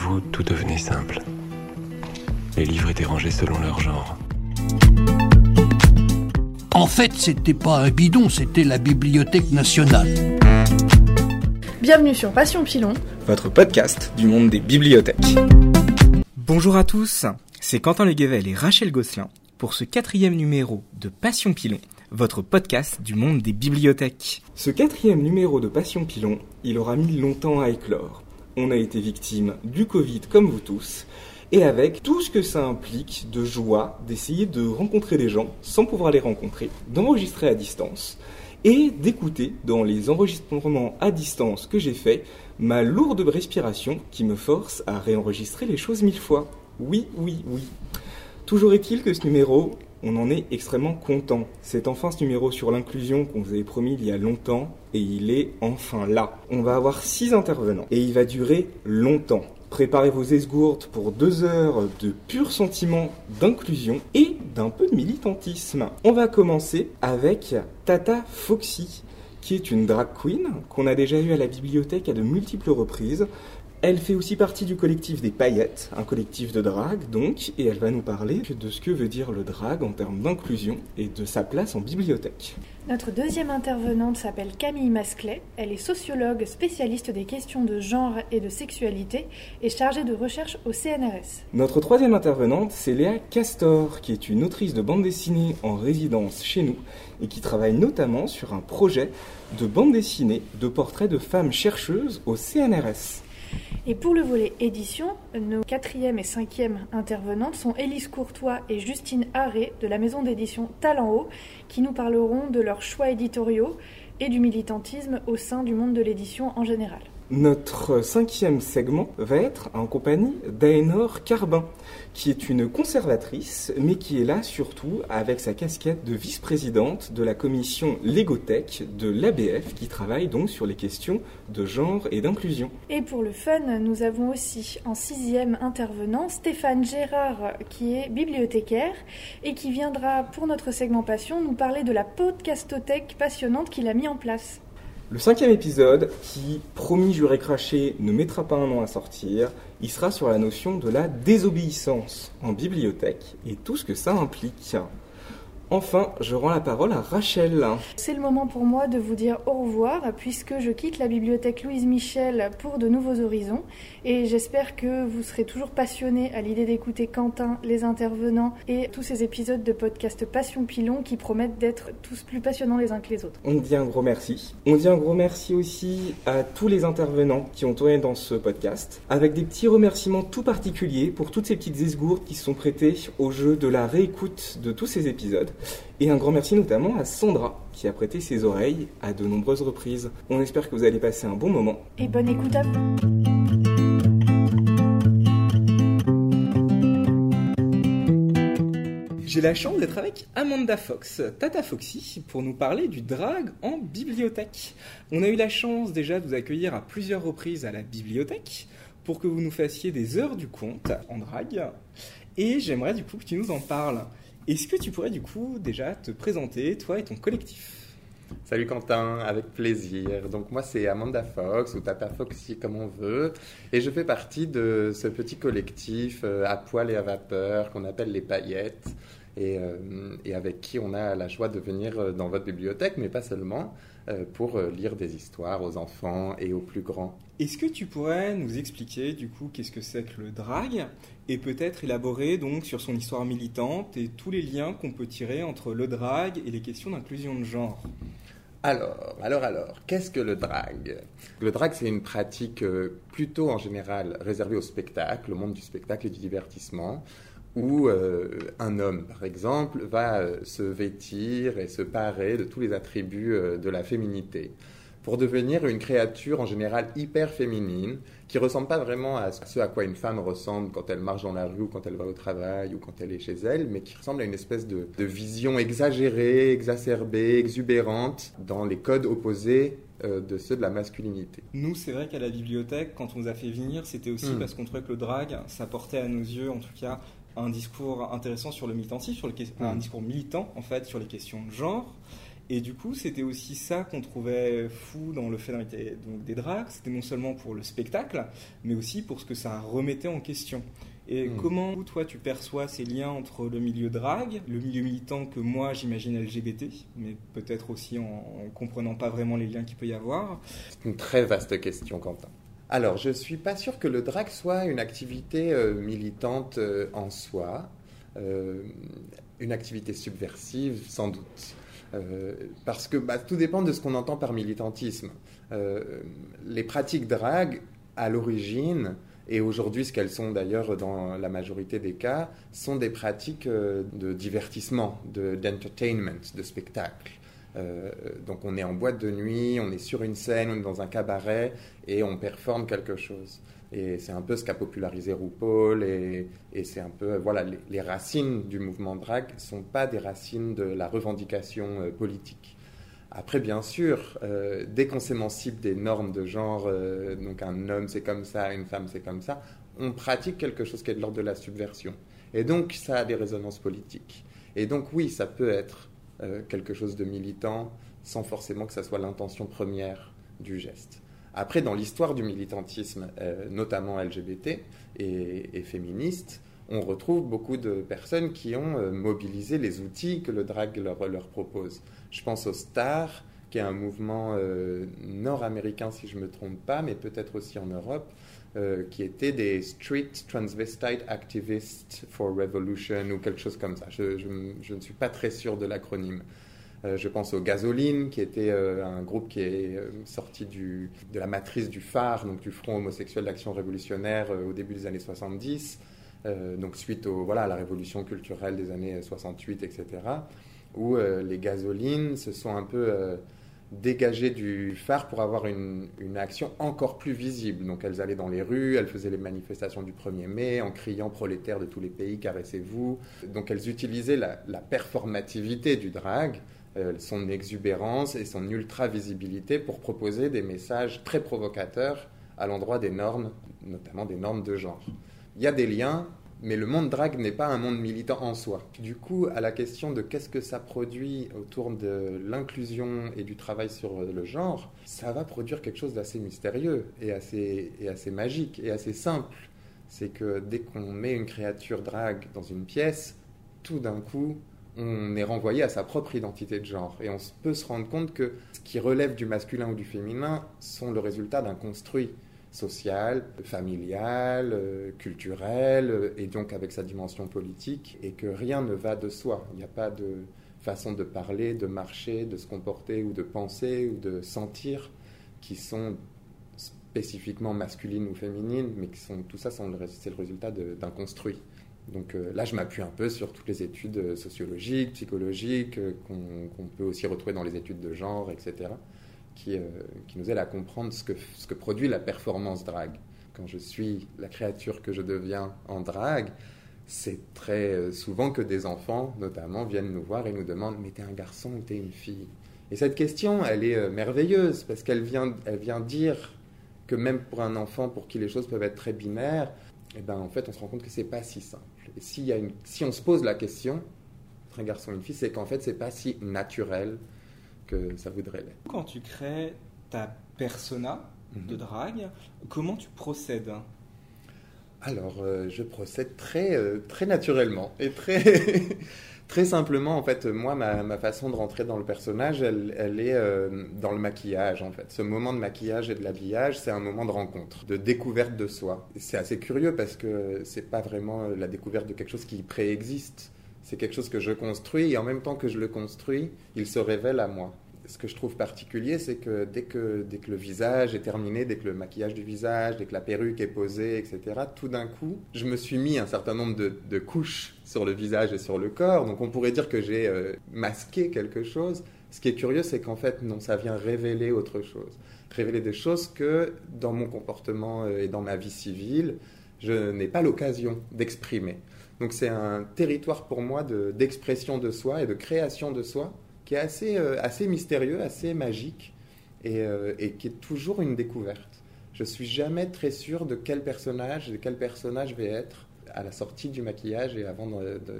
vous, tout devenait simple. Les livres étaient rangés selon leur genre. En fait, c'était pas un bidon, c'était la Bibliothèque nationale. Bienvenue sur Passion Pilon, votre podcast du monde des bibliothèques. Bonjour à tous, c'est Quentin Leguevel et Rachel Gosselin pour ce quatrième numéro de Passion Pilon, votre podcast du monde des bibliothèques. Ce quatrième numéro de Passion Pilon, il aura mis longtemps à éclore. On a été victime du Covid comme vous tous, et avec tout ce que ça implique de joie d'essayer de rencontrer des gens sans pouvoir les rencontrer, d'enregistrer à distance et d'écouter dans les enregistrements à distance que j'ai fait ma lourde respiration qui me force à réenregistrer les choses mille fois. Oui, oui, oui. Toujours est-il que ce numéro, on en est extrêmement content. C'est enfin ce numéro sur l'inclusion qu'on vous avait promis il y a longtemps et il est enfin là. On va avoir six intervenants et il va durer longtemps. Préparez vos esgourdes pour deux heures de pur sentiment d'inclusion et d'un peu de militantisme. On va commencer avec Tata Foxy, qui est une drag queen qu'on a déjà eue à la bibliothèque à de multiples reprises. Elle fait aussi partie du collectif des paillettes, un collectif de drague donc, et elle va nous parler de ce que veut dire le drag en termes d'inclusion et de sa place en bibliothèque. Notre deuxième intervenante s'appelle Camille Masclet. Elle est sociologue spécialiste des questions de genre et de sexualité et chargée de recherche au CNRS. Notre troisième intervenante, c'est Léa Castor, qui est une autrice de bande dessinée en résidence chez nous et qui travaille notamment sur un projet de bande dessinée de portraits de femmes chercheuses au CNRS. Et pour le volet édition, nos quatrième et cinquième intervenantes sont Élise Courtois et Justine Harré de la maison d'édition Talent Haut, qui nous parleront de leurs choix éditoriaux et du militantisme au sein du monde de l'édition en général. Notre cinquième segment va être en compagnie d'Aénor Carbin, qui est une conservatrice, mais qui est là surtout avec sa casquette de vice-présidente de la commission Légotech de l'ABF, qui travaille donc sur les questions de genre et d'inclusion. Et pour le fun, nous avons aussi en sixième intervenant Stéphane Gérard, qui est bibliothécaire et qui viendra pour notre segment passion nous parler de la podcastothèque passionnante qu'il a mis en place. Le cinquième épisode, qui, promis juré craché, ne mettra pas un an à sortir, il sera sur la notion de la désobéissance en bibliothèque et tout ce que ça implique. Enfin, je rends la parole à Rachel. C'est le moment pour moi de vous dire au revoir puisque je quitte la bibliothèque Louise Michel pour de nouveaux horizons et j'espère que vous serez toujours passionnés à l'idée d'écouter Quentin, les intervenants et tous ces épisodes de podcast Passion Pilon qui promettent d'être tous plus passionnants les uns que les autres. On dit un gros merci. On dit un gros merci aussi à tous les intervenants qui ont tourné dans ce podcast avec des petits remerciements tout particuliers pour toutes ces petites esgourdes qui se sont prêtées au jeu de la réécoute de tous ces épisodes. Et un grand merci notamment à Sandra qui a prêté ses oreilles à de nombreuses reprises. On espère que vous allez passer un bon moment. Et bonne écoute à vous. J'ai la chance d'être avec Amanda Fox, Tata Foxy, pour nous parler du drag en bibliothèque. On a eu la chance déjà de vous accueillir à plusieurs reprises à la bibliothèque pour que vous nous fassiez des heures du conte en drag. Et j'aimerais du coup que tu nous en parles. Est-ce que tu pourrais du coup déjà te présenter, toi et ton collectif? Salut Quentin, avec plaisir. Donc moi c'est Amanda Fox ou Tata Foxy comme on veut. Et je fais partie de ce petit collectif euh, à poil et à vapeur qu'on appelle les paillettes et, euh, et, avec qui on a la joie de venir euh, dans votre bibliothèque mais pas seulement pour lire des histoires aux enfants et aux plus grands. Est-ce que tu pourrais nous expliquer du coup qu'est-ce que c'est que le drag et peut-être élaborer donc sur son histoire militante et tous les liens qu'on peut tirer entre le drag et les questions d'inclusion de genre? Alors, alors, alors, qu'est-ce que le drag? Le drag, c'est une pratique euh, plutôt en général réservée au spectacle, au monde du spectacle et du divertissement, où euh, un homme, par exemple, va euh, se vêtir et se parer de tous les attributs de la féminité pour devenir une créature en général hyper féminine, qui ressemble pas vraiment à ce à quoi une femme ressemble quand elle marche dans la rue ou quand elle va au travail ou quand elle est chez elle, mais qui ressemble à une espèce de, vision exagérée, exacerbée, exubérante dans les codes opposés euh, de ceux de la masculinité. Nous, c'est vrai qu'à la bibliothèque, quand on nous a fait venir, c'était aussi hmm. parce qu'on trouvait que le drag, ça portait à nos yeux, en tout cas, un discours intéressant sur le militantisme, sur le, un hmm. discours militant en fait sur les questions de genre Et du coup, c'était aussi ça qu'on trouvait fou dans le fait d'inviter des drags. C'était non seulement pour le spectacle, mais aussi pour ce que ça remettait en question. Et Hmm. comment, toi, tu perçois ces liens entre le milieu drague, le milieu militant que moi j'imagine LGBT, mais peut-être aussi en, en comprenant pas vraiment les liens qu'il peut y avoir? C'est une très vaste question, Quentin. Alors, je suis pas sûr que le drag soit une activité euh, militante euh, en soi, euh, une activité subversive, sans doute. Parce que bah, tout dépend de ce qu'on entend par militantisme. Les pratiques drag, à l'origine, et aujourd'hui ce qu'elles sont d'ailleurs dans la majorité des cas, sont des pratiques de divertissement, de- d'entertainment, de, spectacle. Euh, donc on est en boîte de nuit, on est sur une scène, on est dans un cabaret et on performe quelque chose. Et c'est un peu ce qu'a popularisé RuPaul et, c'est un peu voilà les, les racines du mouvement drag sont pas des racines de la revendication euh, politique. Après, bien sûr, euh, dès qu'on s'émancipe des normes de genre, euh, donc un homme c'est comme ça, une femme c'est comme ça, on pratique quelque chose qui est de l'ordre de la subversion. Et donc ça a des résonances politiques. Et donc oui, ça peut être euh, quelque chose de militant sans forcément que ça soit l'intention première du geste. Après, dans l'histoire du militantisme, euh, notamment LGBT et, féministe, on retrouve beaucoup de personnes qui ont euh, mobilisé les outils que le drag leur, propose. Je pense au STAR, qui est un mouvement nord-américain, si je ne me trompe pas, mais peut-être aussi en Europe, euh, qui étaient des Street Transvestite Activists for Revolution ou quelque chose comme ça. Je, ne suis pas très sûr de l'acronyme. Euh, je pense au Gasoline, qui était euh, un groupe qui est sorti de la matrice du phare, donc du Front homosexuel d'action révolutionnaire au début des années 70, euh, donc suite au, voilà, à la révolution culturelle des années 68, etc., où les Gasolines se sont un peu dégagées du phare pour avoir une, une action encore plus visible. Donc elles allaient dans les rues, elles faisaient les manifestations du 1er mai en criant prolétaires de tous les pays, caressez-vous. Donc elles utilisaient la, la performativité du drag euh, son exubérance et son ultra-visibilité pour proposer des messages très provocateurs à l'endroit des normes, notamment des normes de genre. Il y a des liens, mais le monde drag n'est pas un monde militant en soi. Du coup, à la question de qu'est-ce que ça produit autour de l'inclusion et du travail sur le genre, ça va produire quelque chose d'assez mystérieux et assez, et assez magique et assez simple. C'est que dès qu'on met une créature drag dans une pièce, tout d'un coup, on est renvoyé à sa propre identité de genre. Et on peut se rendre compte que ce qui relève du masculin ou du féminin sont le résultat d'un construit social, familial, euh, culturel, euh, et donc avec sa dimension politique, et que rien ne va de soi. Il n'y a pas de façon de parler, de marcher, de se comporter, ou de penser, ou de sentir, qui sont spécifiquement masculines ou féminines, mais qui sont, tout ça, c'est le résultat d'un construit. Donc euh, là, je m'appuie un peu sur toutes les études sociologiques, psychologiques, qu'on qu peut aussi retrouver dans les études de genre, etc., qui, euh, qui nous aident à comprendre ce que, produit la performance drag. Quand je suis la créature que je deviens en drag, c'est très euh, souvent que des enfants, notamment, viennent nous voir et nous demandent Mais t'es un garçon ou t'es une fille? Et cette question, elle est euh, merveilleuse parce qu'elle vient, dire que même pour un enfant pour qui les choses peuvent être très binaires, et ben en fait on se rend compte que c'est pas si simple. Et s'il y a une, si on se pose la question, un garçon ou une fille, c'est qu'en fait c'est pas si naturel que ça voudrait l'être. Quand tu crées ta persona de drague, comment tu procèdes? Alors euh, je procède très euh, très naturellement et très Très simplement, en fait, moi, ma, ma, façon de rentrer dans le personnage, elle, elle est euh, dans le maquillage, en fait. Ce moment de maquillage et de l'habillage, c'est un moment de rencontre, de découverte de soi. C'est assez curieux parce que c'est pas vraiment la découverte de quelque chose qui préexiste. C'est quelque chose que je construis et en même temps que je le construis, il se révèle à moi. Ce que je trouve particulier, c'est que dès, que dès que le visage est terminé, dès que le maquillage du visage, dès que la perruque est posée, etc., tout d'un coup, je me suis mis un certain nombre de, couches sur le visage et sur le corps. Donc on pourrait dire que j'ai euh, masqué quelque chose. Ce qui est curieux, c'est qu'en fait, non, ça vient révéler autre chose. Révéler des choses que dans mon comportement et dans ma vie civile, je n'ai pas l'occasion d'exprimer. Donc c'est un territoire pour moi d'expression de, soi et de création de soi qui est assez, euh, assez mystérieux, assez magique et, euh, et, qui est toujours une découverte. Je suis jamais très sûr de quel personnage, de quel personnage vais être à la sortie du maquillage et avant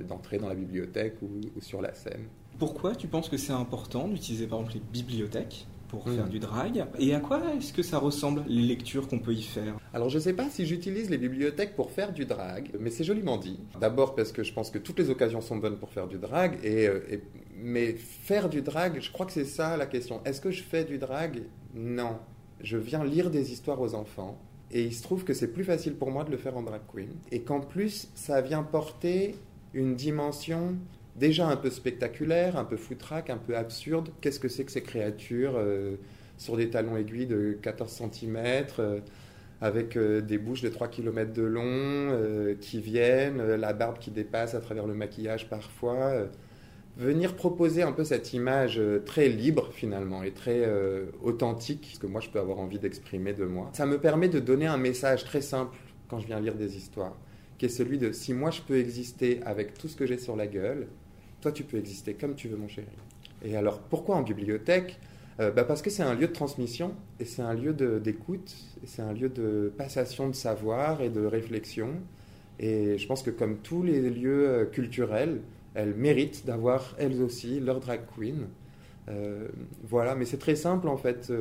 d'entrer dans la bibliothèque ou, ou, sur la scène. Pourquoi tu penses que c'est important d'utiliser par exemple les bibliothèques? Pour faire du drag Et à quoi est-ce que ça ressemble les lectures qu'on peut y faire? Alors je ne sais pas si j'utilise les bibliothèques pour faire du drag, mais c'est joliment dit. D'abord parce que je pense que toutes les occasions sont bonnes pour faire du drag, et, euh, et- mais faire du drag, je crois que c'est ça la question. Est-ce que je fais du drag? Non. Je viens lire des histoires aux enfants, et il se trouve que c'est plus facile pour moi de le faire en drag queen, et qu'en plus ça vient porter une dimension déjà un peu spectaculaire, un peu foutraque, un peu absurde. Qu'est-ce que c'est que ces créatures euh, sur des talons aiguilles de 14 cm avec euh, des bouches de 3 km de long euh, qui viennent, euh, la barbe qui dépasse à travers le maquillage parfois. euh. venir proposer un peu cette image euh, très libre finalement et très euh, authentique, ce que moi je peux avoir envie d'exprimer de moi. Ça me permet de donner un message très simple quand je viens lire des histoires, qui est celui de si moi je peux exister avec tout ce que j'ai sur la gueule, toi tu peux exister comme tu veux mon chéri. Et alors pourquoi en bibliothèque? Euh, bah parce que c'est un lieu de transmission et c'est un lieu d'écoute et c'est un lieu de passation de savoir et de réflexion. Et je pense que comme tous les lieux euh, culturels, elles méritent d'avoir elles aussi leur drag queen. Euh, voilà, mais c'est très simple en fait.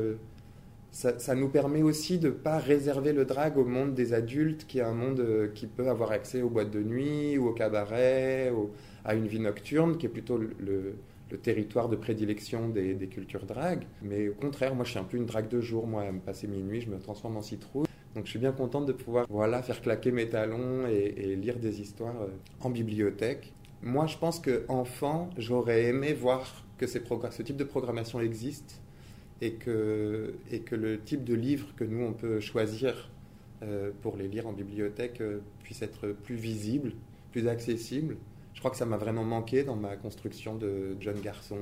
Ça, nous permet aussi de ne pas réserver le drag au monde des adultes, qui est un monde euh, qui peut avoir accès aux boîtes de nuit ou au cabaret, au- à une vie nocturne, qui est plutôt le, territoire de prédilection des, cultures drag. Mais au contraire, moi je suis un peu une drague de jour. Moi, à me passer minuit, je me transforme en citrouille. Donc je suis bien contente de pouvoir voilà, faire claquer mes talons et, lire des histoires euh, en bibliothèque. Moi, je pense que enfant, j'aurais aimé voir que ce type de programmation existe et que, et que le type de livre que nous, on peut choisir euh, pour les lire en bibliothèque euh, puisse être plus visible, plus accessible. Je crois que ça m'a vraiment manqué dans ma construction de jeune garçon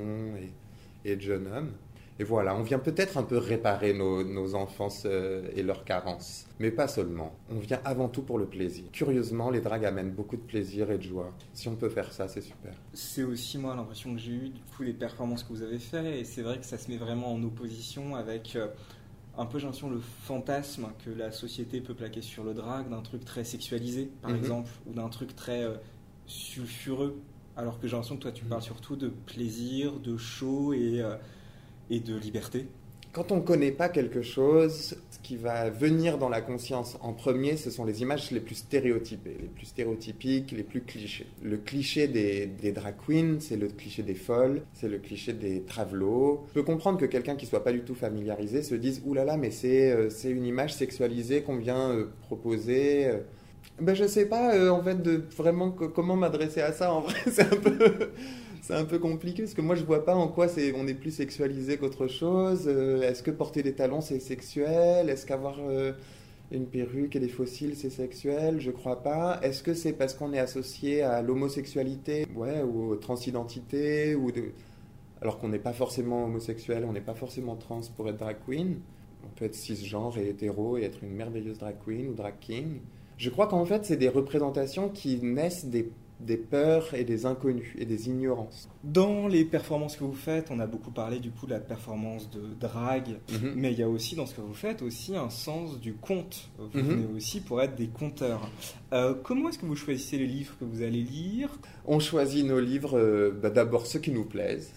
et, et de jeune homme. Et voilà, on vient peut-être un peu réparer nos, nos enfances euh, et leurs carences. Mais pas seulement. On vient avant tout pour le plaisir. Curieusement, les dragues amènent beaucoup de plaisir et de joie. Si on peut faire ça, c'est super. C'est aussi moi l'impression que j'ai eue du coup les performances que vous avez faites et c'est vrai que ça se met vraiment en opposition avec euh, un peu j'ai l'impression le fantasme que la société peut plaquer sur le drag d'un truc très sexualisé par Mhm. exemple ou d'un truc très euh, sulfureux alors que j'ai l'impression que toi tu Mhm. parles surtout de plaisir, de show et, et de liberté. Quand on ne connaît pas quelque chose, ce qui va venir dans la conscience en premier, ce sont les images les plus stéréotypées, les plus stéréotypiques, les plus clichés. Le cliché des, des drag queens, c'est le cliché des folles, c'est le cliché des travelots. Je peux comprendre que quelqu'un qui soit pas du tout familiarisé se dise « Ouh là là, mais c'est euh, une image sexualisée qu'on vient euh, proposer euh. Ben, je sais pas, euh, en fait, de vraiment co- comment m'adresser à ça. En vrai, c'est un peu... C'est un peu compliqué parce que moi je vois pas en quoi on est plus sexualisé qu'autre chose. Euh, Est-ce que porter des talons c'est sexuel? Est-ce qu'avoir euh, une perruque et des fossiles c'est sexuel? Je crois pas. Est-ce que c'est parce qu'on est associé à l'homosexualité? Ou aux transidentités ou alors qu'on n'est pas forcément homosexuel, on n'est pas forcément trans pour être drag queen. On peut être cisgenre et hétéro et être une merveilleuse drag queen ou drag king. Je crois qu'en fait c'est des représentations qui naissent des des peurs et des inconnus et des ignorances. Dans les performances que vous faites, on a beaucoup parlé du coup de la performance de drag, Mhm. mais il y a aussi dans ce que vous faites aussi un sens du conte. Vous Mhm. venez aussi pour être des conteurs. Euh, comment est-ce que vous choisissez les livres que vous allez lire? On choisit nos livres euh, bah, d'abord ceux qui nous plaisent.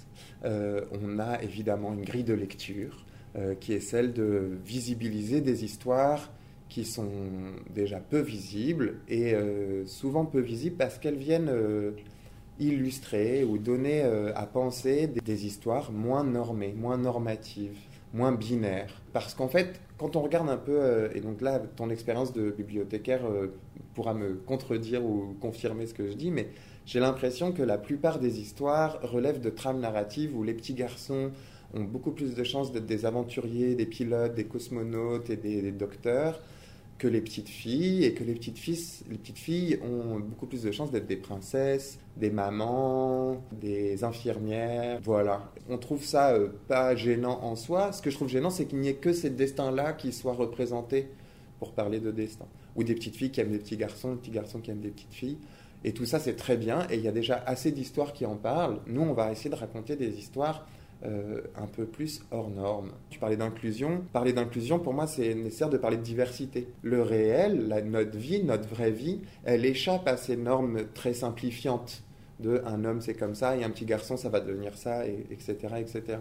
Euh, on a évidemment une grille de lecture qui est celle de visibiliser des histoires qui sont déjà peu visibles et euh, souvent peu visibles parce qu'elles viennent euh, illustrer ou donner euh, à penser des, histoires moins normées, moins normatives, moins binaires. Parce qu'en fait, quand on regarde un peu, et donc là, ton expérience de bibliothécaire pourra me contredire ou confirmer ce que je dis, mais j'ai l'impression que la plupart des histoires relèvent de trames narratives où les petits garçons ont beaucoup plus de chances d'être des aventuriers, des pilotes, des cosmonautes et des docteurs que les petites filles, et que les petites les petites filles ont beaucoup plus de chances d'être des princesses, des mamans, des infirmières. Voilà. On trouve ça euh, pas gênant en soi. Ce que je trouve gênant, c'est qu'il n'y ait que ces destins-là qui soient représentés pour parler de destin. Ou des petites filles qui aiment des petits garçons, des petits garçons qui aiment des petites filles. Et tout ça, c'est très bien. Et il y a déjà assez d'histoires qui en parlent. Nous, on va essayer de raconter des histoires euh, un peu plus hors normes. Tu parlais d'inclusion. Parler d'inclusion, pour moi, c'est nécessaire de parler de diversité. Le réel, la, notre vie, notre vraie vie, elle échappe à ces normes très simplifiantes de un homme c'est comme ça et un petit garçon ça va devenir ça, et, etc., etc.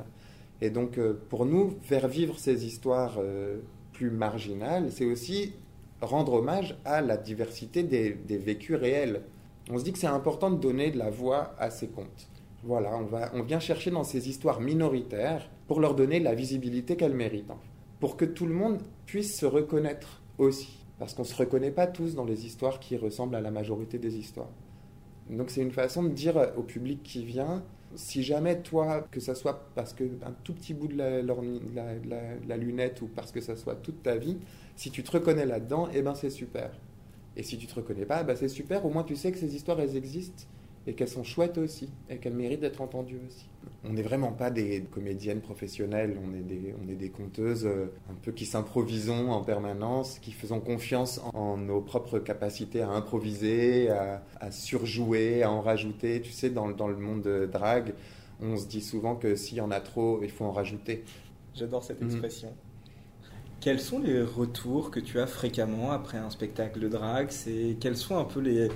Et donc euh, pour nous, faire vivre ces histoires euh, plus marginales, c'est aussi rendre hommage à la diversité des, des vécus réels. On se dit que c'est important de donner de la voix à ces contes. Voilà, on, va, on vient chercher dans ces histoires minoritaires pour leur donner la visibilité qu'elles méritent, pour que tout le monde puisse se reconnaître aussi. Parce qu'on ne se reconnaît pas tous dans les histoires qui ressemblent à la majorité des histoires. Donc c'est une façon de dire au public qui vient, si jamais toi, que ça soit parce que un tout petit bout de la, la, lunette ou parce que ça soit toute ta vie, si tu te reconnais là-dedans, eh ben c'est super. Et si tu te reconnais pas, ben c'est super, au moins tu sais que ces histoires, elles existent et qu'elles sont chouettes aussi, et qu'elles méritent d'être entendues aussi. On n'est vraiment pas des comédiennes professionnelles, on est des, on est des conteuses euh, un peu qui s'improvisons en permanence, qui faisons confiance en, nos propres capacités à improviser, à, surjouer, à en rajouter. Tu sais, dans, dans le monde de drague, on se dit souvent que s'il y en a trop, il faut en rajouter. J'adore cette mhm. expression. Quels sont les retours que tu as fréquemment après un spectacle de drague? C'est quels sont un peu les,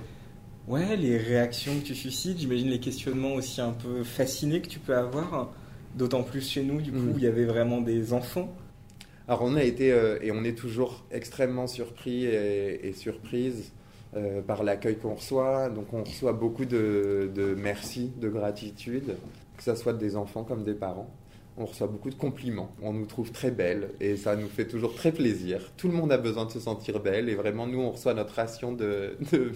Ouais, les réactions que tu suscites, j'imagine les questionnements aussi un peu fascinés que tu peux avoir, d'autant plus chez nous, du coup, mm. où il y avait vraiment des enfants. Alors on a été, euh, et on est toujours extrêmement surpris et, surprise euh, par l'accueil qu'on reçoit. Donc on reçoit beaucoup de, de merci, de gratitude, que ce soit des enfants comme des parents. On reçoit beaucoup de compliments. On nous trouve très belles et ça nous fait toujours très plaisir. Tout le monde a besoin de se sentir belle et vraiment nous on reçoit notre ration de, de,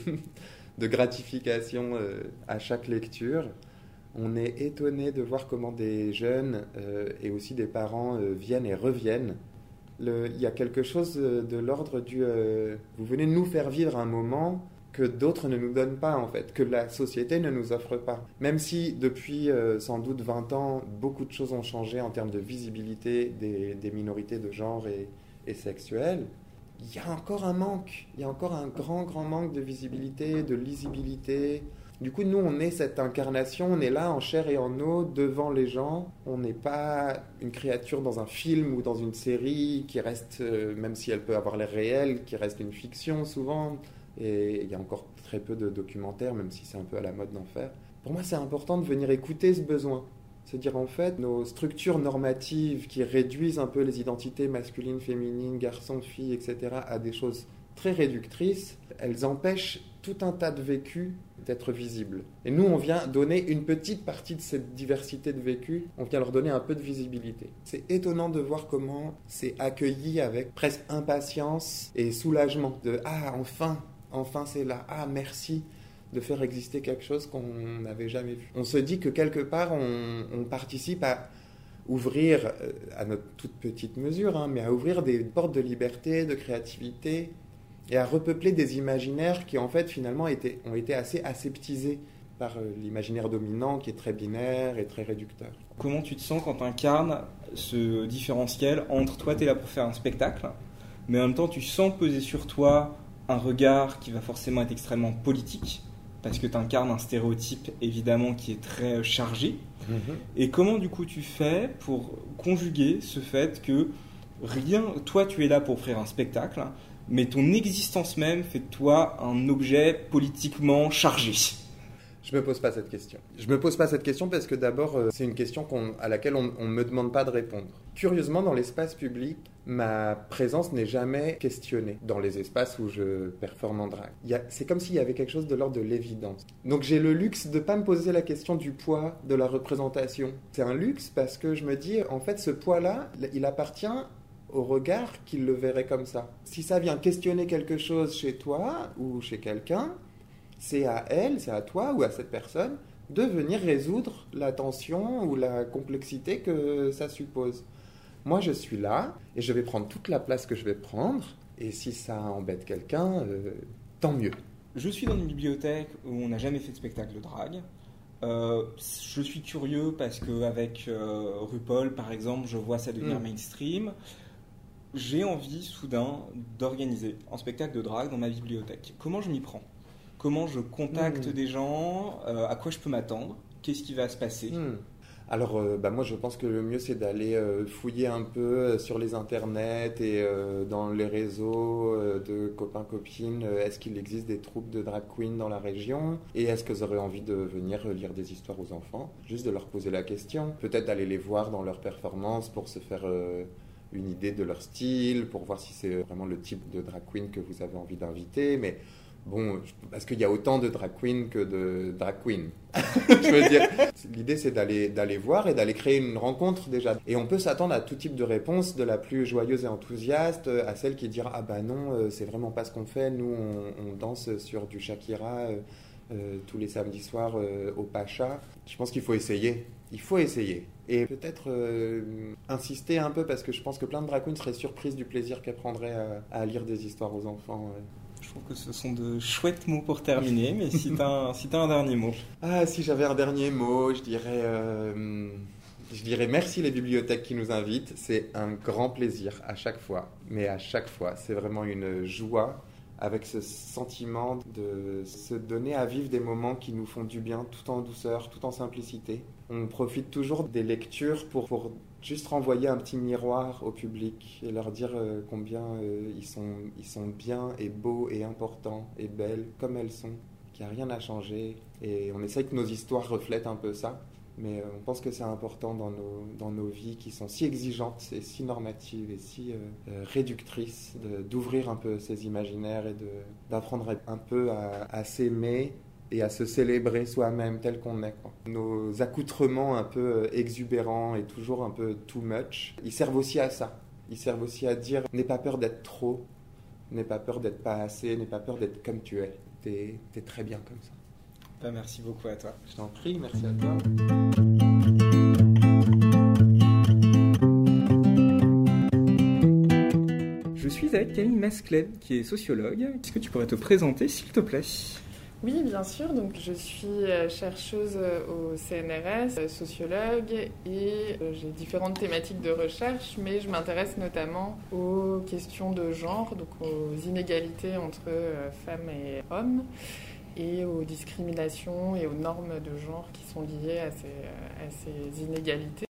de gratification euh, à chaque lecture. On est étonné de voir comment des jeunes euh, et aussi des parents euh, viennent et reviennent. il y a quelque chose de l'ordre du vous venez nous faire vivre un moment que d'autres ne nous donnent pas en fait, que la société ne nous offre pas. Même si depuis sans doute 20 ans, beaucoup de choses ont changé en termes de visibilité des, minorités de genre et, et sexuelles, il y a encore un manque, il y a encore un grand, grand manque de visibilité, de lisibilité. Du coup, nous, on est cette incarnation, on est là en chair et en eau devant les gens. On n'est pas une créature dans un film ou dans une série qui reste, euh, même si elle peut avoir l'air réelle, qui reste une fiction souvent. Et il y a encore très peu de documentaires, même si c'est un peu à la mode d'en faire. Pour moi, c'est important de venir écouter ce besoin. C'est-à-dire en fait nos structures normatives qui réduisent un peu les identités masculines, féminines, garçons, filles, etc. à des choses très réductrices, elles empêchent tout un tas de vécus d'être visibles. Et nous, on vient donner une petite partie de cette diversité de vécus, on vient leur donner un peu de visibilité. C'est étonnant de voir comment c'est accueilli avec presque impatience et soulagement de ⁇ Ah, enfin, enfin c'est là, ah merci ⁇ de faire exister quelque chose qu'on n'avait jamais vu. On se dit que quelque part, on, participe à ouvrir, euh, à notre toute petite mesure, hein, mais à ouvrir des portes de liberté, de créativité, et à repeupler des imaginaires qui, en fait, finalement, ont été assez aseptisés par euh, l'imaginaire dominant qui est très binaire et très réducteur. Comment tu te sens quand tu incarnes ce différentiel entre toi, tu es là pour faire un spectacle, mais en même temps, tu sens peser sur toi un regard qui va forcément être extrêmement politique parce que tu incarnes un stéréotype évidemment qui est très chargé. Mhm. Et comment du coup tu fais pour conjuguer ce fait que rien, toi tu es là pour offrir un spectacle, mais ton existence même fait de toi un objet politiquement chargé? Je me pose pas cette question. Je me pose pas cette question parce que d'abord, euh, c'est une question à laquelle on ne me demande pas de répondre. Curieusement, dans l'espace public, ma présence n'est jamais questionnée dans les espaces où je performe en drague. C'est comme s'il y avait quelque chose de l'ordre de l'évidence. Donc j'ai le luxe de ne pas me poser la question du poids de la représentation. C'est un luxe parce que je me dis, en fait, ce poids-là, il appartient au regard qu'il le verrait comme ça. Si ça vient questionner quelque chose chez toi ou chez quelqu'un, c'est à elle, c'est à toi ou à cette personne de venir résoudre la tension ou la complexité que ça suppose. Moi, je suis là et je vais prendre toute la place que je vais prendre. Et si ça embête quelqu'un, euh, tant mieux. Je suis dans une bibliothèque où on n'a jamais fait de spectacle de drague. Euh, je suis curieux parce qu'avec euh, RuPaul, par exemple, je vois ça devenir mm. mainstream. J'ai envie soudain d'organiser un spectacle de drague dans ma bibliothèque. Comment je m'y prends? Comment je contacte hmm. des gens, euh, à quoi je peux m'attendre, qu'est-ce qui va se passer. Hmm. alors, euh, bah, moi, je pense que le mieux, c'est d'aller euh, fouiller un peu sur les internets et dans les réseaux de copains-copines. est-ce qu'il existe des troupes de drag queen dans la région Et est-ce que vous aurez envie de venir lire des histoires aux enfants? Juste de leur poser la question. Peut-être d'aller les voir dans leurs performances pour se faire une idée de leur style, pour voir si c'est vraiment le type de drag queen que vous avez envie d'inviter. Mais Bon, parce qu'il y a autant de drag queens que de drag queens. je veux dire, l'idée c'est d'aller d'aller voir et d'aller créer une rencontre déjà. Et on peut s'attendre à tout type de réponse, de la plus joyeuse et enthousiaste à celle qui dira ah bah non, euh, c'est vraiment pas ce qu'on fait. Nous on, danse sur du Shakira euh, euh, tous les samedis soirs au Pacha. Je pense qu'il faut essayer. Il faut essayer. Et peut-être insister un peu parce que je pense que plein de drag queens seraient surprises du plaisir qu'elles prendraient à, lire des histoires aux enfants. Que ce sont de chouettes mots pour terminer, mais si tu as, un dernier mot. Ah, si j'avais un dernier mot, je dirais, euh, je dirais merci les bibliothèques qui nous invitent. C'est un grand plaisir à chaque fois, mais à chaque fois, c'est vraiment une joie avec ce sentiment de se donner à vivre des moments qui nous font du bien, tout en douceur, tout en simplicité. On profite toujours des lectures pour juste renvoyer un petit miroir au public et leur dire euh, combien euh, ils, sont, ils sont bien et beaux et importants et belles comme elles sont, qu'il n'y a rien à changer. Et on essaye que nos histoires reflètent un peu ça. Mais euh, on pense que c'est important dans nos, dans nos vies qui sont si exigeantes et si normatives et si réductrices d'ouvrir un peu ces imaginaires et d'apprendre un peu à, à s'aimer et à se célébrer soi-même tel qu'on est. Nos accoutrements un peu euh, exubérants et toujours un peu too much, ils servent aussi à ça. Ils servent aussi à dire n'aie pas peur d'être trop, n'aie pas peur d'être pas assez, n'aie pas peur d'être comme tu es. T'es es très bien comme ça. Bah, merci beaucoup à toi. Je t'en prie, merci à toi. Je suis avec Camille Masclet, qui est sociologue. Est-ce que tu pourrais te présenter, s'il te plaît? Oui, bien sûr. Donc, je suis euh, chercheuse euh, au CNRS, euh, sociologue, et j'ai différentes thématiques de recherche, mais je m'intéresse notamment aux questions de genre, donc aux inégalités entre femmes et hommes, et aux discriminations et aux normes de genre qui sont liées à ces, inégalités.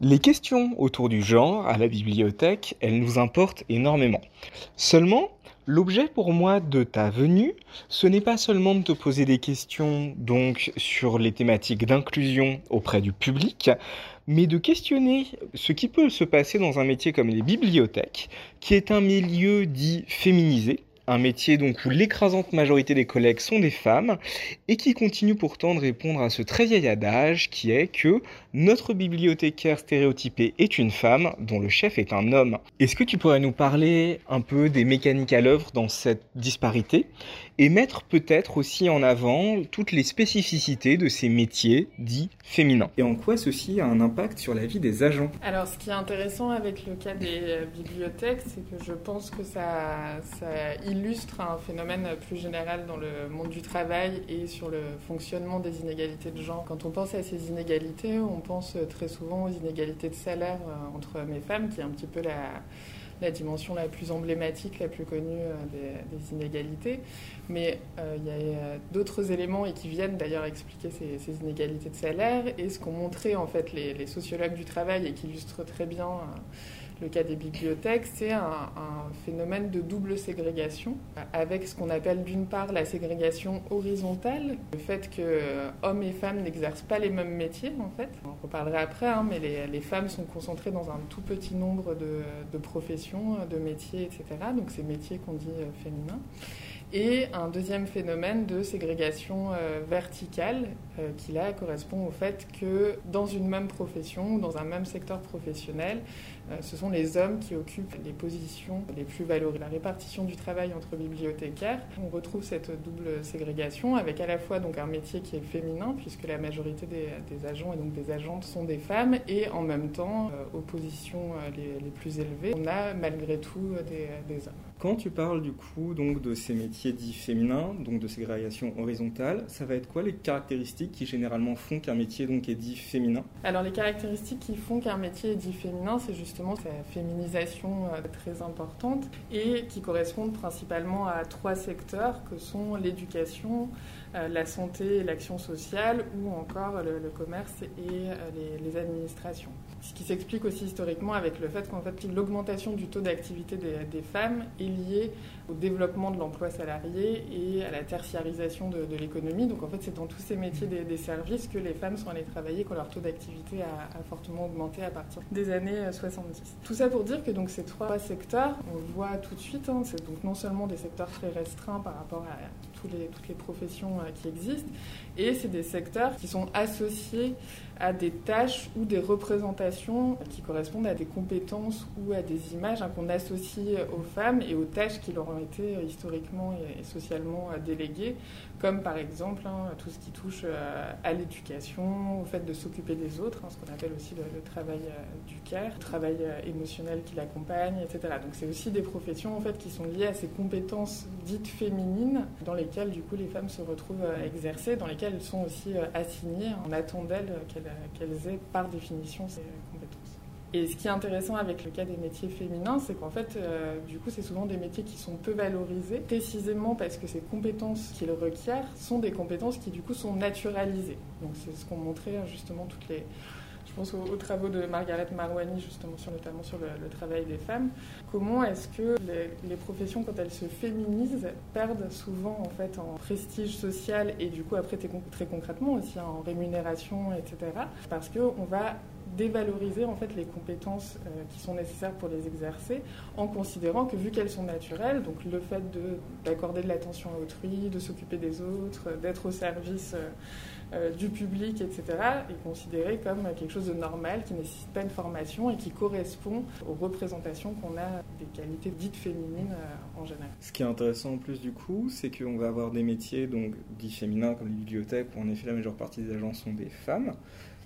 Les questions autour du genre à la bibliothèque, elles nous importent énormément. Seulement, L'objet pour moi de ta venue, ce n'est pas seulement de te poser des questions donc sur les thématiques d'inclusion auprès du public, mais de questionner ce qui peut se passer dans un métier comme les bibliothèques, qui est un milieu dit féminisé, un métier donc où l'écrasante majorité des collègues sont des femmes et qui continue pourtant de répondre à ce très vieil adage qui est que notre bibliothécaire stéréotypé est une femme dont le chef est un homme. Est-ce que tu pourrais nous parler un peu des mécaniques à l'œuvre dans cette disparité et mettre peut-être aussi en avant toutes les spécificités de ces métiers dits féminins? Et en quoi ceci a un impact sur la vie des agents? Alors ce qui est intéressant avec le cas des euh, bibliothèques, c'est que je pense que ça, ça illustre un phénomène plus général dans le monde du travail et sur le fonctionnement des inégalités de genre. Quand on pense à ces inégalités, on pense très souvent aux inégalités de salaire euh, entre hommes et femmes, qui est un petit peu la, dimension la plus emblématique, la plus connue euh, des, inégalités. Mais euh, il y a d'autres éléments et qui viennent d'ailleurs expliquer ces, inégalités de salaire et ce qu'ont montré en fait les, sociologues du travail et qui illustrent très bien le cas des bibliothèques, c'est un, phénomène de double ségrégation, avec ce qu'on appelle d'une part la ségrégation horizontale, le fait que euh, hommes et femmes n'exercent pas les mêmes métiers en fait. On reparlera après, hein, mais les, femmes sont concentrées dans un tout petit nombre de, professions, de métiers, etc. Donc ces métiers qu'on dit euh, féminins et un deuxième phénomène de ségrégation euh, verticale qui là correspond au fait que dans une même profession, dans un même secteur professionnel, ce sont les hommes qui occupent les positions les plus valorisées. La répartition du travail entre bibliothécaires, on retrouve cette double ségrégation avec à la fois donc un métier qui est féminin puisque la majorité des, agents et donc des agentes sont des femmes et en même temps aux positions les, plus élevées, on a malgré tout des hommes. Quand tu parles du coup donc de ces métiers dits féminins, donc de ségrégation horizontale, ça va être quoi les caractéristiques qui généralement font qu'un métier donc est dit féminin? Alors les caractéristiques qui font qu'un métier est dit féminin, c'est justement sa féminisation très importante et qui correspondent principalement à trois secteurs que sont l'éducation, la santé et l'action sociale ou encore le, commerce et les administrations. Ce qui s'explique aussi historiquement avec le fait qu'en fait, l'augmentation du taux d'activité des, femmes est liée au développement de l'emploi salarié et à la tertiarisation de, l'économie. Donc en fait, c'est dans tous ces métiers des, services que les femmes sont allées travailler quand leur taux d'activité a, fortement augmenté à partir des années 70. Euh, tout ça pour dire que donc ces trois secteurs, on le voit tout de suite, hein, c'est donc non seulement des secteurs très restreints par rapport à les, toutes les professions euh, qui existent, et c'est des secteurs qui sont associés à des tâches ou des représentations qui correspondent à des compétences ou à des images hein, qu'on associe aux femmes et aux tâches qui leur ont été euh, historiquement et socialement euh, déléguées, comme par exemple hein, tout ce qui touche euh, à l'éducation, au fait de s'occuper des autres, hein, ce qu'on appelle aussi le, travail du care, le travail émotionnel qui l'accompagne, etc. Donc c'est aussi des professions en fait qui sont liées à ces compétences dites féminines dans lesquelles du coup les femmes se retrouvent exercées, dans lesquelles elles sont aussi assignées. On attend d'elles qu'elles aient par définition ces compétences. Et ce qui est intéressant avec le cas des métiers féminins, c'est qu'en fait, euh, du coup, c'est souvent des métiers qui sont peu valorisés, précisément parce que ces compétences qu'ils requièrent sont des compétences qui, du coup, sont naturalisées. Donc, c'est ce qu'ont montré hein, justement toutes les, je pense aux, travaux de Margaret Marwani, justement, sur, notamment sur le, travail des femmes. Comment est-ce que les, professions, quand elles se féminisent, perdent souvent en fait en prestige social et du coup après très concrètement aussi en rémunération, etc. Parce qu'on va dévaloriser en fait les compétences euh, qui sont nécessaires pour les exercer en considérant que vu qu'elles sont naturelles, donc le fait d'accorder de, l'attention à autrui, de s'occuper des autres, d'être au service euh, euh, du public, etc., est considéré comme quelque chose de normal qui nécessite pas une formation et qui correspond aux représentations qu'on a des qualités dites féminines en général. Ce qui est intéressant en plus du coup, c'est qu'on va avoir des métiers donc dits féminins comme les bibliothèques où en effet la majeure partie des agents sont des femmes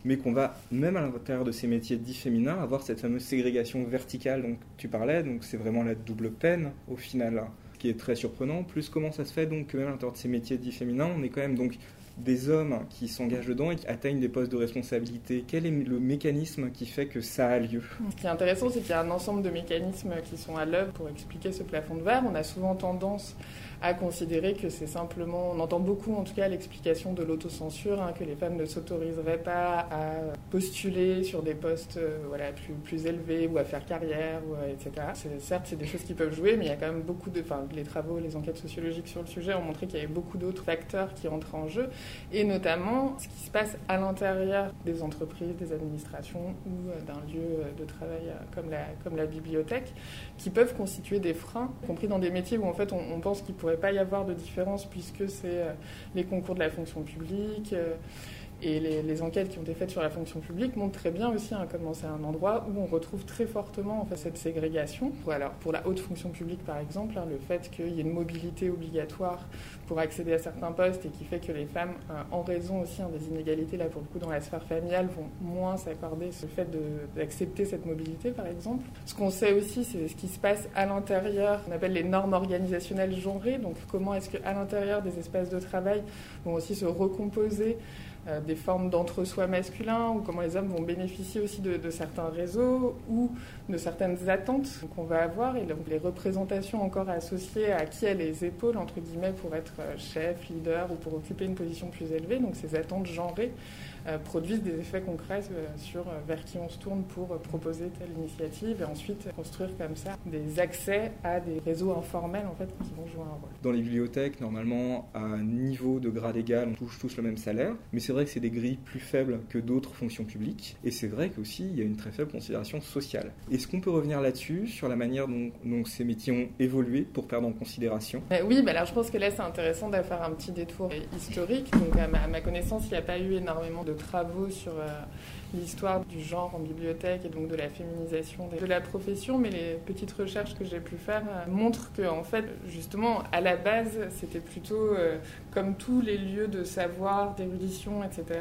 mais qu'on va, même à l'intérieur de ces métiers dits féminins, avoir cette fameuse ségrégation verticale dont tu parlais, donc c'est vraiment la double peine au final, qui est très surprenant. Plus comment ça se fait donc que même à l'intérieur de ces métiers dits féminins, on est quand même donc des hommes qui s'engagent dedans et qui atteignent des postes de responsabilité Quel est le mécanisme qui fait que ça a lieu? Ce qui est intéressant, c'est qu'il y a un ensemble de mécanismes qui sont à l'œuvre pour expliquer ce plafond de verre. On a souvent tendance à considérer que c'est simplement, on entend beaucoup en tout cas l'explication de l'autocensure, hein, que les femmes ne s'autoriseraient pas à postuler sur des postes euh, voilà, plus, plus élevés ou à faire carrière, euh, etc. Certes, c'est des choses qui peuvent jouer, mais il y a quand même beaucoup de... Enfin, les travaux, les enquêtes sociologiques sur le sujet ont montré qu'il y avait beaucoup d'autres facteurs qui rentrent en jeu, et notamment ce qui se passe à l'intérieur des entreprises, des administrations ou euh, d'un lieu de travail comme la, comme la bibliothèque, qui peuvent constituer des freins, y compris dans des métiers où en fait on, pense qu'il pourrait pas y avoir de différence puisque c'est euh, les concours de la fonction publique. Et les, enquêtes qui ont été faites sur la fonction publique montrent très bien aussi hein, comment c'est un endroit où on retrouve très fortement en fait, cette ségrégation. Alors, pour la haute fonction publique, par exemple, hein, le fait qu'il y ait une mobilité obligatoire pour accéder à certains postes et qui fait que les femmes, euh, en raison aussi hein, des inégalités, là pour le coup, dans la sphère familiale, vont moins s'accorder ce fait d'accepter cette mobilité, par exemple. Ce qu'on sait aussi, c'est ce qui se passe à l'intérieur, on appelle les normes organisationnelles genrées, donc comment est-ce qu'à l'intérieur des espaces de travail vont aussi se recomposer euh, des formes d'entre-soi masculin, ou comment les hommes vont bénéficier aussi de, certains réseaux ou de certaines attentes qu'on va avoir, et donc les représentations encore associées à qui a les épaules, entre guillemets, pour être euh, chef, leader ou pour occuper une position plus élevée, donc ces attentes genrées produisent des effets concrets euh, sur euh, vers qui on se tourne pour proposer telle initiative et ensuite construire comme ça des accès à des réseaux informels en fait qui vont jouer un rôle. Dans les bibliothèques, normalement, à un niveau de grade égal, on touche tous le même salaire, mais c'est vrai que c'est des grilles plus faibles que d'autres fonctions publiques et c'est vrai qu'aussi il y a une très faible considération sociale. Est-ce qu'on peut revenir là-dessus sur la manière dont, ces métiers ont évolué pour perdre en considération? Oui, bah alors je pense que là c'est intéressant de faire un petit détour historique. Donc à ma connaissance, il n'y a pas eu énormément de travaux sur euh, l'histoire du genre en bibliothèque et donc de la féminisation de la profession, mais les petites recherches que j'ai pu faire euh, montrent que, en fait, justement, à la base, c'était plutôt euh, comme tous les lieux de savoir, d'érudition, etc.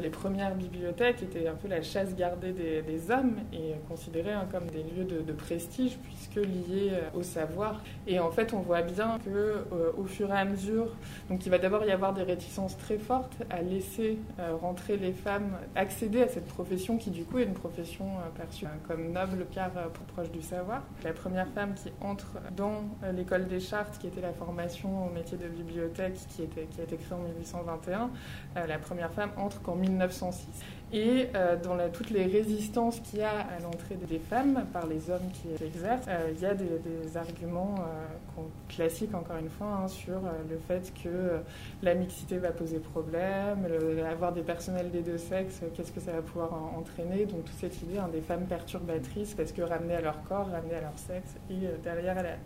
Les premières bibliothèques étaient un peu la chasse gardée des, hommes et considérées hein, comme des lieux de, prestige puisque liés au savoir. Et en fait, on voit bien que au fur et à mesure, donc il va d'abord y avoir des réticences très fortes à laisser rentrer les femmes accéder à cette profession qui du coup est une profession perçue comme noble car proche du savoir. La première femme qui entre dans l'école des chartes, qui était la formation au métier de bibliothèque qui, était, qui a été créée en 1821, la première femme entre qu'en 1906. Et euh, dans toutes les résistances qu'il y a à l'entrée des femmes par les hommes qui exercent, euh, il y a des, arguments euh, classiques, encore une fois, hein, sur le fait que la mixité va poser problème, avoir des personnels des deux sexes, qu'est-ce que ça va pouvoir entraîner. Donc toute cette idée hein, des femmes perturbatrices, parce que ramener à leur corps, ramener à leur sexe, et derrière à la,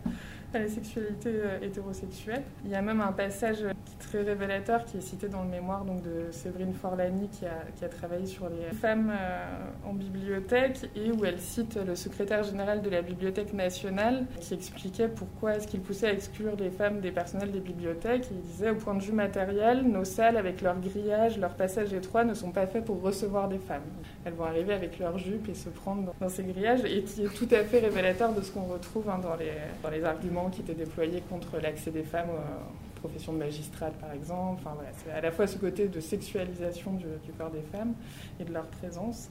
à la sexualité hétérosexuelle. Il y a même un passage qui est très révélateur qui est cité dans le mémoire donc, de Séverine Forlani qui a, travaillé sur les femmes euh, en bibliothèque et où elle cite le secrétaire général de la Bibliothèque nationale qui expliquait pourquoi est-ce qu'il poussait à exclure les femmes des personnels des bibliothèques. Il disait au point de vue matériel, nos salles avec leur grillage, leur passage étroit ne sont pas faits pour recevoir des femmes. Elles vont arriver avec leurs jupes et se prendre dans ces grillages et qui est tout à fait révélateur de ce qu'on retrouve hein, dans les arguments qui étaient déployés contre l'accès des femmes profession de magistrate par exemple. Enfin, voilà, c'est à la fois ce côté de sexualisation du, corps des femmes et de leur présence,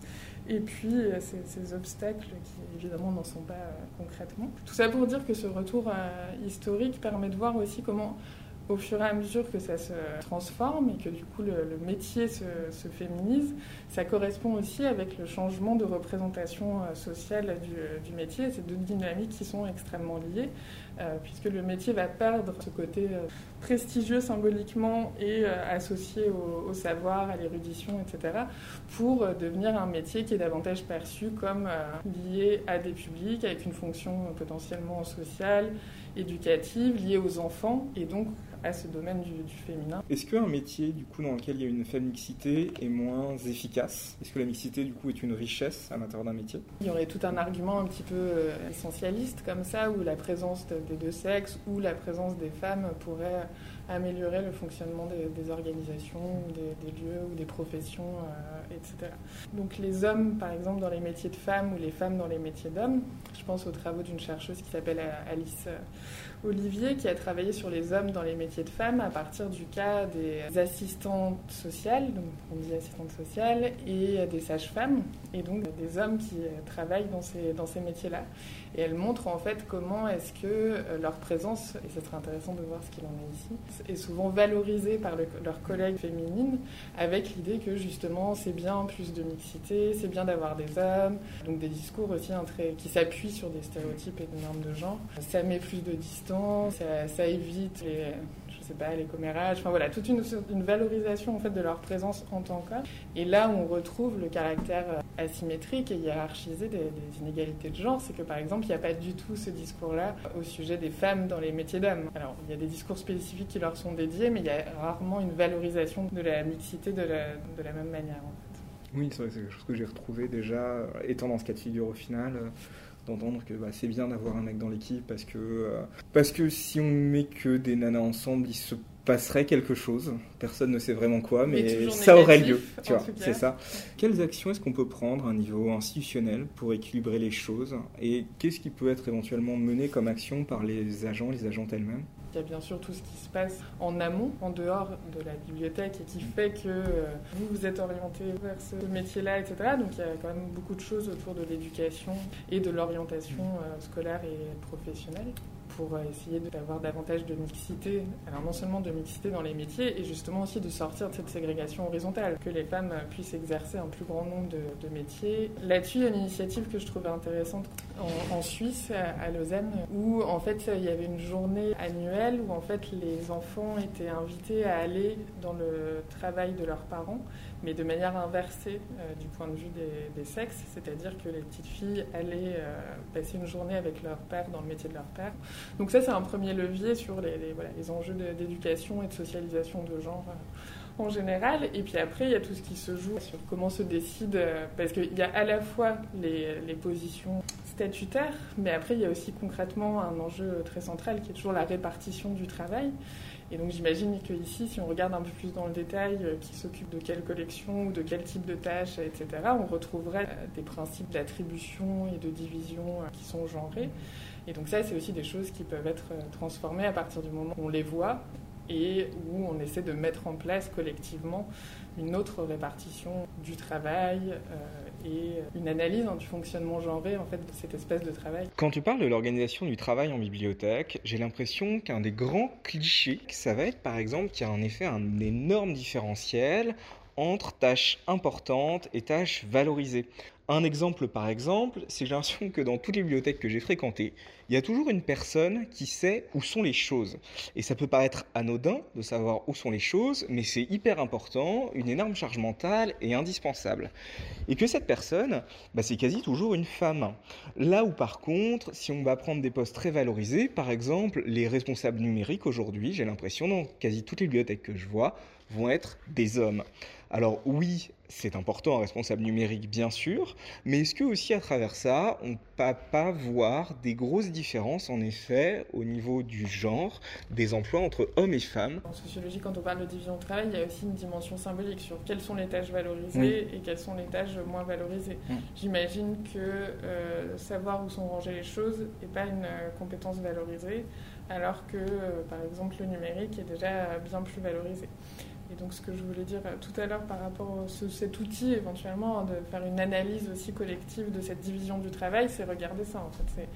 et puis euh, ces, obstacles qui évidemment n'en sont pas euh, concrètement. Tout ça pour dire que ce retour euh, historique permet de voir aussi comment au fur et à mesure que ça se transforme et que du coup le, métier se, féminise, ça correspond aussi avec le changement de représentation sociale du, du métier, ces deux dynamiques qui sont extrêmement liées. Euh, puisque le métier va perdre ce côté euh, prestigieux symboliquement et euh, associé au, savoir, à l'érudition, etc., pour devenir un métier qui est davantage perçu comme lié à des publics, avec une fonction potentiellement sociale, éducative, liée aux enfants, et donc à ce domaine du, féminin. Est-ce qu'un métier du coup dans lequel il y a une faible mixité est moins efficace? Est-ce que la mixité du coup est une richesse à l'intérieur d'un métier? Il y aurait tout un argument un petit peu euh, essentialiste comme ça où la présence des deux sexes ou la présence des femmes pourrait améliorer le fonctionnement des, organisations, des, des, lieux ou des professions, euh, etc. Donc les hommes, par exemple, dans les métiers de femmes ou les femmes dans les métiers d'hommes, je pense aux travaux d'une chercheuse qui s'appelle Alice Olivier, qui a travaillé sur les hommes dans les métiers de femmes à partir du cas des assistantes sociales, donc on dit assistantes sociales, et des sages-femmes, et donc des hommes qui travaillent dans ces, dans ces métiers-là. Et elle montre en fait comment est-ce que euh, leur présence, et ce serait intéressant de voir ce qu'il en est ici, est souvent valorisée par leurs collègues féminines, avec l'idée que justement c'est bien plus de mixité, c'est bien d'avoir des hommes, donc des discours aussi qui s'appuient sur des stéréotypes et des normes de genre. Ça met plus de distance ça, évite les, je sais pas, les commérages, enfin voilà, toute une, valorisation en fait de leur présence en tant qu'homme. Et là on retrouve le caractère euh, asymétrique et hiérarchisé des, inégalités de genre, c'est que par exemple, il n'y a pas du tout ce discours-là au sujet des femmes dans les métiers d'hommes. Alors, il y a des discours spécifiques qui leur sont dédiés, mais il y a rarement une valorisation de la mixité de la, même manière en fait. Oui, c'est quelque chose que j'ai retrouvé déjà, étant dans ce cas de figure au final. D'entendre que bah, c'est bien d'avoir un mec dans l'équipe parce que, euh, parce que si on met que des nanas ensemble, il se passerait quelque chose. Personne ne sait vraiment quoi, mais, ça aurait lieu. Tu vois, c'est ça. Quelles actions est-ce qu'on peut prendre à un niveau institutionnel pour équilibrer les choses Et qu'est-ce qui peut être éventuellement mené comme action par les agents, les agentes elles-mêmes? Il y a bien sûr tout ce qui se passe en amont, en dehors de la bibliothèque et qui fait que euh, vous vous êtes orienté vers ce métier-là, etc. Donc il y a quand même beaucoup de choses autour de l'éducation et de l'orientation euh, scolaire et professionnelle pour euh, essayer d'avoir davantage de mixité. Alors non seulement de mixité dans les métiers, et justement aussi de sortir de cette ségrégation horizontale, que les femmes puissent exercer un plus grand nombre de, métiers. Là-dessus, il y a une initiative que je trouvais intéressante en, Suisse, à Lausanne, où en fait il y avait une journée annuelle où en fait les enfants étaient invités à aller dans le travail de leurs parents mais de manière inversée euh, du point de vue des, sexes, c'est-à-dire que les petites filles allaient euh, passer une journée avec leur père dans le métier de leur père. Donc ça, c'est un premier levier sur les, les, enjeux d'éducation et de socialisation de genre euh, en général. Et puis après, il y a tout ce qui se joue sur comment se décide, parce qu'il y a à la fois les, les positions statutaires, mais après, il y a aussi concrètement un enjeu très central qui est toujours la répartition du travail. Et donc j'imagine qu'ici, si on regarde un peu plus dans le détail, euh, qui s'occupe de quelle collection ou de quel type de tâches, etc., on retrouverait euh, des principes d'attribution et de division euh, qui sont genrés. Et donc ça, c'est aussi des choses qui peuvent être transformées à partir du moment où on les voit et où on essaie de mettre en place collectivement une autre répartition du travail euh, et une analyse hein, du fonctionnement genré en fait de cette espèce de travail. Quand tu parles de l'organisation du travail en bibliothèque, j'ai l'impression qu'un des grands clichés, ça va être par exemple qu'il y a en effet un énorme différentiel entre tâches importantes et tâches valorisées. Un exemple par exemple, c'est j'ai l'impression que dans toutes les bibliothèques que j'ai fréquentées, il y a toujours une personne qui sait où sont les choses. Et ça peut paraître anodin de savoir où sont les choses, mais c'est hyper important, une énorme charge mentale et indispensable. Et que cette personne, bah, c'est quasi toujours une femme. Là où par contre, si on va prendre des postes très valorisés, par exemple les responsables numériques aujourd'hui, j'ai l'impression dans quasi toutes les bibliothèques que je vois, vont être des hommes. Alors oui, c'est important un responsable numérique bien sûr, mais est-ce que aussi à travers ça, on ne peut pas voir des grosses différences en effet au niveau du genre des emplois entre hommes et femmes? En sociologie, quand on parle de division de travail, il y a aussi une dimension symbolique sur quelles sont les tâches valorisées et quelles sont les tâches moins valorisées. Mm. J'imagine que euh, savoir où sont rangées les choses n'est pas une euh, compétence valorisée, alors que euh, par exemple le numérique est déjà bien plus valorisé. Et donc ce que je voulais dire tout à l'heure par rapport à cet outil éventuellement de faire une analyse aussi collective de cette division du travail, c'est regarder ça en fait.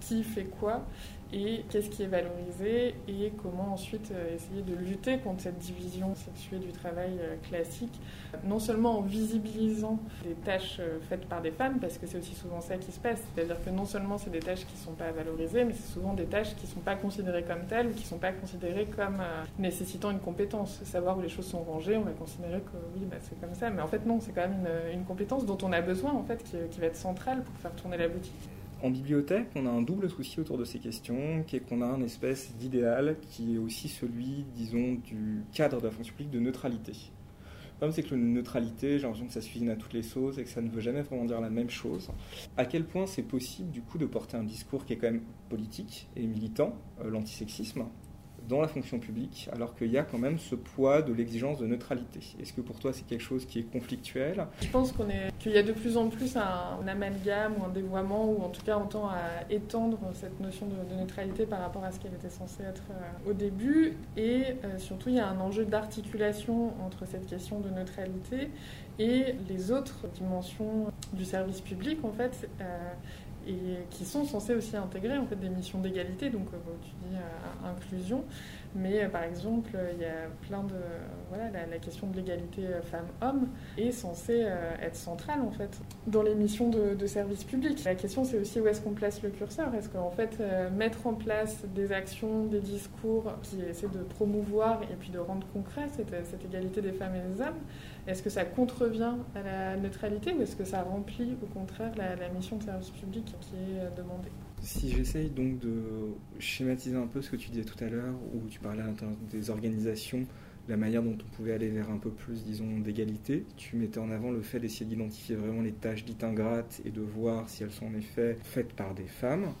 Qui fait quoi et qu'est-ce qui est valorisé et comment ensuite euh, essayer de lutter contre cette division sexuée du travail euh, classique, non seulement en visibilisant des tâches euh, faites par des femmes, parce que c'est aussi souvent ça qui se passe, c'est-à-dire que non seulement c'est des tâches qui ne sont pas valorisées, mais c'est souvent des tâches qui ne sont pas considérées comme telles ou qui ne sont pas considérées comme nécessitant une compétence. Savoir où les choses sont rangées, on va considérer que oui, bah, c'est comme ça, mais en fait non, c'est quand même une, compétence dont on a besoin en fait, qui va être centrale pour faire tourner la boutique. En bibliothèque, on a un double souci autour de ces questions, qui est qu'on a un espèce d'idéal qui est aussi celui, disons, du cadre de la fonction publique de neutralité. Le problème, c'est que la neutralité, j'ai l'impression que ça suffit à toutes les sauces et que ça ne veut jamais vraiment dire la même chose. À quel point c'est possible, du coup, de porter un discours qui est quand même politique et militant, euh, l'antisexisme, dans la fonction publique, alors qu'il y a quand même ce poids de l'exigence de neutralité. Est-ce que pour toi c'est quelque chose qui est conflictuel? Je pense qu'il y a de plus en plus un, amalgame ou un dévoiement, ou en tout cas on tend à étendre cette notion de, neutralité par rapport à ce qu'elle était censée être euh, au début. Et euh, surtout il y a un enjeu d'articulation entre cette question de neutralité et les autres dimensions du service public en fait. Euh, et qui sont censés aussi intégrer en fait des missions d'égalité, donc euh, tu dis euh, inclusion, mais euh, par exemple il y a plein de voilà la, question de l'égalité femmes-hommes est censée être centrale en fait dans les missions de, de service public. La question c'est aussi où est-ce qu'on place le curseur, est-ce qu'en fait mettre en place des actions, des discours qui essaient de promouvoir et puis de rendre concret cette, égalité des femmes et des hommes, est-ce que ça contrevient à la neutralité ou est-ce que ça remplit au contraire la, la mission de service public qui est euh, demandé. Si j'essaye donc de schématiser un peu ce que tu disais tout à l'heure, où tu parlais des organisations, la manière dont on pouvait aller vers un peu plus, disons, d'égalité, tu mettais en avant le fait d'essayer d'identifier vraiment les tâches dites ingrates et de voir si elles sont en effet faites par des femmes.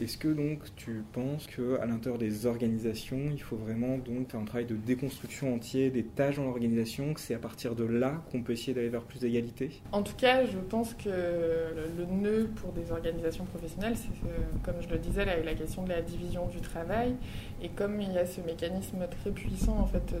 Est-ce que donc tu penses qu'à l'intérieur des organisations, il faut vraiment donc faire un travail de déconstruction entier des tâches dans l'organisation, que c'est à partir de là qu'on peut essayer d'aller vers plus d'égalité? En tout cas, je pense que le, nœud pour des organisations professionnelles, c'est comme je le disais, la, question de la division du travail. Et comme il y a ce mécanisme très puissant en fait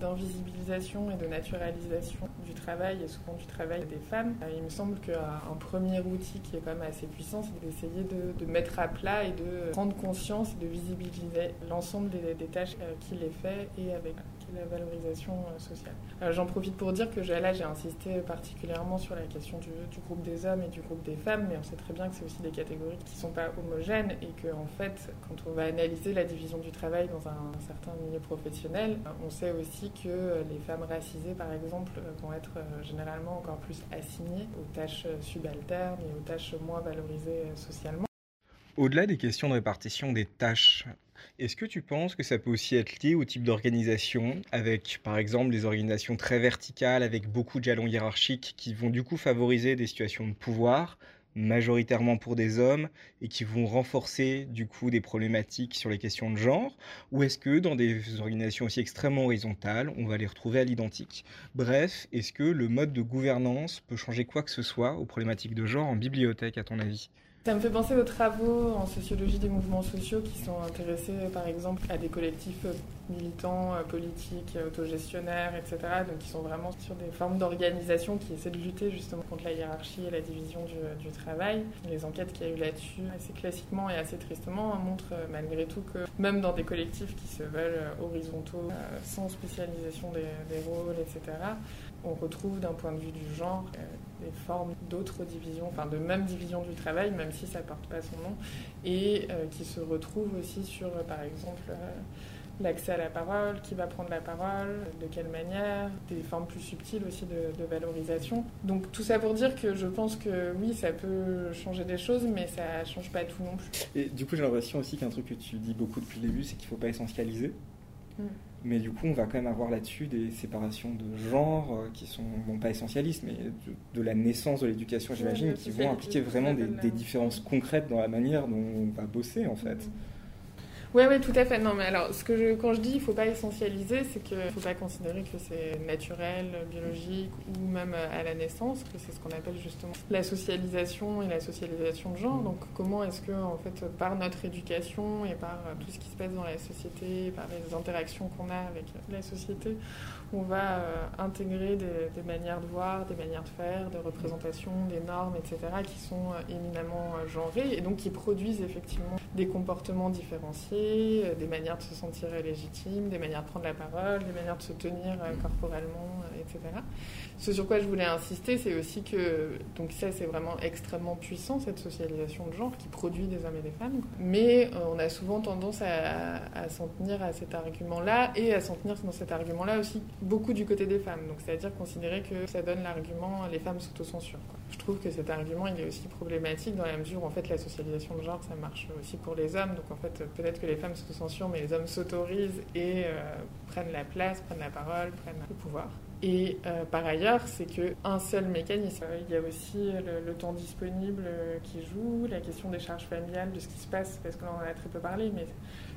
d'invisibilisation et de naturalisation du travail et souvent du travail des femmes, euh, il me semble qu'un premier outil qui est quand même assez puissant, c'est d'essayer de, de mettre à plat et de prendre conscience et de visibiliser l'ensemble des, tâches euh, qu'il est fait et avec la valorisation euh, sociale. J'en profite pour dire que là j'ai insisté particulièrement sur la question du, groupe des hommes et du groupe des femmes, mais on sait très bien que c'est aussi des catégories qui ne sont pas homogènes et que en fait quand on va analyser la division du travail dans un, certain milieu professionnel, on sait aussi que les femmes racisées par exemple vont être euh, généralement encore plus assignées aux tâches subalternes et aux tâches moins valorisées socialement. Au-delà des questions de répartition des tâches, est-ce que tu penses que ça peut aussi être lié au type d'organisation, avec par exemple des organisations très verticales, avec beaucoup de jalons hiérarchiques qui vont du coup favoriser des situations de pouvoir, majoritairement pour des hommes, et qui vont renforcer du coup des problématiques sur les questions de genre, ou est-ce que dans des organisations aussi extrêmement horizontales, on va les retrouver à l'identique? Bref, est-ce que le mode de gouvernance peut changer quoi que ce soit aux problématiques de genre en bibliothèque à ton avis? Ça me fait penser aux travaux en sociologie des mouvements sociaux qui sont intéressés par exemple à des collectifs militants, euh, politiques, autogestionnaires, etc. Donc qui sont vraiment sur des formes d'organisation qui essaient de lutter justement contre la hiérarchie et la division du, travail. Les enquêtes qu'il y a eu là-dessus, assez classiquement et assez tristement, montrent euh, malgré tout que même dans des collectifs qui se veulent euh, horizontaux, sans spécialisation des rôles, etc., on retrouve d'un point de vue du genre des formes d'autres divisions, enfin de même division du travail, même si ça porte pas son nom, et qui se retrouvent aussi sur, par exemple, l'accès à la parole, qui va prendre la parole, de quelle manière, des formes plus subtiles aussi de, valorisation. Donc tout ça pour dire que je pense que oui, ça peut changer des choses, mais ça change pas tout non plus. Et du coup, j'ai l'impression aussi qu'un truc que tu dis beaucoup depuis le début, c'est qu'il faut pas essentialiser. Mm. Mais du coup, on va quand même avoir là-dessus des séparations de genre euh, qui sont, bon, pas essentialistes, mais de, la naissance de l'éducation, j'imagine, qui vont impliquer vraiment des, différences concrètes dans la manière dont on va bosser, en fait. Mm. Oui, oui, tout à fait. Non, mais alors, ce que je, quand je dis il ne faut pas essentialiser, c'est qu'il ne faut pas considérer que c'est naturel, biologique ou même à la naissance, que c'est ce qu'on appelle justement la socialisation et la socialisation de genre. Donc, comment est-ce que, en fait, par notre éducation et par tout ce qui se passe dans la société, par les interactions qu'on a avec la société, on va euh, intégrer des, manières de voir, des manières de faire, des représentations, des normes, etc., qui sont euh, éminemment euh, genrées et donc qui produisent effectivement des comportements différenciés, des manières de se sentir légitime, des manières de prendre la parole, des manières de se tenir corporellement, etc. Ce sur quoi je voulais insister, c'est aussi que, donc ça c'est vraiment extrêmement puissant, cette socialisation de genre qui produit des hommes et des femmes, mais on a souvent tendance à, à s'en tenir à cet argument-là et à s'en tenir dans cet argument-là aussi beaucoup du côté des femmes. Donc, c'est-à-dire considérer que ça donne l'argument les femmes s'autocensurent. Je trouve que cet argument, il est aussi problématique dans la mesure où, en fait, la socialisation de genre, ça marche aussi pour les hommes. Donc, en fait, peut-être que les femmes s'autocensurent, mais les hommes s'autorisent et euh, prennent la place, prennent la parole, prennent le pouvoir. Et euh, par ailleurs, c'est qu'un seul mécanisme. Il y a aussi le, temps disponible euh, qui joue, la question des charges familiales, de ce qui se passe, parce qu'on en a très peu parlé, mais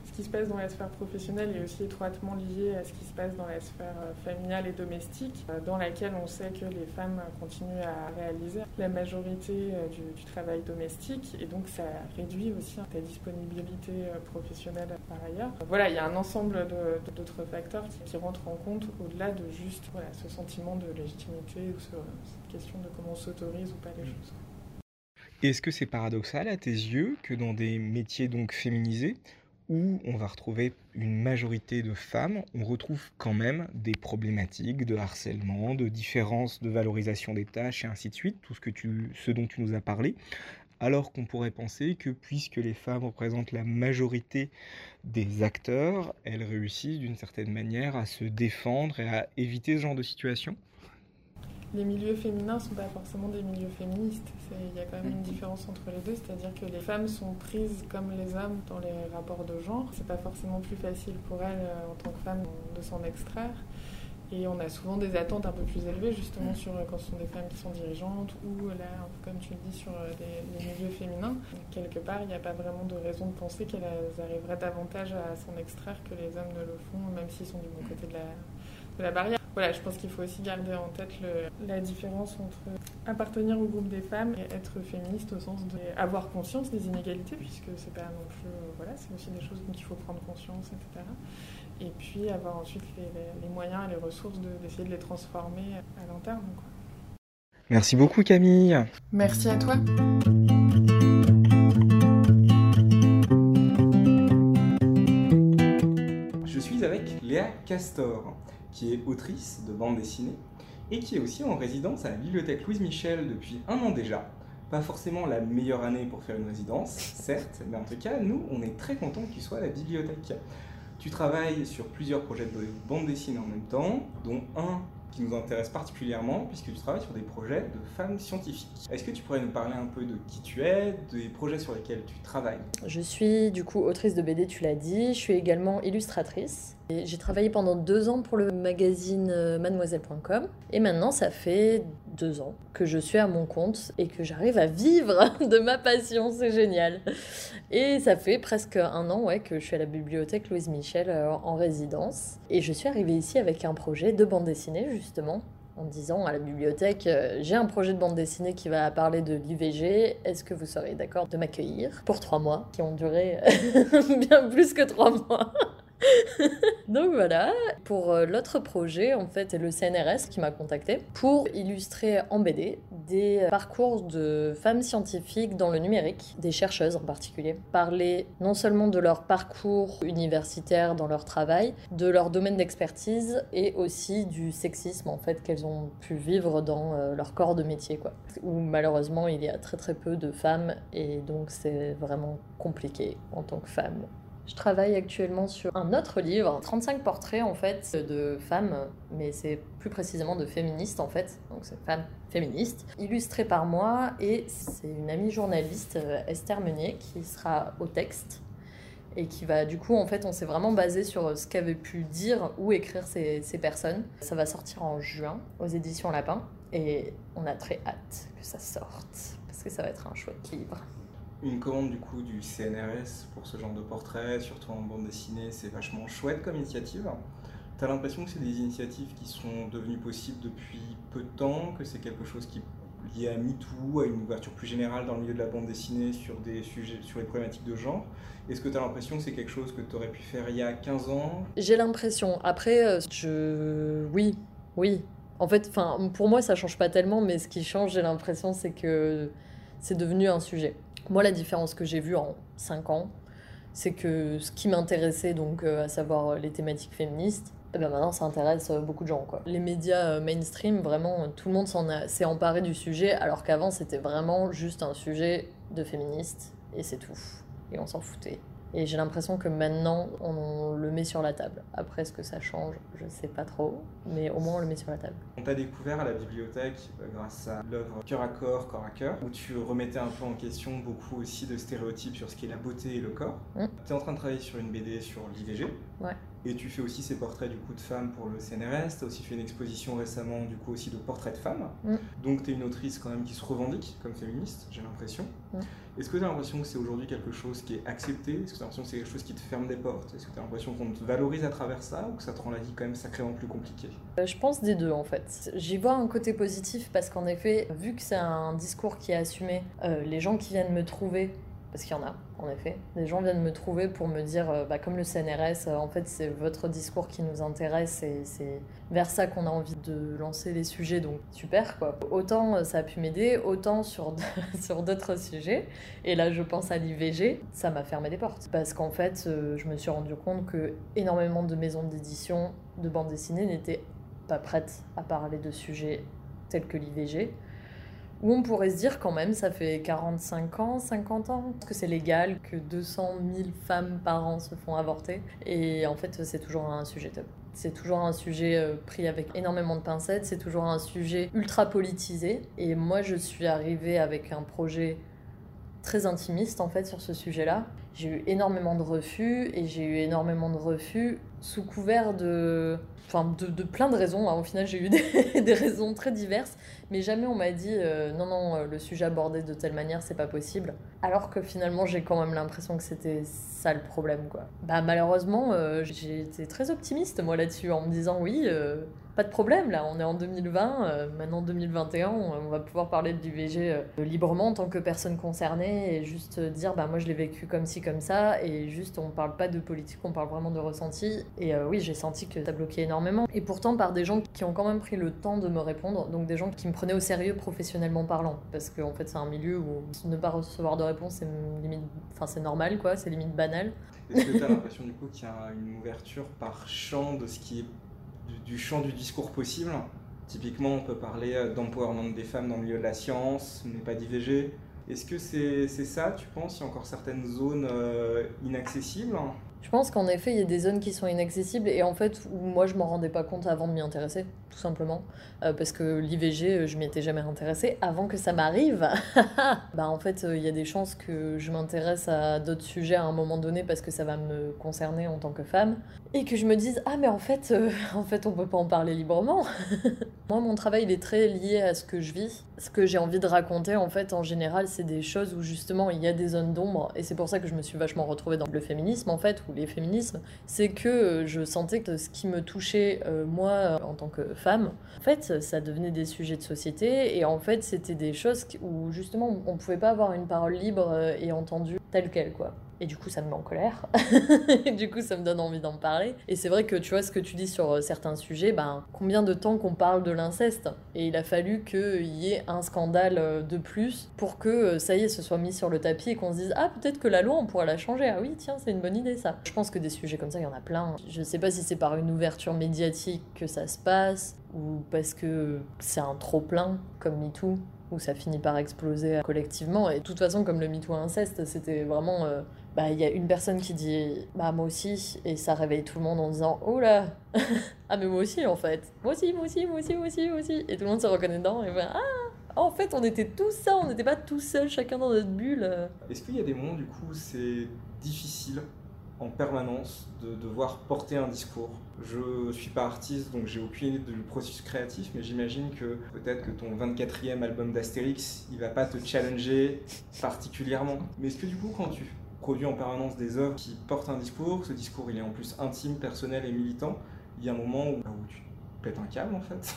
ce qui se passe dans la sphère professionnelle est aussi étroitement lié à ce qui se passe dans la sphère euh, familiale et domestique, dans laquelle on sait que les femmes continuent à réaliser la majorité du, travail domestique, et donc ça réduit aussi la disponibilité professionnelle par ailleurs. Voilà, il y a un ensemble d'autres facteurs qui, rentrent en compte au-delà de juste ce sentiment de légitimité ou cette question de comment on s'autorise ou pas les choses. Est-ce que c'est paradoxal à tes yeux que dans des métiers donc féminisés, où on va retrouver une majorité de femmes, on retrouve quand même des problématiques de harcèlement, de différence de valorisation des tâches et ainsi de suite, tout ce, que tu, ce dont tu nous as parlé, alors qu'on pourrait penser que puisque les femmes représentent la majorité des acteurs, elles réussissent d'une certaine manière à se défendre et à éviter ce genre de situation les milieux féminins ne sont pas forcément des milieux féministes. Il y a quand même une différence entre les deux, c'est-à-dire que les femmes sont prises comme les hommes dans les rapports de genre. C'est pas forcément plus facile pour elles euh, en tant que femmes de s'en extraire. Et on a souvent des attentes un peu plus élevées, justement, sur quand ce sont des femmes qui sont dirigeantes ou, là, comme tu le dis, sur les, milieux féminins. Quelque part, il n'y a pas vraiment de raison de penser qu'elles arriveraient davantage à s'en extraire que les hommes ne le font, même s'ils sont du bon côté de la, de la barrière. Voilà, je pense qu'il faut aussi garder en tête la différence entre appartenir au groupe des femmes et être féministe au sens d'avoir conscience des inégalités, puisque c'est pas non plus. Voilà, c'est aussi des choses dont il faut prendre conscience, etc et puis avoir ensuite les, moyens et les ressources d'essayer de, les transformer à long terme. Merci beaucoup Camille. Merci à toi. Je suis avec Léa Castor, qui est autrice de bande dessinée et qui est aussi en résidence à la bibliothèque Louise Michel depuis un an déjà. Pas forcément la meilleure année pour faire une résidence, certes, mais en tout cas, nous, on est très contents qu'il soit à la bibliothèque. Tu travailles sur plusieurs projets de bande dessinée en même temps, dont un qui nous intéresse particulièrement puisque tu travailles sur des projets de femmes scientifiques. Est-ce que tu pourrais nous parler un peu de qui tu es, des projets sur lesquels tu travailles? Je suis du coup autrice de BD, tu l'as dit, je suis également illustratrice. J'ai travaillé pendant deux ans pour le magazine euh, mademoiselle.com et maintenant ça fait deux ans que je suis à mon compte et que j'arrive à vivre de ma passion, c'est génial. Et ça fait presque un an ouais, que je suis à la bibliothèque Louise Michel euh, en résidence. Et je suis arrivée ici avec un projet de bande dessinée justement en disant à la bibliothèque euh, j'ai un projet de bande dessinée qui va parler de l'IVG, est-ce que vous seriez d'accord de m'accueillir pour trois mois qui ont duré bien plus que trois mois? Donc voilà, pour euh, l'autre projet, en fait, c'est le CNRS qui m'a contacté pour illustrer en BD des parcours de femmes scientifiques dans le numérique, des chercheuses en particulier. Parler non seulement de leur parcours universitaire dans leur travail, de leur domaine d'expertise et aussi du sexisme en fait qu'elles ont pu vivre dans euh, leur corps de métier quoi. Où malheureusement il y a très très peu de femmes et donc c'est vraiment compliqué en tant que femme je travaille actuellement sur un autre livre, 35 portraits en fait de femmes, mais c'est plus précisément de féministes en fait, donc c'est femmes féministes, illustrées par moi et c'est une amie journaliste, euh, Esther Meunier, qui sera au texte et qui va du coup en fait on s'est vraiment basé sur ce qu'avaient pu dire ou écrire ces, ces personnes. Ça va sortir en juin aux éditions Lapin et on a très hâte que ça sorte parce que ça va être un chouette livre une commande du coup du CNRS pour ce genre de portrait, surtout en bande dessinée, c'est vachement chouette comme initiative. T'as l'impression que c'est des initiatives qui sont devenues possibles depuis peu de temps, que c'est quelque chose qui est lié à MeToo, à une ouverture plus générale dans le milieu de la bande dessinée sur des sujets, sur les problématiques de genre. Est-ce que tu as l'impression que c'est quelque chose que tu aurais pu faire il y a 15 ans? J'ai l'impression. Après, euh, je... Oui, oui. En fait, pour moi, ça change pas tellement, mais ce qui change, j'ai l'impression, c'est que c'est devenu un sujet. Moi, la différence que j'ai vue en 5 ans, c'est que ce qui m'intéressait, donc euh, à savoir les thématiques féministes, eh ben maintenant ça intéresse euh, beaucoup de gens. Les médias euh, mainstream, vraiment, tout le monde s'est emparé du sujet, alors qu'avant c'était vraiment juste un sujet de féministes, et c'est tout. Et on s'en foutait. Et j'ai l'impression que maintenant, on le met sur la table. Après, ce que ça change, je sais pas trop, mais au moins on le met sur la table. On t'a découvert à la bibliothèque euh, grâce à l'œuvre Cœur à corps, corps à cœur, où tu remettais un peu en question beaucoup aussi de stéréotypes sur ce qu'est la beauté et le corps. Mmh. Tu es en train de travailler sur une BD sur l'IVG. Ouais. Et tu fais aussi ces portraits du coup de femmes pour le CNRS. Tu as aussi fait une exposition récemment du coup aussi de portraits de femmes. Mm. Donc tu es une autrice quand même qui se revendique comme féministe, j'ai l'impression. Mm. Est-ce que tu as l'impression que c'est aujourd'hui quelque chose qui est accepté? Est-ce que tu as l'impression que c'est quelque chose qui te ferme des portes? Est-ce que tu as l'impression qu'on te valorise à travers ça ou que ça te rend la vie quand même sacrément plus compliquée? Euh, Je pense des deux en fait. J'y vois un côté positif parce qu'en effet, vu que c'est un discours qui est assumé, euh, les gens qui viennent me trouver parce qu'il y en a, en effet. Des gens viennent me trouver pour me dire, euh, bah, comme le CNRS, euh, en fait, c'est votre discours qui nous intéresse et c'est vers ça qu'on a envie de lancer les sujets, donc super, quoi. Autant euh, ça a pu m'aider, autant sur, d'autres sujets. Et là, je pense à l'IVG, ça m'a fermé des portes. Parce qu'en fait, je me suis rendu compte que énormément de maisons d'édition de bande dessinée n'étaient pas prêtes à parler de sujets tels que l'IVG où on pourrait se dire quand même, ça fait 45 ans, 50 ans, que c'est légal, que 200 000 femmes par an se font avorter. Et en fait, c'est toujours un sujet top. C'est toujours un sujet euh, pris avec énormément de pincettes, c'est toujours un sujet ultra politisé. Et moi, je suis arrivée avec un projet très intimiste en fait sur ce sujet-là. J'ai eu énormément de refus et j'ai eu énormément de refus sous couvert de, enfin de, plein de raisons. Hein. Au final, j'ai eu des, des, raisons très diverses, mais jamais on m'a dit euh, non non euh, le sujet abordé de telle manière c'est pas possible. Alors que finalement j'ai quand même l'impression que c'était ça le problème quoi. Bah malheureusement euh, j'ai été très optimiste moi là-dessus en me disant oui pas de problème là, on est en 2020, euh, maintenant 2021, on, va pouvoir parler de l'IVG euh, librement en tant que personne concernée et juste dire bah moi je l'ai vécu comme ci comme ça et juste on parle pas de politique, on parle vraiment de ressenti et euh, oui j'ai senti que ça bloquait énormément et pourtant par des gens qui ont quand même pris le temps de me répondre, donc des gens qui me prenaient au sérieux professionnellement parlant parce qu'en en fait c'est un milieu où ne pas recevoir de réponse c'est limite, enfin c'est normal quoi, c'est limite banal. Est-ce que tu as l'impression du coup qu'il y a une ouverture par champ de ce qui est du, champ du discours possible. Typiquement, on peut parler euh, d'empowerment des femmes dans le milieu de la science, mais pas d'IVG. Est-ce que c'est ça, tu penses? Il y a encore certaines zones euh, inaccessibles? Je pense qu'en effet, il y a des zones qui sont inaccessibles et en fait, où moi je m'en rendais pas compte avant de m'y intéresser, tout simplement. Euh, parce que l'IVG, je m'y étais jamais intéressée avant que ça m'arrive. bah en fait, il y a des chances que je m'intéresse à d'autres sujets à un moment donné parce que ça va me concerner en tant que femme et que je me dise ah mais en fait, euh, en fait, on peut pas en parler librement. moi, mon travail il est très lié à ce que je vis, ce que j'ai envie de raconter. En fait, en général, c'est des choses où justement il y a des zones d'ombre et c'est pour ça que je me suis vachement retrouvée dans le féminisme en fait tous les féminismes, c'est que euh, je sentais que ce qui me touchait, euh, moi, en tant que femme, en fait, ça devenait des sujets de société. Et en fait, c'était des choses où, justement, on pouvait pas avoir une parole libre et entendue telle qu'elle, quoi. Et du coup, ça me met en colère. et du coup, ça me donne envie d'en parler. Et c'est vrai que tu vois ce que tu dis sur euh, certains sujets, ben, combien de temps qu'on parle de l'inceste? Et il a fallu qu'il y ait un scandale euh, de plus pour que euh, ça y est, ce soit mis sur le tapis et qu'on se dise Ah, peut-être que la loi, on pourra la changer. Ah oui, tiens, c'est une bonne idée ça. Je pense que des sujets comme ça, il y en a plein. Je sais pas si c'est par une ouverture médiatique que ça se passe ou parce que c'est un trop-plein comme MeToo où ça finit par exploser collectivement. Et de toute façon, comme le MeToo inceste, c'était vraiment bah il y a une personne qui dit bah moi aussi et ça réveille tout le monde en disant oh là ah mais moi aussi en fait moi aussi moi aussi moi aussi moi aussi moi aussi et tout le monde se reconnaît dedans et bah ah en fait on était tous ça on n'était pas tous seuls chacun dans notre bulle est-ce qu'il y a des moments du coup c'est difficile en permanence de devoir porter un discours? Je suis pas artiste, donc j'ai aucune idée du processus créatif, mais j'imagine que peut-être que ton 24e album d'Astérix, il va pas te challenger particulièrement. Mais est-ce que du coup, quand tu produit en permanence des œuvres qui portent un discours. Ce discours, il est en plus intime, personnel et militant. Il y a un moment où, tu pètes un câble, en fait.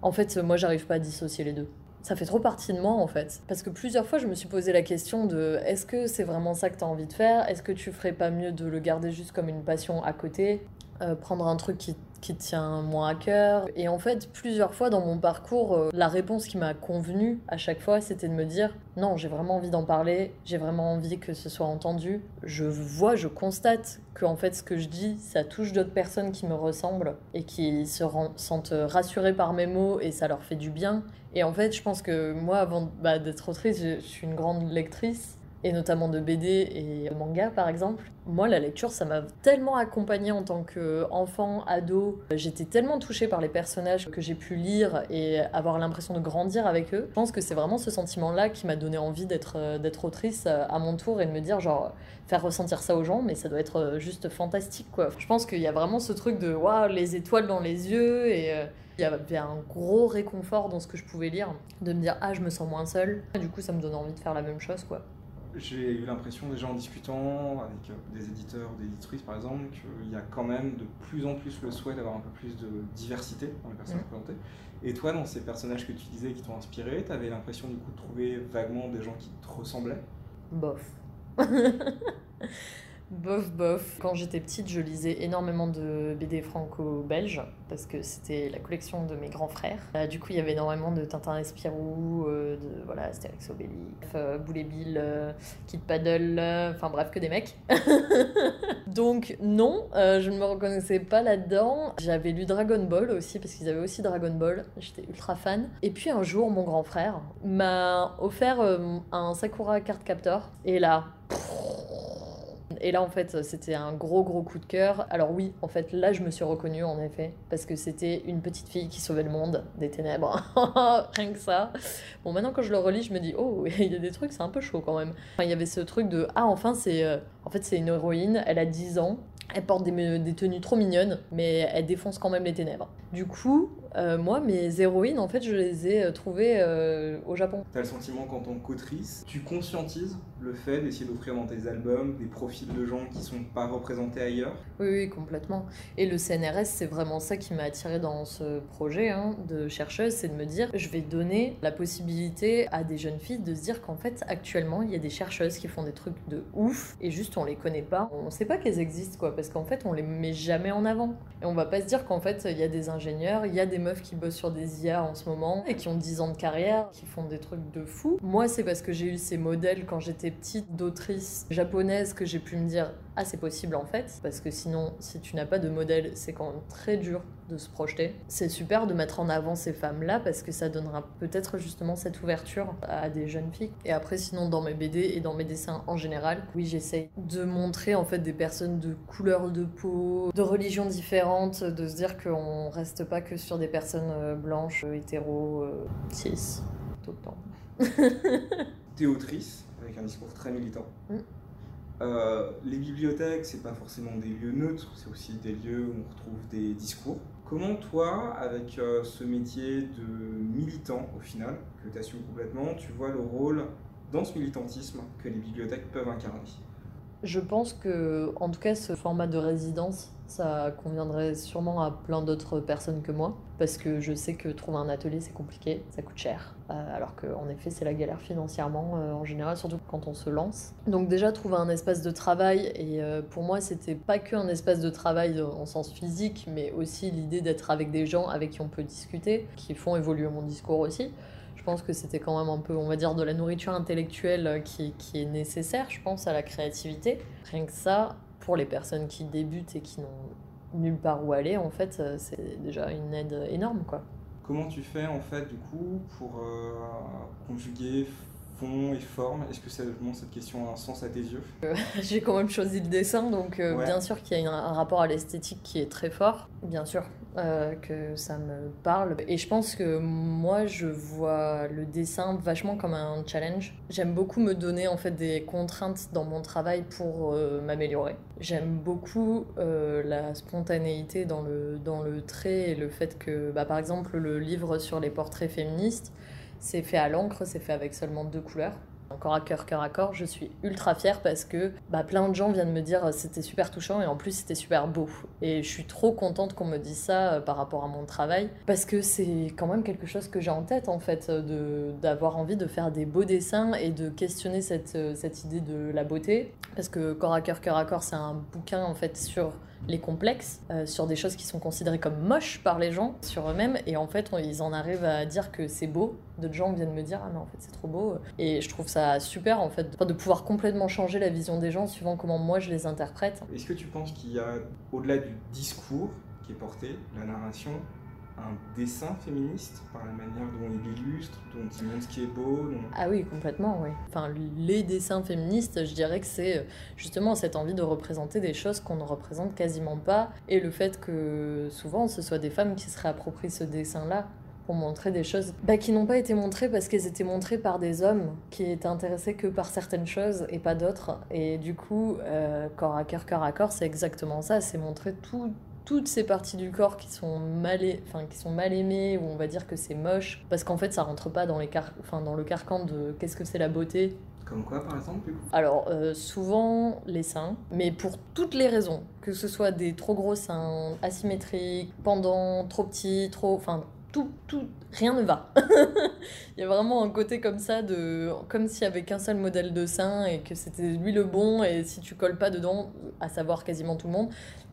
En fait, moi, j'arrive pas à dissocier les deux. Ça fait trop partie de moi, en fait. Parce que plusieurs fois, je me suis posé la question de est-ce que c'est vraiment ça que tu as envie de faire? Est-ce que tu ferais pas mieux de le garder juste comme une passion à côté? Euh, Prendre un truc qui qui tient moins à cœur. Et en fait, plusieurs fois dans mon parcours, euh, la réponse qui m'a convenu à chaque fois, c'était de me dire non, j'ai vraiment envie d'en parler, j'ai vraiment envie que ce soit entendu. Je vois, je constate que en fait, ce que je dis, ça touche d'autres personnes qui me ressemblent et qui se sentent rassurées par mes mots et ça leur fait du bien. Et en fait, je pense que moi, avant bah, d'être autrice, je suis une grande lectrice et notamment de BD et manga par exemple. Moi, la lecture, ça m'a tellement accompagnée en tant qu'enfant, ado. J'étais tellement touchée par les personnages que j'ai pu lire et avoir l'impression de grandir avec eux. Je pense que c'est vraiment ce sentiment-là qui m'a donné envie d'être euh, autrice euh, à mon tour et de me dire, genre, faire ressentir ça aux gens, mais ça doit être euh, juste fantastique, quoi. Je pense qu'il y a vraiment ce truc de, waouh, les étoiles dans les yeux et. il y avait un gros réconfort dans ce que je pouvais lire, de me dire ah je me sens moins seule. Du coup ça me donne envie de faire la même chose quoi j'ai eu l'impression déjà en discutant avec euh, des éditeurs ou des éditrices par exemple qu'il y a quand même de plus en plus le souhait d'avoir un peu plus de diversité dans les personnages présentés. Et toi, dans ces personnages que tu disais qui t'ont inspiré, tu avais l'impression du coup de trouver vaguement des gens qui te ressemblaient? Bof. Bof, bof. Quand j'étais petite, je lisais énormément de BD franco-belges parce que c'était la collection de mes grands frères. Euh, du coup, il y avait énormément de Tintin et Spirou, euh, de voilà, Astérix Obélix, euh, Boulet Bill, Kid Paddle, enfin bref, que des mecs. Donc, non, je ne me reconnaissais pas là-dedans. J'avais lu Dragon Ball aussi parce qu'ils avaient aussi Dragon Ball. J'étais ultra fan. Et puis un jour, mon grand frère m'a offert un Sakura Card Captor. Et là. Et là, en fait, c'était un gros, gros coup de cœur. Alors oui, en fait, là, je me suis reconnue, en effet, parce que c'était une petite fille qui sauvait le monde des ténèbres. Rien que ça. Bon, maintenant, quand je le relis, je me dis, oh, il y a des trucs, c'est un peu chaud quand même. Enfin, il y avait ce truc de, ah, enfin, c'est... Euh, en fait, c'est une héroïne, elle a 10 ans, elle porte des, des, tenues trop mignonnes, mais elle défonce quand même les ténèbres. Du coup, euh, moi, mes héroïnes, en fait, je les ai euh, trouvées euh, au Japon. T'as le sentiment qu'en tant qu'autrice, tu conscientises le fait d'essayer d'offrir dans tes albums des profils de gens qui sont pas représentés ailleurs? Oui, oui, complètement. Et le CNRS, c'est vraiment ça qui m'a attiré dans ce projet hein, de chercheuse, c'est de me dire, je vais donner la possibilité à des jeunes filles de se dire qu'en fait, actuellement, il y a des chercheuses qui font des trucs de ouf, et juste on les connaît pas, on sait pas qu'elles existent, quoi, parce qu'en fait, on les met jamais en avant. Et on va pas se dire qu'en fait, il y a des ingénieurs, il y a des meufs qui bossent sur des IA en ce moment et qui ont 10 ans de carrière, qui font des trucs de fou. Moi, c'est parce que j'ai eu ces modèles quand j'étais petite d'autrices japonaises que j'ai pu me dire ah c'est possible en fait parce que sinon si tu n'as pas de modèle c'est quand même très dur de se projeter. C'est super de mettre en avant ces femmes-là parce que ça donnera peut-être justement cette ouverture à des jeunes filles. Et après sinon dans mes BD et dans mes dessins en général, oui j'essaye de montrer en fait des personnes de couleur de peau, de religions différentes, de se dire qu'on reste pas que sur des personnes euh, blanches, euh, hétéros, euh, cis, tout le temps. T'es autrice avec un discours très militant. Mm. Euh, les bibliothèques, c'est pas forcément des lieux neutres, c'est aussi des lieux où on retrouve des discours. Comment toi, avec euh, ce métier de militant au final, que tu assumes complètement, tu vois le rôle dans ce militantisme que les bibliothèques peuvent incarner? Je pense que, en tout cas, ce format de résidence, ça conviendrait sûrement à plein d'autres personnes que moi, parce que je sais que trouver un atelier c'est compliqué, ça coûte cher, alors qu'en effet c'est la galère financièrement euh, en général, surtout quand on se lance. Donc déjà trouver un espace de travail, et euh, pour moi c'était pas que un espace de travail en sens physique, mais aussi l'idée d'être avec des gens avec qui on peut discuter, qui font évoluer mon discours aussi. Je pense que c'était quand même un peu, on va dire, de la nourriture intellectuelle qui, qui est nécessaire, je pense, à la créativité. Rien que ça, pour les personnes qui débutent et qui n'ont nulle part où aller, en fait, euh, c'est déjà une aide énorme, quoi. Comment tu fais, en fait, du coup, pour euh, conjuguer fond et forme? Est-ce que cette question a un sens à tes yeux? Euh, J'ai quand même choisi le dessin, donc bien sûr qu'il y a un rapport à l'esthétique qui est très fort, bien sûr. Euh, que ça me parle. Et je pense que moi, je vois le dessin vachement comme un challenge. J'aime beaucoup me donner en fait des contraintes dans mon travail pour euh, m'améliorer. J'aime beaucoup euh, la spontanéité dans le, dans le trait et le fait que, bah, par exemple, le livre sur les portraits féministes, c'est fait à l'encre, c'est fait avec seulement deux couleurs encore à cœur, cœur à corps, je suis ultra fière parce que bah, plein de gens viennent me dire euh, c'était super touchant et en plus c'était super beau. Et je suis trop contente qu'on me dise ça euh, par rapport à mon travail parce que c'est quand même quelque chose que j'ai en tête en fait, d'avoir envie de faire des beaux dessins et de questionner cette, euh, cette idée de la beauté. Parce que corps à cœur, cœur à corps, c'est un bouquin en fait sur les complexes, euh, sur des choses qui sont considérées comme moches par les gens, sur eux-mêmes, et en fait, ils en arrivent à dire que c'est beau. D'autres gens viennent me dire ah non en fait c'est trop beau, et je trouve ça super en fait de pouvoir complètement changer la vision des gens suivant comment moi je les interprète. Est-ce que tu penses qu'il y a au-delà du discours qui est porté, la narration, un dessin féministe par la manière dont il illustre, dont il montre ce qui est beau Ah oui, complètement, oui. Enfin, les dessins féministes, je dirais que c'est euh, justement cette envie de représenter des choses qu'on ne représente quasiment pas, et le fait que souvent ce soit des femmes qui se réapproprient ce dessin-là pour montrer des choses bah, qui n'ont pas été montrées parce qu'elles étaient montrées par des hommes qui étaient intéressés que par certaines choses et pas d'autres. Et du coup, euh, corps à cœur, cœur à corps, c'est exactement ça, c'est montrer tout toutes ces parties du corps qui sont mal, enfin, qui sont mal aimées, ou on va dire que c'est moche, parce qu'en fait ça rentre pas dans, les car... enfin, dans le carcan de qu'est-ce que c'est la beauté. Comme quoi par exemple Alors euh, souvent les seins, mais pour toutes les raisons, que ce soit des trop gros seins, asymétriques, pendant, trop petits, trop... Enfin tout, tout, rien ne va. Il y a vraiment un côté comme ça, de, comme s'il y avait qu'un seul modèle de sein et que c'était lui le bon, et si tu colles pas dedans, à savoir quasiment tout le monde,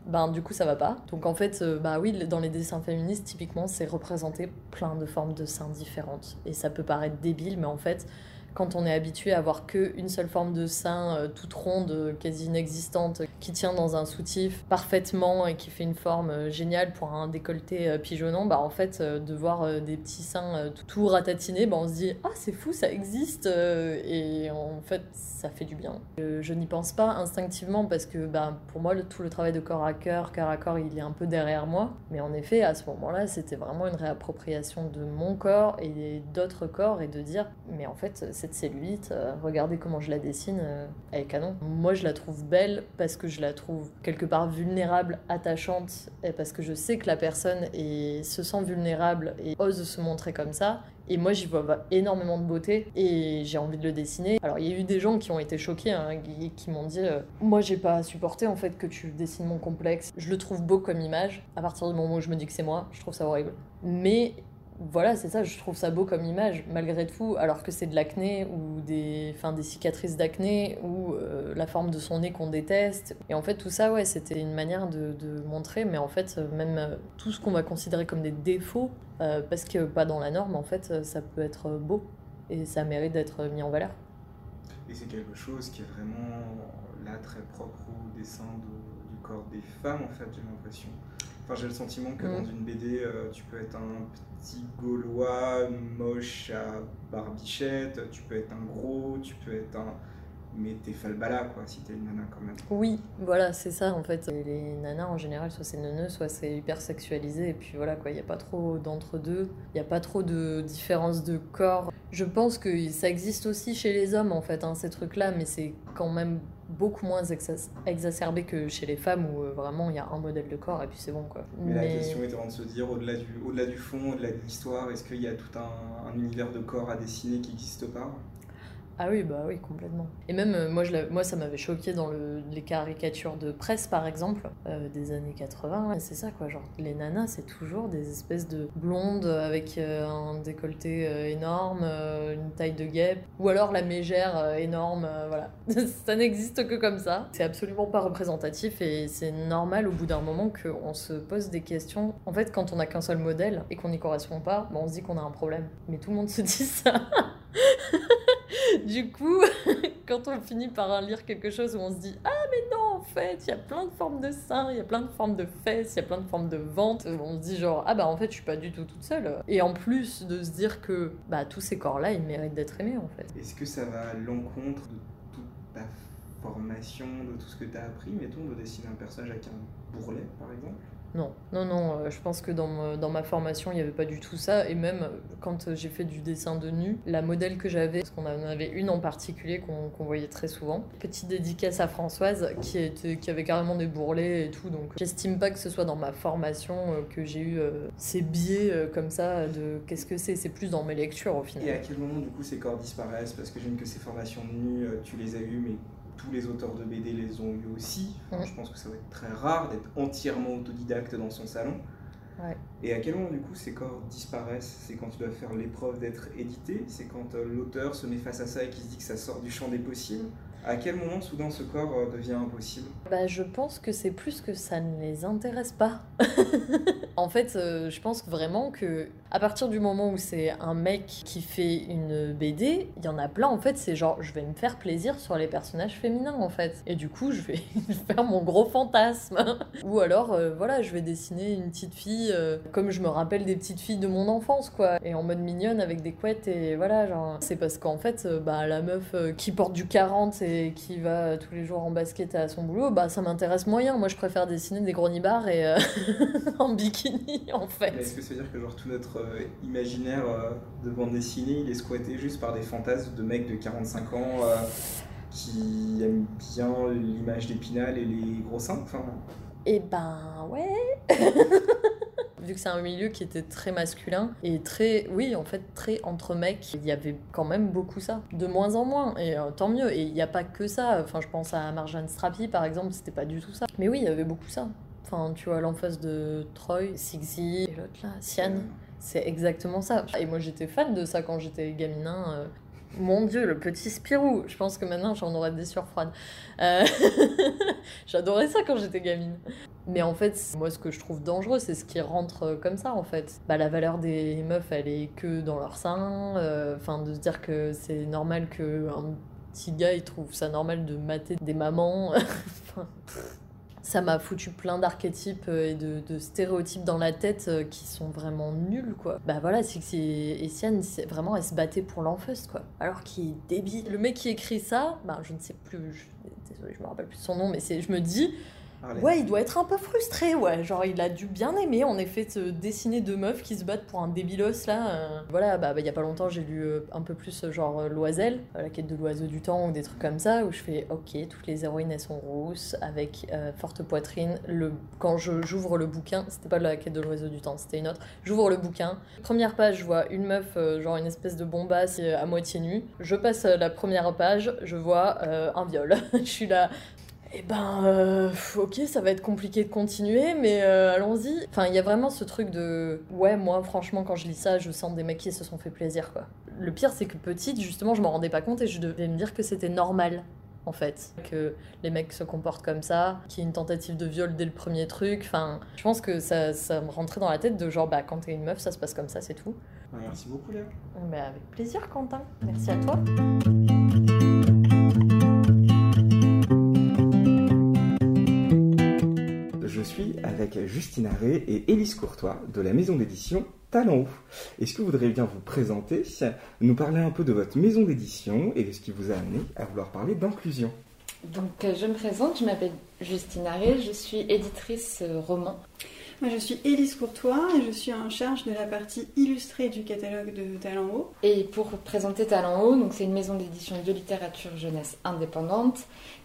ben du coup ça va pas. Donc en fait, euh, bah oui, dans les dessins féministes, typiquement, c'est représenter plein de formes de seins différentes. Et ça peut paraître débile, mais en fait, quand on est habitué à avoir qu'une seule forme de sein euh, toute ronde, quasi inexistante, qui tient dans un soutif parfaitement et qui fait une forme euh, géniale pour un décolleté euh, pigeonnant, bah en fait de voir des petits seins tout ratatinés, bah on se dit ah c'est fou ça existe et en fait ça fait du bien. Je n'y pense pas instinctivement parce que bah, pour moi tout le travail de corps à cœur, cœur à corps il est un peu derrière moi, mais en effet à ce moment-là c'était vraiment une réappropriation de mon corps et d'autres corps et de dire mais en fait cette cellulite, euh, regardez comment je la dessine, euh, elle est canon. Moi, je la trouve belle parce que je la trouve quelque part vulnérable, attachante, et parce que je sais que la personne se sent vulnérable et ose se montrer comme ça. Et moi, j'y vois énormément de beauté et j'ai envie de le dessiner. Alors, il y a eu des gens qui ont été choqués, hein, qui, m'ont dit euh, Moi, j'ai pas supporté en fait que tu dessines mon complexe. Je le trouve beau comme image. À partir du moment où je me dis que c'est moi, je trouve ça horrible. Mais voilà, c'est ça, je trouve ça beau comme image, malgré tout, alors que c'est de l'acné ou des, enfin, des cicatrices d'acné ou euh, la forme de son nez qu'on déteste. Et en fait, tout ça, ouais, c'était une manière de, montrer, mais en fait, même euh, tout ce qu'on va considérer comme des défauts, euh, parce que pas dans la norme, en fait, ça peut être beau et ça mérite d'être mis en valeur. Et c'est quelque chose qui est vraiment là très propre au dessin du corps des femmes, en fait, j'ai l'impression. Enfin, j'ai le sentiment que dans mm. une BD, euh, tu peux être un petit Gaulois moche à barbichette, tu peux être un gros, tu peux être un. Mais t'es falbala, quoi, si t'es une nana quand même. Oui, voilà, c'est ça en fait. Les nanas en général, soit c'est neuneux, soit c'est hyper sexualisé, et puis voilà, quoi, il n'y a pas trop d'entre-deux, il n'y a pas trop de différence de corps. Je pense que ça existe aussi chez les hommes en fait, hein, ces trucs-là, mais c'est quand même beaucoup moins exacerbé que chez les femmes où euh, vraiment il y a un modèle de corps et puis c'est bon quoi. Mais, la question est de se dire au-delà du, au-delà du fond, au-delà de l'histoire, est-ce qu'il y a tout un, univers de corps à dessiner qui n'existe pas? Ah oui, bah oui, complètement. Et même, euh, moi, je moi ça m'avait choqué dans le- les caricatures de presse, par exemple, euh, des années 80. C'est ça, quoi. Genre, les nanas, c'est toujours des espèces de blondes avec euh, un décolleté énorme, une taille de guêpe, ou alors la mégère énorme, voilà. ça n'existe que comme ça. C'est absolument pas représentatif et c'est normal au bout d'un moment qu'on se pose des questions. En fait, quand on n'a qu'un seul modèle et qu'on n'y correspond pas, bah, on se dit qu'on a un problème. Mais tout le monde se dit ça. du coup, quand on finit par lire quelque chose où on se dit Ah, mais non, en fait, il y a plein de formes de seins, il y a plein de formes de fesses, il y a plein de formes de ventre, on se dit genre Ah, bah en fait, je suis pas du tout toute seule. Et en plus de se dire que bah, tous ces corps-là, ils méritent d'être aimés, en fait. Est-ce que ça va à l'encontre de toute ta formation, de tout ce que tu as appris, mettons, de dessiner un personnage avec un bourrelet, par exemple Non, non, non, euh, je pense que dans, ma formation, il n'y avait pas du tout ça. Et même euh, quand euh, j'ai fait du dessin de nu, la modèle que j'avais, parce qu'on en avait une en particulier qu'on voyait très souvent, petite dédicace à Françoise qui, était, qui avait carrément des bourrelets et tout. Donc j'estime pas que ce soit dans ma formation que j'ai eu ces biais comme ça de qu'est-ce que c'est. C'est plus dans mes lectures au final. Et à quel moment, du coup, ces corps disparaissent? Parce que j'aime que ces formations de nu, tu les as eues, mais tous les auteurs de BD les ont eues aussi. Enfin. Je pense que ça va être très rare d'être entièrement autodidacte dans son salon. Ouais. Et à quel moment, du coup, ces corps disparaissent? C'est quand tu dois faire l'épreuve d'être édité? C'est quand euh, l'auteur se met face à ça et qui se dit que ça sort du champ des possibles? À quel moment, soudain, ce corps euh, devient impossible? Bah, je pense que c'est plus que ça ne les intéresse pas. en fait, euh, je pense vraiment que à partir du moment où c'est un mec qui fait une BD, il y en a plein en fait, c'est genre je vais me faire plaisir sur les personnages féminins en fait. Et du coup, je vais faire mon gros fantasme. Ou alors euh, voilà, je vais dessiner une petite fille euh, comme je me rappelle des petites filles de mon enfance quoi, et en mode mignonne avec des couettes et voilà, genre c'est parce qu'en fait euh, bah la meuf qui porte du 40 et qui va tous les jours en basket à son boulot, bah ça m'intéresse moyen. Moi, je préfère dessiner des gros nibards et en bikini en fait. Est-ce que ça veut dire que genre, tout notre imaginaire euh, de bande dessinée, il est squatté juste par des fantasmes de mecs de 45 ans euh, qui aiment bien l'image d'Épinal et les gros seins enfin, Et ben ouais. Vu que c'est un milieu qui était très masculin et très, oui, en fait, très entre mecs, il y avait quand même beaucoup ça. De moins en moins, et euh, tant mieux. Et il n'y a pas que ça. Enfin, je pense à Marjane Strapi, par exemple, c'était pas du tout ça. Mais oui, il y avait beaucoup ça. Enfin, tu vois, l'en face de Troy, Sixy, et l'autre là, Sian, c'est exactement ça. Et moi, j'étais fan de ça quand j'étais gaminin. euh, Mon dieu, le petit Spirou. Je pense que maintenant j'en aurais des surfroides. Euh, J'adorais ça quand j'étais gamine. Mais en fait, moi ce que je trouve dangereux, c'est ce qui rentre euh, comme ça en fait. Bah, la valeur des meufs, elle est que dans leur sein. Enfin, de se dire que c'est normal que un petit gars il trouve ça normal de mater des mamans. ça m'a foutu plein d'archétypes euh, et de, stéréotypes dans la tête euh, qui sont vraiment nuls, quoi. Bah voilà, Sixy et Sian, c'est vraiment, elles se battaient pour l'enfeust, quoi. Alors qu'il est débile. Le mec qui écrit ça, bah je ne sais plus, je, désolé, je me rappelle plus son nom, mais c'est, je me dis, Ouais, il doit être un peu frustré, ouais. Genre, il a dû bien aimer, en effet, de dessiner deux meufs qui se battent pour un débilos, là. euh. Voilà, bah, bah, il y a pas longtemps, j'ai lu euh, un peu plus, euh, genre, Loisel, la quête de l'oiseau du temps, ou des trucs comme ça, où je fais, ok, toutes les héroïnes, elles sont rousses, avec forte poitrine. Le... Quand j'ouvre le bouquin, c'était pas la quête de l'oiseau du temps, c'était une autre. J'ouvre le bouquin. Première page, je vois une meuf, genre une espèce de bombasse à moitié nue. Je passe la première page, je vois un viol. je suis là, eh ben, euh, ok, ça va être compliqué de continuer, mais euh, allons-y. Enfin, il y a vraiment ce truc de. Ouais, moi, franchement, quand je lis ça, je sens des mecs qui se sont fait plaisir, quoi. Le pire, c'est que petite, justement, je m'en rendais pas compte et je devais me dire que c'était normal. En fait, que les mecs se comportent comme ça, qu'il y ait une tentative de viol dès le premier truc. Enfin, je pense que ça, ça me rentrait dans la tête de genre, bah, quand t'es une meuf, ça se passe comme ça, c'est tout. Merci beaucoup, Léa. Mais avec plaisir, Quentin. Merci à toi. Suis avec Justine Arré et Élise Courtois de la maison d'édition Talent Haut. Est-ce que vous voudriez bien vous présenter, nous parler un peu de votre maison d'édition et de ce qui vous a amené à vouloir parler d'inclusion? Donc, euh, je me présente, je m'appelle Justine Arré, je suis éditrice euh, roman. Moi, je suis Élise Courtois et je suis en charge de la partie illustrée du catalogue de Talent Haut. Et pour présenter Talent Haut, donc c'est une maison d'édition de littérature jeunesse indépendante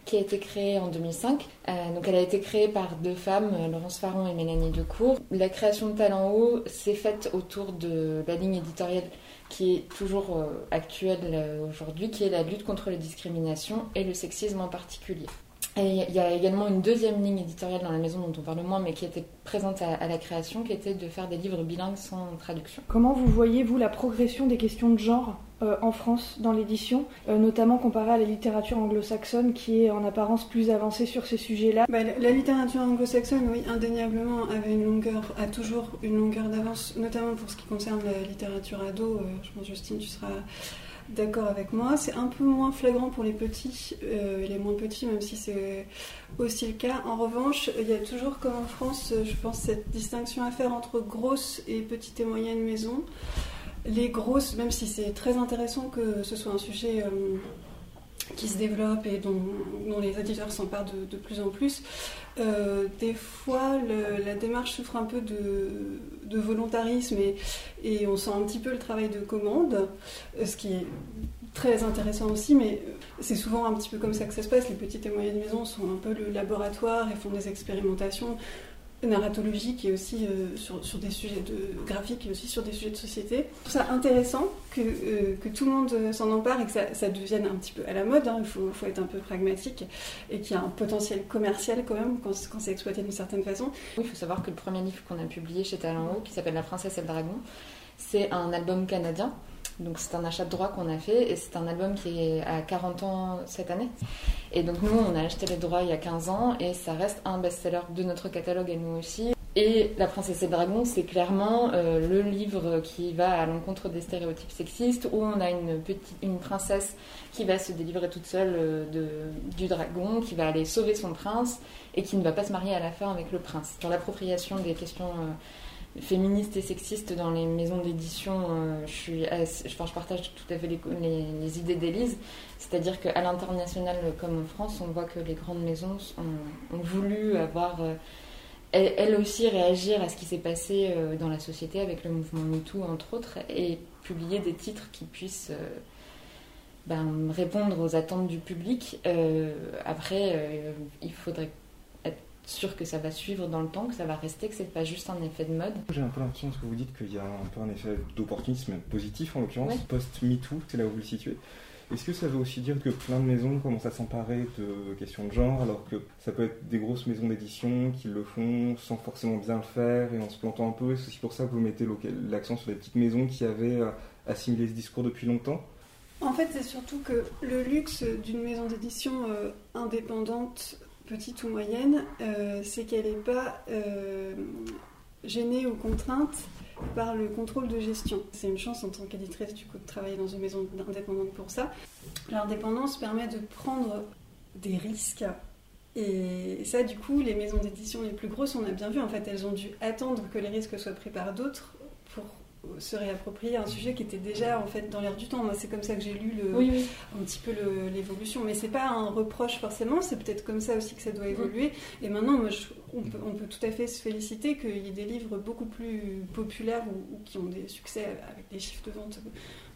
qui a été créée en 2005. Euh, donc elle a été créée par deux femmes, euh, Laurence Faron et Mélanie Decour. La création de Talent Haut s'est faite autour de la ligne éditoriale qui est toujours actuel aujourd'hui, qui est la lutte contre les discriminations et le sexisme en particulier. Et il y a également une deuxième ligne éditoriale dans la maison dont on parle moins, mais qui était présente à, la création, qui était de faire des livres bilingues sans traduction. Comment vous voyez, vous, la progression des questions de genre? Euh, en France dans l'édition, euh, notamment comparée à la littérature anglo-saxonne qui est en apparence plus avancée sur ces sujets-là bah, La littérature anglo-saxonne, oui, indéniablement, avait a toujours une longueur d'avance, notamment pour ce qui concerne la littérature ado. Euh, je pense, Justine, tu seras d'accord avec moi. C'est un peu moins flagrant pour les petits, les moins petits, même si c'est aussi le cas. En revanche, il y a toujours, comme en France, je pense, cette distinction à faire entre grosses et petites et moyennes maisons. Les grosses, même si c'est très intéressant que ce soit un sujet euh, qui se développe et dont, les éditeurs s'emparent de, plus en plus, euh, des fois la démarche souffre un peu de, volontarisme et, et, on sent un petit peu le travail de commande, euh, ce qui est très intéressant aussi, mais c'est souvent un petit peu comme ça que ça se passe. Les petites et moyennes maisons sont un peu le laboratoire et font des expérimentations narratologique et aussi euh, sur, sur, des sujets de graphique et aussi sur des sujets de société. Je trouve ça intéressant que, euh, que tout le monde euh, s'en empare et que ça, devienne un petit peu à la mode. Hein. Il faut, faut, être un peu pragmatique et qu'il y a un potentiel commercial quand même quand, quand c'est exploité d'une certaine façon. Il faut savoir que le premier livre qu'on a publié chez Talent Haut, qui s'appelle La princesse et le dragon, c'est un album canadien donc c'est un achat de droit qu'on a fait et c'est un album qui est à 40 ans cette année. Et donc nous, on a acheté les droits il y a 15 ans et ça reste un best-seller de notre catalogue et nous aussi. Et La Princesse et le Dragon, c'est clairement euh, le livre qui va à l'encontre des stéréotypes sexistes, où on a une, petite, une princesse qui va se délivrer toute seule euh, de, du dragon, qui va aller sauver son prince, et qui ne va pas se marier à la fin avec le prince. Sur l'appropriation des questions euh, féministe et sexiste dans les maisons d'édition, euh, je, suis je, partage tout à fait les, idées d'Élise. C'est-à-dire qu'à l'international comme en France, on voit que les grandes maisons ont, voulu avoir, euh, elles, aussi, réagir à ce qui s'est passé euh, dans la société avec le mouvement MeToo, entre autres, et publier des titres qui puissent ben, répondre aux attentes du public. après, il faudrait sûr que ça va suivre dans le temps, que ça va rester, que c'est pas juste un effet de mode. J'ai un peu l'impression que vous dites qu'il y a un peu un effet d'opportunisme positif en l'occurrence, post-MeToo, c'est là où vous le situez. Est-ce que ça veut aussi dire que plein de maisons commencent à s'emparer de questions de genre, alors que ça peut être des grosses maisons d'édition qui le font sans forcément bien le faire et en se plantant un peu? C'est aussi pour ça que vous mettez l'accent sur les petites maisons qui avaient euh, assimilé ce discours depuis longtemps? En fait, c'est surtout que le luxe d'une maison d'édition euh, indépendante petite ou moyenne, euh, c'est qu'elle n'est pas euh, gênée ou contrainte par le contrôle de gestion. C'est une chance en tant qu'éditrice du coup de travailler dans une maison indépendante pour ça. L'indépendance permet de prendre des risques. Et ça, du coup, les maisons d'édition les plus grosses, on a bien vu, en fait, elles ont dû attendre que les risques soient pris par d'autres se réapproprier un sujet qui était déjà en fait dans l'air du temps. Moi, c'est comme ça que j'ai lu le, un petit peu l'évolution. Mais c'est pas un reproche forcément, c'est peut-être comme ça aussi que ça doit mm. évoluer. Et maintenant, moi, on, peut, on, peut, tout à fait se féliciter qu'il y ait des livres beaucoup plus populaires ou, qui ont des succès avec des chiffres de vente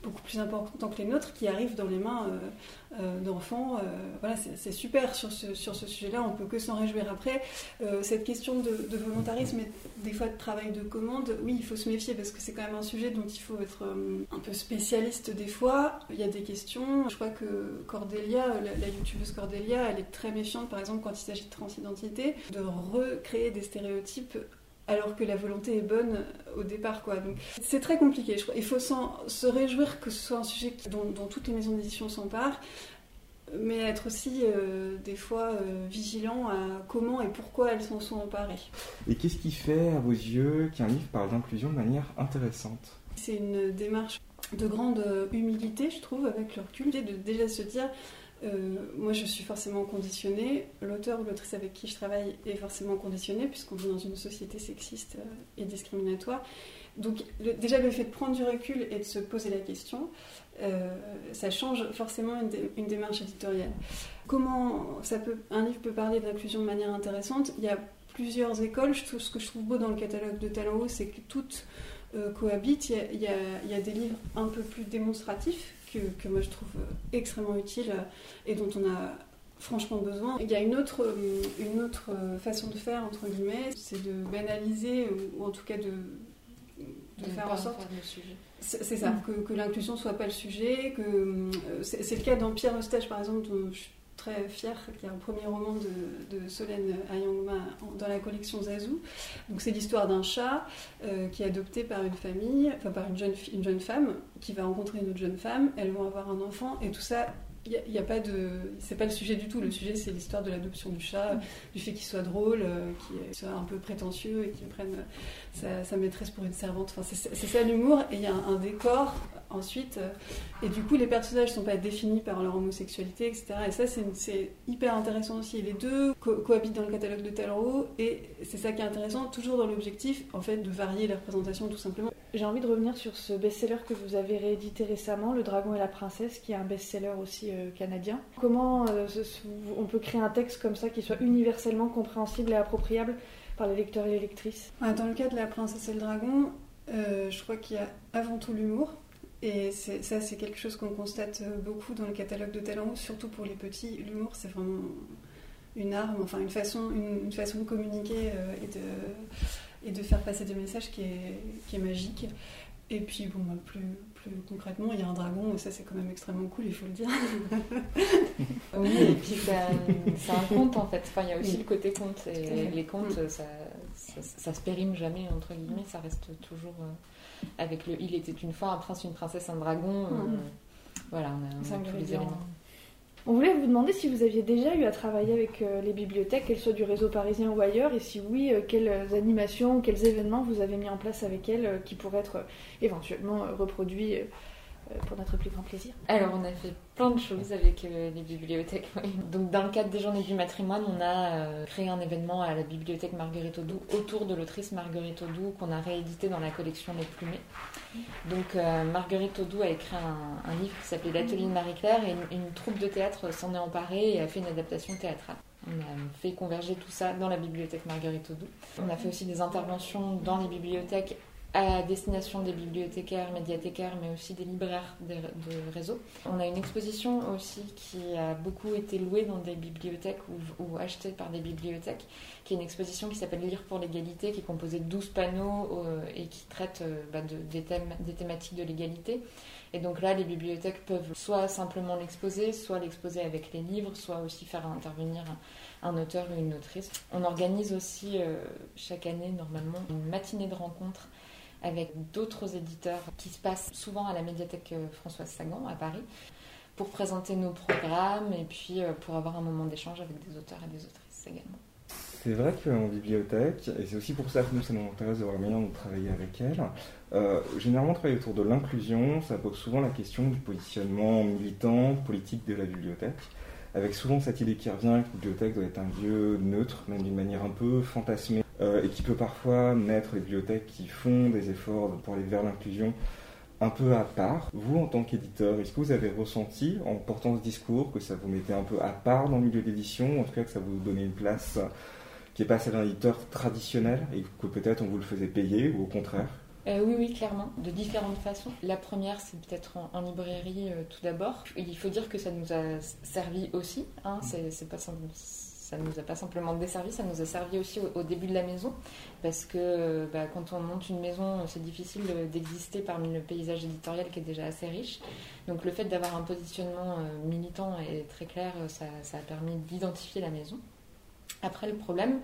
beaucoup plus importants que les nôtres qui arrivent dans les mains euh, euh, d'enfants. Euh, voilà, c'est super sur ce, sur ce sujet-là, on peut que s'en réjouir. Après, cette question de, volontarisme et des fois de travail de commande, oui, il faut se méfier parce que c'est quand même un sujet dont il faut être un peu spécialiste des fois. Il y a des questions. Je crois que Cordelia, la, la youtubeuse Cordelia, elle est très méfiante, par exemple, quand il s'agit de transidentité, de recréer des stéréotypes alors que la volonté est bonne au départ. Quoi. Donc, c'est très compliqué. Je crois. Il faut se réjouir que ce soit un sujet dont, toutes les maisons d'édition s'emparent, mais être aussi euh, des fois euh, vigilant à comment et pourquoi elles s'en sont emparées. Et qu'est-ce qui fait, à vos yeux, qu'un livre parle d'inclusion de manière intéressante? C'est une démarche de grande humilité, je trouve, avec le recul, de déjà se dire euh, moi, je suis forcément conditionnée. L'auteur ou l'autrice avec qui je travaille est forcément conditionné, puisqu'on vit dans une société sexiste euh, et discriminatoire. Donc, déjà, le fait de prendre du recul et de se poser la question, euh, ça change forcément une, démarche éditoriale. Comment ça peut, un livre peut parler d'inclusion de manière intéressante? Il y a plusieurs écoles. Je ce que je trouve beau dans le catalogue de Talent Haut, c'est que toutes cohabitent. il y a des livres un peu plus démonstratifs que, moi je trouve euh, extrêmement utile euh, et dont on a franchement besoin. Il y a une autre, euh, une autre façon de faire, entre guillemets, c'est de banaliser ou, en tout cas de de, faire en sorte. C'est ça, Mm. que, que l'inclusion soit pas le sujet. que C'est le cas dans Pierre Eustache, par exemple, dont je suis très fière, qui est un premier roman de, de Solène Ayangma dans la collection Zazou. Donc c'est l'histoire d'un chat euh, qui est adopté par une famille, enfin par une jeune, une jeune femme qui va rencontrer une autre jeune femme. Elles vont avoir un enfant et tout ça. Il n'y a, pas de. C'est pas le sujet du tout. Le sujet, c'est l'histoire de l'adoption du chat, du fait qu'il soit drôle, euh, qu'il soit un peu prétentieux et qu'il prenne sa, sa maîtresse pour une servante. Enfin, c'est c'est ça l'humour. Et il y a un, un décor ensuite. euh, et du coup, les personnages ne sont pas définis par leur homosexualité, etc. Et ça, c'est hyper intéressant aussi. Les deux co- cohabitent dans le catalogue de Talleyrand. Et c'est ça qui est intéressant, toujours dans l'objectif, en fait, de varier les représentations, tout simplement. J'ai envie de revenir sur ce best-seller que vous avez réédité récemment, Le Dragon et la Princesse, qui est un best-seller aussi euh, canadien. Comment euh, on peut créer un texte comme ça qui soit universellement compréhensible et appropriable par les lecteurs et les lectrices? Ouais, Dans le cas de La Princesse et le Dragon, euh, je crois qu'il y a avant tout l'humour. Et ça, c'est quelque chose qu'on constate euh, beaucoup dans le catalogue de Talent, surtout pour les petits. L'humour, c'est vraiment une arme, enfin une façon, une, une façon de communiquer euh, et, de, et de faire passer des messages qui est, qui est magique. Et puis, bon, bah, plus, plus concrètement, il y a un dragon, et ça, c'est quand même extrêmement cool, il faut le dire. Oui, et puis c'est un conte en fait. Enfin, il y a aussi Oui. le côté conte. Et les contes, Mm. ça, ça, ça se périme jamais, entre guillemets. Ça reste toujours euh, avec le Il était une fois un prince, une princesse, un dragon. euh, Mm. Voilà, on a, on a tous les éléments. On voulait vous demander si vous aviez déjà eu à travailler avec euh, les bibliothèques, qu'elles soient du réseau parisien ou ailleurs, et si oui, euh, quelles animations, quels événements vous avez mis en place avec elles euh, qui pourraient être euh, éventuellement euh, reproduits euh, euh, pour notre plus grand plaisir. Alors, on a fait plein de choses avec euh, les bibliothèques. Donc, dans le cadre des Journées du matrimoine, on a euh, créé un événement à la bibliothèque Marguerite Audoux autour de l'autrice Marguerite Audoux qu'on a réédité dans la collection Les Plumées. Donc, euh, Marguerite Audoux a écrit un, un livre qui s'appelait L'Atelier de Marie-Claire et une, une troupe de théâtre s'en est emparée et a fait une adaptation théâtrale. On a fait converger tout ça dans la bibliothèque Marguerite Audoux. On a fait aussi des interventions dans les bibliothèques à destination des bibliothécaires, médiathécaires, mais aussi des libraires de, de réseau. On a une exposition aussi qui a beaucoup été louée dans des bibliothèques ou, achetée par des bibliothèques, qui est une exposition qui s'appelle Lire pour l'égalité, qui est composée de 12 panneaux euh, et qui traite euh, bah, de- des, thèmes, des thématiques de l'égalité. Et donc là, les bibliothèques peuvent soit simplement l'exposer, soit l'exposer avec les livres, soit aussi faire intervenir un, un auteur ou une autrice. On organise aussi euh, chaque année, normalement, une matinée de rencontres avec d'autres éditeurs qui se passent souvent à la médiathèque euh, Françoise Sagan à Paris pour présenter nos programmes et puis euh, pour avoir un moment d'échange avec des auteurs et des autrices également. C'est vrai qu'en bibliothèque, et c'est aussi pour ça que nous, ça nous intéresse de voir la manière de travailler avec elle, euh, généralement travailler autour de l'inclusion, ça pose souvent la question du positionnement militant, politique de la bibliothèque, avec souvent cette idée qui revient que la bibliothèque doit être un lieu neutre, même d'une manière un peu fantasmée, et qui peut parfois mettre les bibliothèques qui font des efforts pour aller vers l'inclusion un peu à part. Vous, en tant qu'éditeur, est-ce que vous avez ressenti, en portant ce discours, que ça vous mettait un peu à part dans le milieu d'édition, en tout cas que ça vous donnait une place qui est pas celle d'un éditeur traditionnel et que peut-être on vous le faisait payer ou au contraire? Euh, oui, oui, clairement, de différentes façons. La première, c'est peut-être en, en librairie euh, tout d'abord. Il faut dire que ça nous a servi aussi. Hein, c'est, c'est pas simple- ça nous a pas simplement desservi, ça nous a servi aussi au, début de la maison, parce que bah, quand on monte une maison, c'est difficile d'exister parmi le paysage éditorial qui est déjà assez riche. Donc le fait d'avoir un positionnement euh, militant et très clair, ça a permis d'identifier la maison. Après, le problème,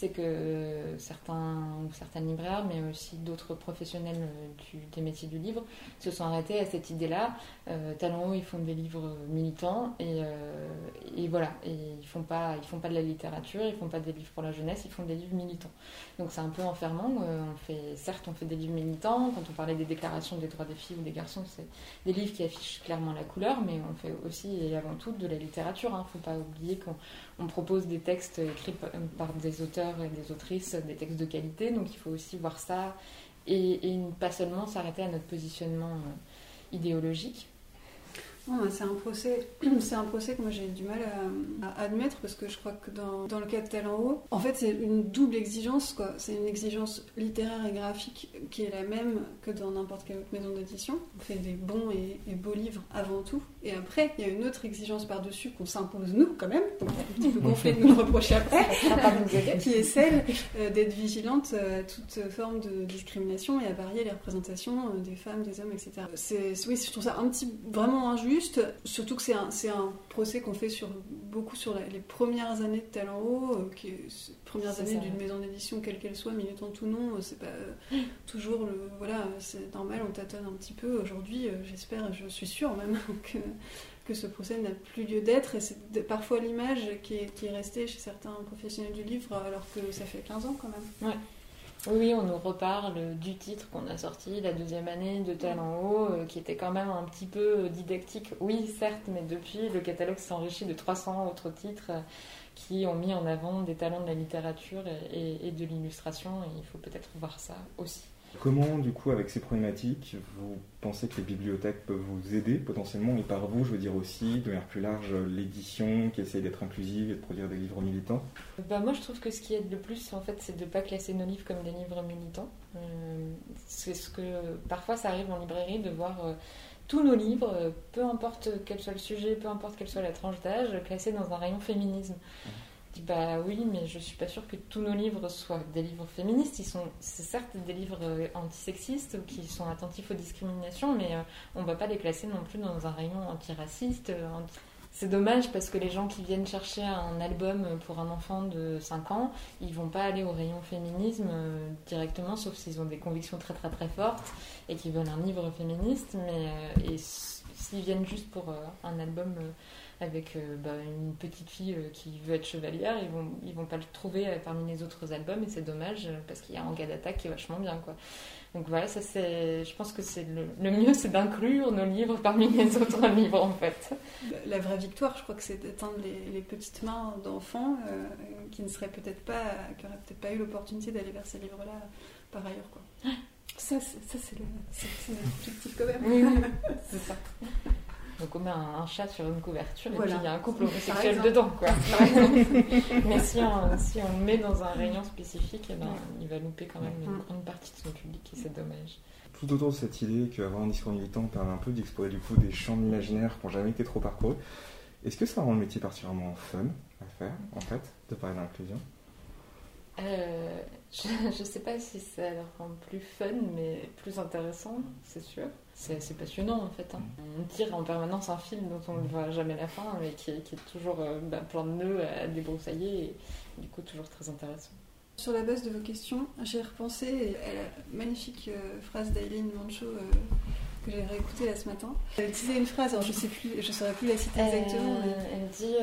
c'est que certains ou certaines libraires, mais aussi d'autres professionnels euh, des métiers du livre, se sont arrêtés à cette idée-là. Euh, Talent Haut, ils font des livres militants et, euh, et voilà, et ils font pas, ils font pas de la littérature, ils font pas des livres pour la jeunesse, ils font des livres militants. Donc c'est un peu enfermant. euh, on fait, certes, on fait des livres militants. Quand on parlait des déclarations des droits des filles ou des garçons, c'est des livres qui affichent clairement la couleur, mais on fait aussi et avant tout de la littérature. Il ne faut pas oublier qu'on on propose des textes écrits par- par des auteurs et des autrices, des textes de qualité, donc il faut aussi voir ça et, et pas seulement s'arrêter à notre positionnement euh, idéologique. C'est un procès, c'est un procès que moi j'ai du mal à, admettre parce que je crois que dans, dans le cas de Tel en haut, en fait c'est une double exigence quoi. C'est une exigence littéraire et graphique qui est la même que dans n'importe quelle autre maison d'édition. On fait des bons et, beaux livres avant tout, et après il y a une autre exigence par dessus qu'on s'impose nous quand même, donc un petit peu gonflé de nous reprocher après, qui est celle euh, d'être vigilante à toute forme de discrimination et à varier les représentations euh, des femmes, des hommes, etc. C'est oui, je trouve ça un petit vraiment injuste, surtout que c'est un, un procès qu'on fait sur, beaucoup sur les premières années de Talent Haut, euh, qui premières années d'une maison d'édition, quelle qu'elle soit, militante ou non, euh, c'est pas euh, toujours le. Voilà, c'est normal, on tâtonne un petit peu. Aujourd'hui, j'espère, je suis sûre même que, que ce procès n'a plus lieu d'être, et c'est parfois l'image qui est, qui est restée chez certains professionnels du livre, alors que ça fait 15 ans quand même. Ouais. Oui, on nous reparle du titre qu'on a sorti la deuxième année de Talent Haut, euh, qui était quand même un petit peu euh, didactique. Oui, certes, mais depuis, le catalogue s'enrichit de 300 autres titres euh, qui ont mis en avant des talents de la littérature et de l'illustration, et il faut peut-être voir ça aussi. Comment, du coup, avec ces problématiques, vous pensez que les bibliothèques peuvent vous aider potentiellement, et par vous, je veux dire aussi, de manière plus large, l'édition qui essaie d'être inclusive et de produire des livres militants? Bah, Moi, je trouve que ce qui aide le plus, en fait, c'est de ne pas classer nos livres comme des livres militants. Euh, c'est ce que parfois ça arrive en librairie de voir. Euh, tous nos livres, euh, peu importe quel soit le sujet, peu importe quelle soit la tranche d'âge, classés dans un rayon féminisme. Mmh bah oui, mais je suis pas sûre que tous nos livres soient des livres féministes. Ils sont, c'est certes des livres euh, antisexistes ou qui sont attentifs aux discriminations, mais euh, on va pas les classer non plus dans un rayon antiraciste. Euh, c'est dommage parce que les gens qui viennent chercher un album pour un enfant de 5 ans, ils vont pas aller au rayon féminisme directement, sauf s'ils ont des convictions très très très fortes et qu'ils veulent un livre féministe. Mais s'ils viennent juste pour un album avec euh, bah, une petite fille euh, qui veut être chevalière, ils vont, ils vont pas le trouver euh, parmi les autres albums et c'est dommage parce qu'il y a un gars d'attaque qui est vachement bien quoi. Donc voilà, ça c'est, je pense que c'est le, mieux, c'est d'inclure nos livres parmi les autres livres en fait. La, vraie victoire, je crois que c'est d'atteindre les, petites mains d'enfants qui ne seraient peut-être pas, qui n'auraient peut-être pas eu l'opportunité d'aller vers ces livres-là par ailleurs quoi. Ça, c'est, ça c'est l'objectif quand même. Oui, oui c'est ça. Donc on met un, chat sur une couverture et puis il y a un couple homosexuel dedans. Quoi, Mais si on, si on le met dans un rayon spécifique, eh ben, il va louper quand même une grande partie de son public et c'est dommage. Tout autour de cette idée qu'avoir un discours militant permet un peu d'explorer du coup des champs imaginaires qui n'ont jamais été trop parcourus, est-ce que ça rend le métier particulièrement fun à faire en fait, de parler d'inclusion? Euh, je ne sais pas si ça le rend plus fun, mais plus intéressant, c'est sûr c'est assez passionnant en fait. Hein. On tire en permanence un film dont on ne voit jamais la fin, mais qui, est, toujours euh, bah, plein de nœuds à débroussailler et du coup toujours très intéressant. Sur la base de vos questions, j'ai repensé à la magnifique euh, phrase d'Aileen Mancho euh, que j'ai réécoutée là ce matin. Elle disait une phrase, alors je sais plus, je saurais plus la citer exactement. Elle dit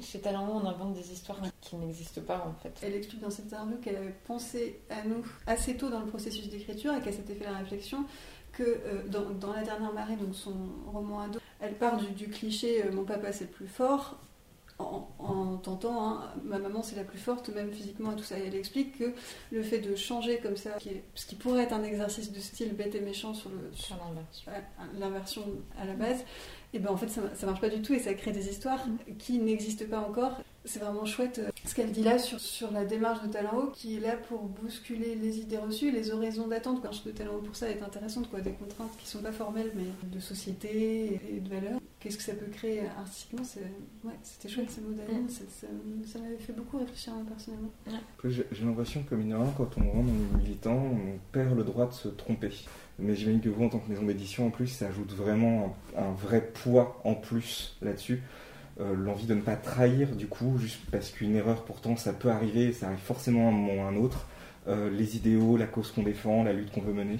chez Talent on invente des histoires qui n'existent pas en fait. Elle explique dans cette interview qu'elle avait pensé à nous assez tôt dans le processus d'écriture et qu'elle s'était fait la réflexion que euh, dans, La dernière marée, donc son roman ado, elle part du, cliché euh, Mon papa c'est le plus fort, en, tentant hein, ma maman c'est la plus forte, même physiquement et tout ça. Et elle explique que le fait de changer comme ça, qui ce qui pourrait être un exercice de style bête et méchant sur l'inversion à la base, et ben en fait ça, ça marche pas du tout et ça crée des histoires mm. qui n'existent pas encore. C'est vraiment chouette euh, ce qu'elle dit là sur, sur la démarche de Talent Haut qui est là pour bousculer les idées reçues, les horizons d'attente. La de Talent Haut pour ça est intéressante, quoi, des contraintes qui sont pas formelles mais de société et de valeurs. Qu'est-ce que ça peut créer artistiquement ouais, C'était chouette ces mots mm. ça, m'avait fait beaucoup réfléchir personnellement. J'ai l'impression que mine quand on rentre dans les militants, on perd le droit de se tromper. Mais j'imagine que vous, en tant que maison d'édition, en plus, ça ajoute vraiment un, vrai poids en plus là-dessus. Euh, l'envie de ne pas trahir, du coup, juste parce qu'une erreur, pourtant, ça peut arriver, ça arrive forcément à un moment ou à un autre. Euh, les idéaux, la cause qu'on défend, la lutte qu'on veut mener.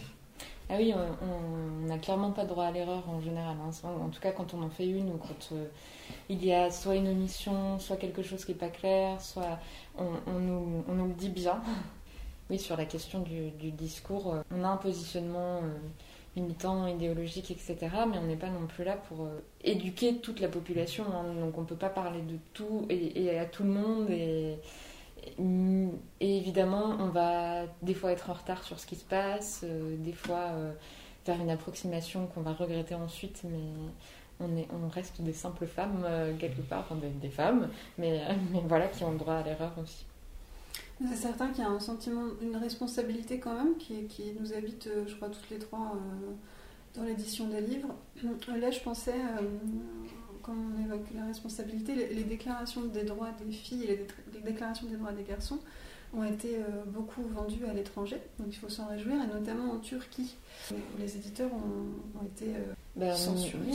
Ah oui, on n'a clairement pas droit à l'erreur en général. Hein. En tout cas, quand on en fait une ou quand euh, il y a soit une omission, soit quelque chose qui n'est pas clair, soit on, nous, on, nous, le dit bien. Sur la question du, discours, euh, on a un positionnement euh, militant, idéologique, etc. Mais on n'est pas non plus là pour euh, éduquer toute la population. Hein. donc on ne peut pas parler de tout et, à tout le monde. Et, évidemment, on va des fois être en retard sur ce qui se passe, des fois faire une approximation qu'on va regretter ensuite. Mais on reste des simples femmes quelque part, enfin des, femmes, mais, mais voilà, qui ont le droit à l'erreur aussi. C'est certain qu'il y a un sentiment, une responsabilité quand même qui, qui nous habite, je crois, toutes les trois dans l'édition des livres. Là, je pensais, quand on évoque la responsabilité, les, déclarations des droits des filles et les, déclarations des droits des garçons ont été euh, beaucoup vendues à l'étranger, donc il faut s'en réjouir, et notamment en Turquie, où les éditeurs ont, été euh, bah, censurés.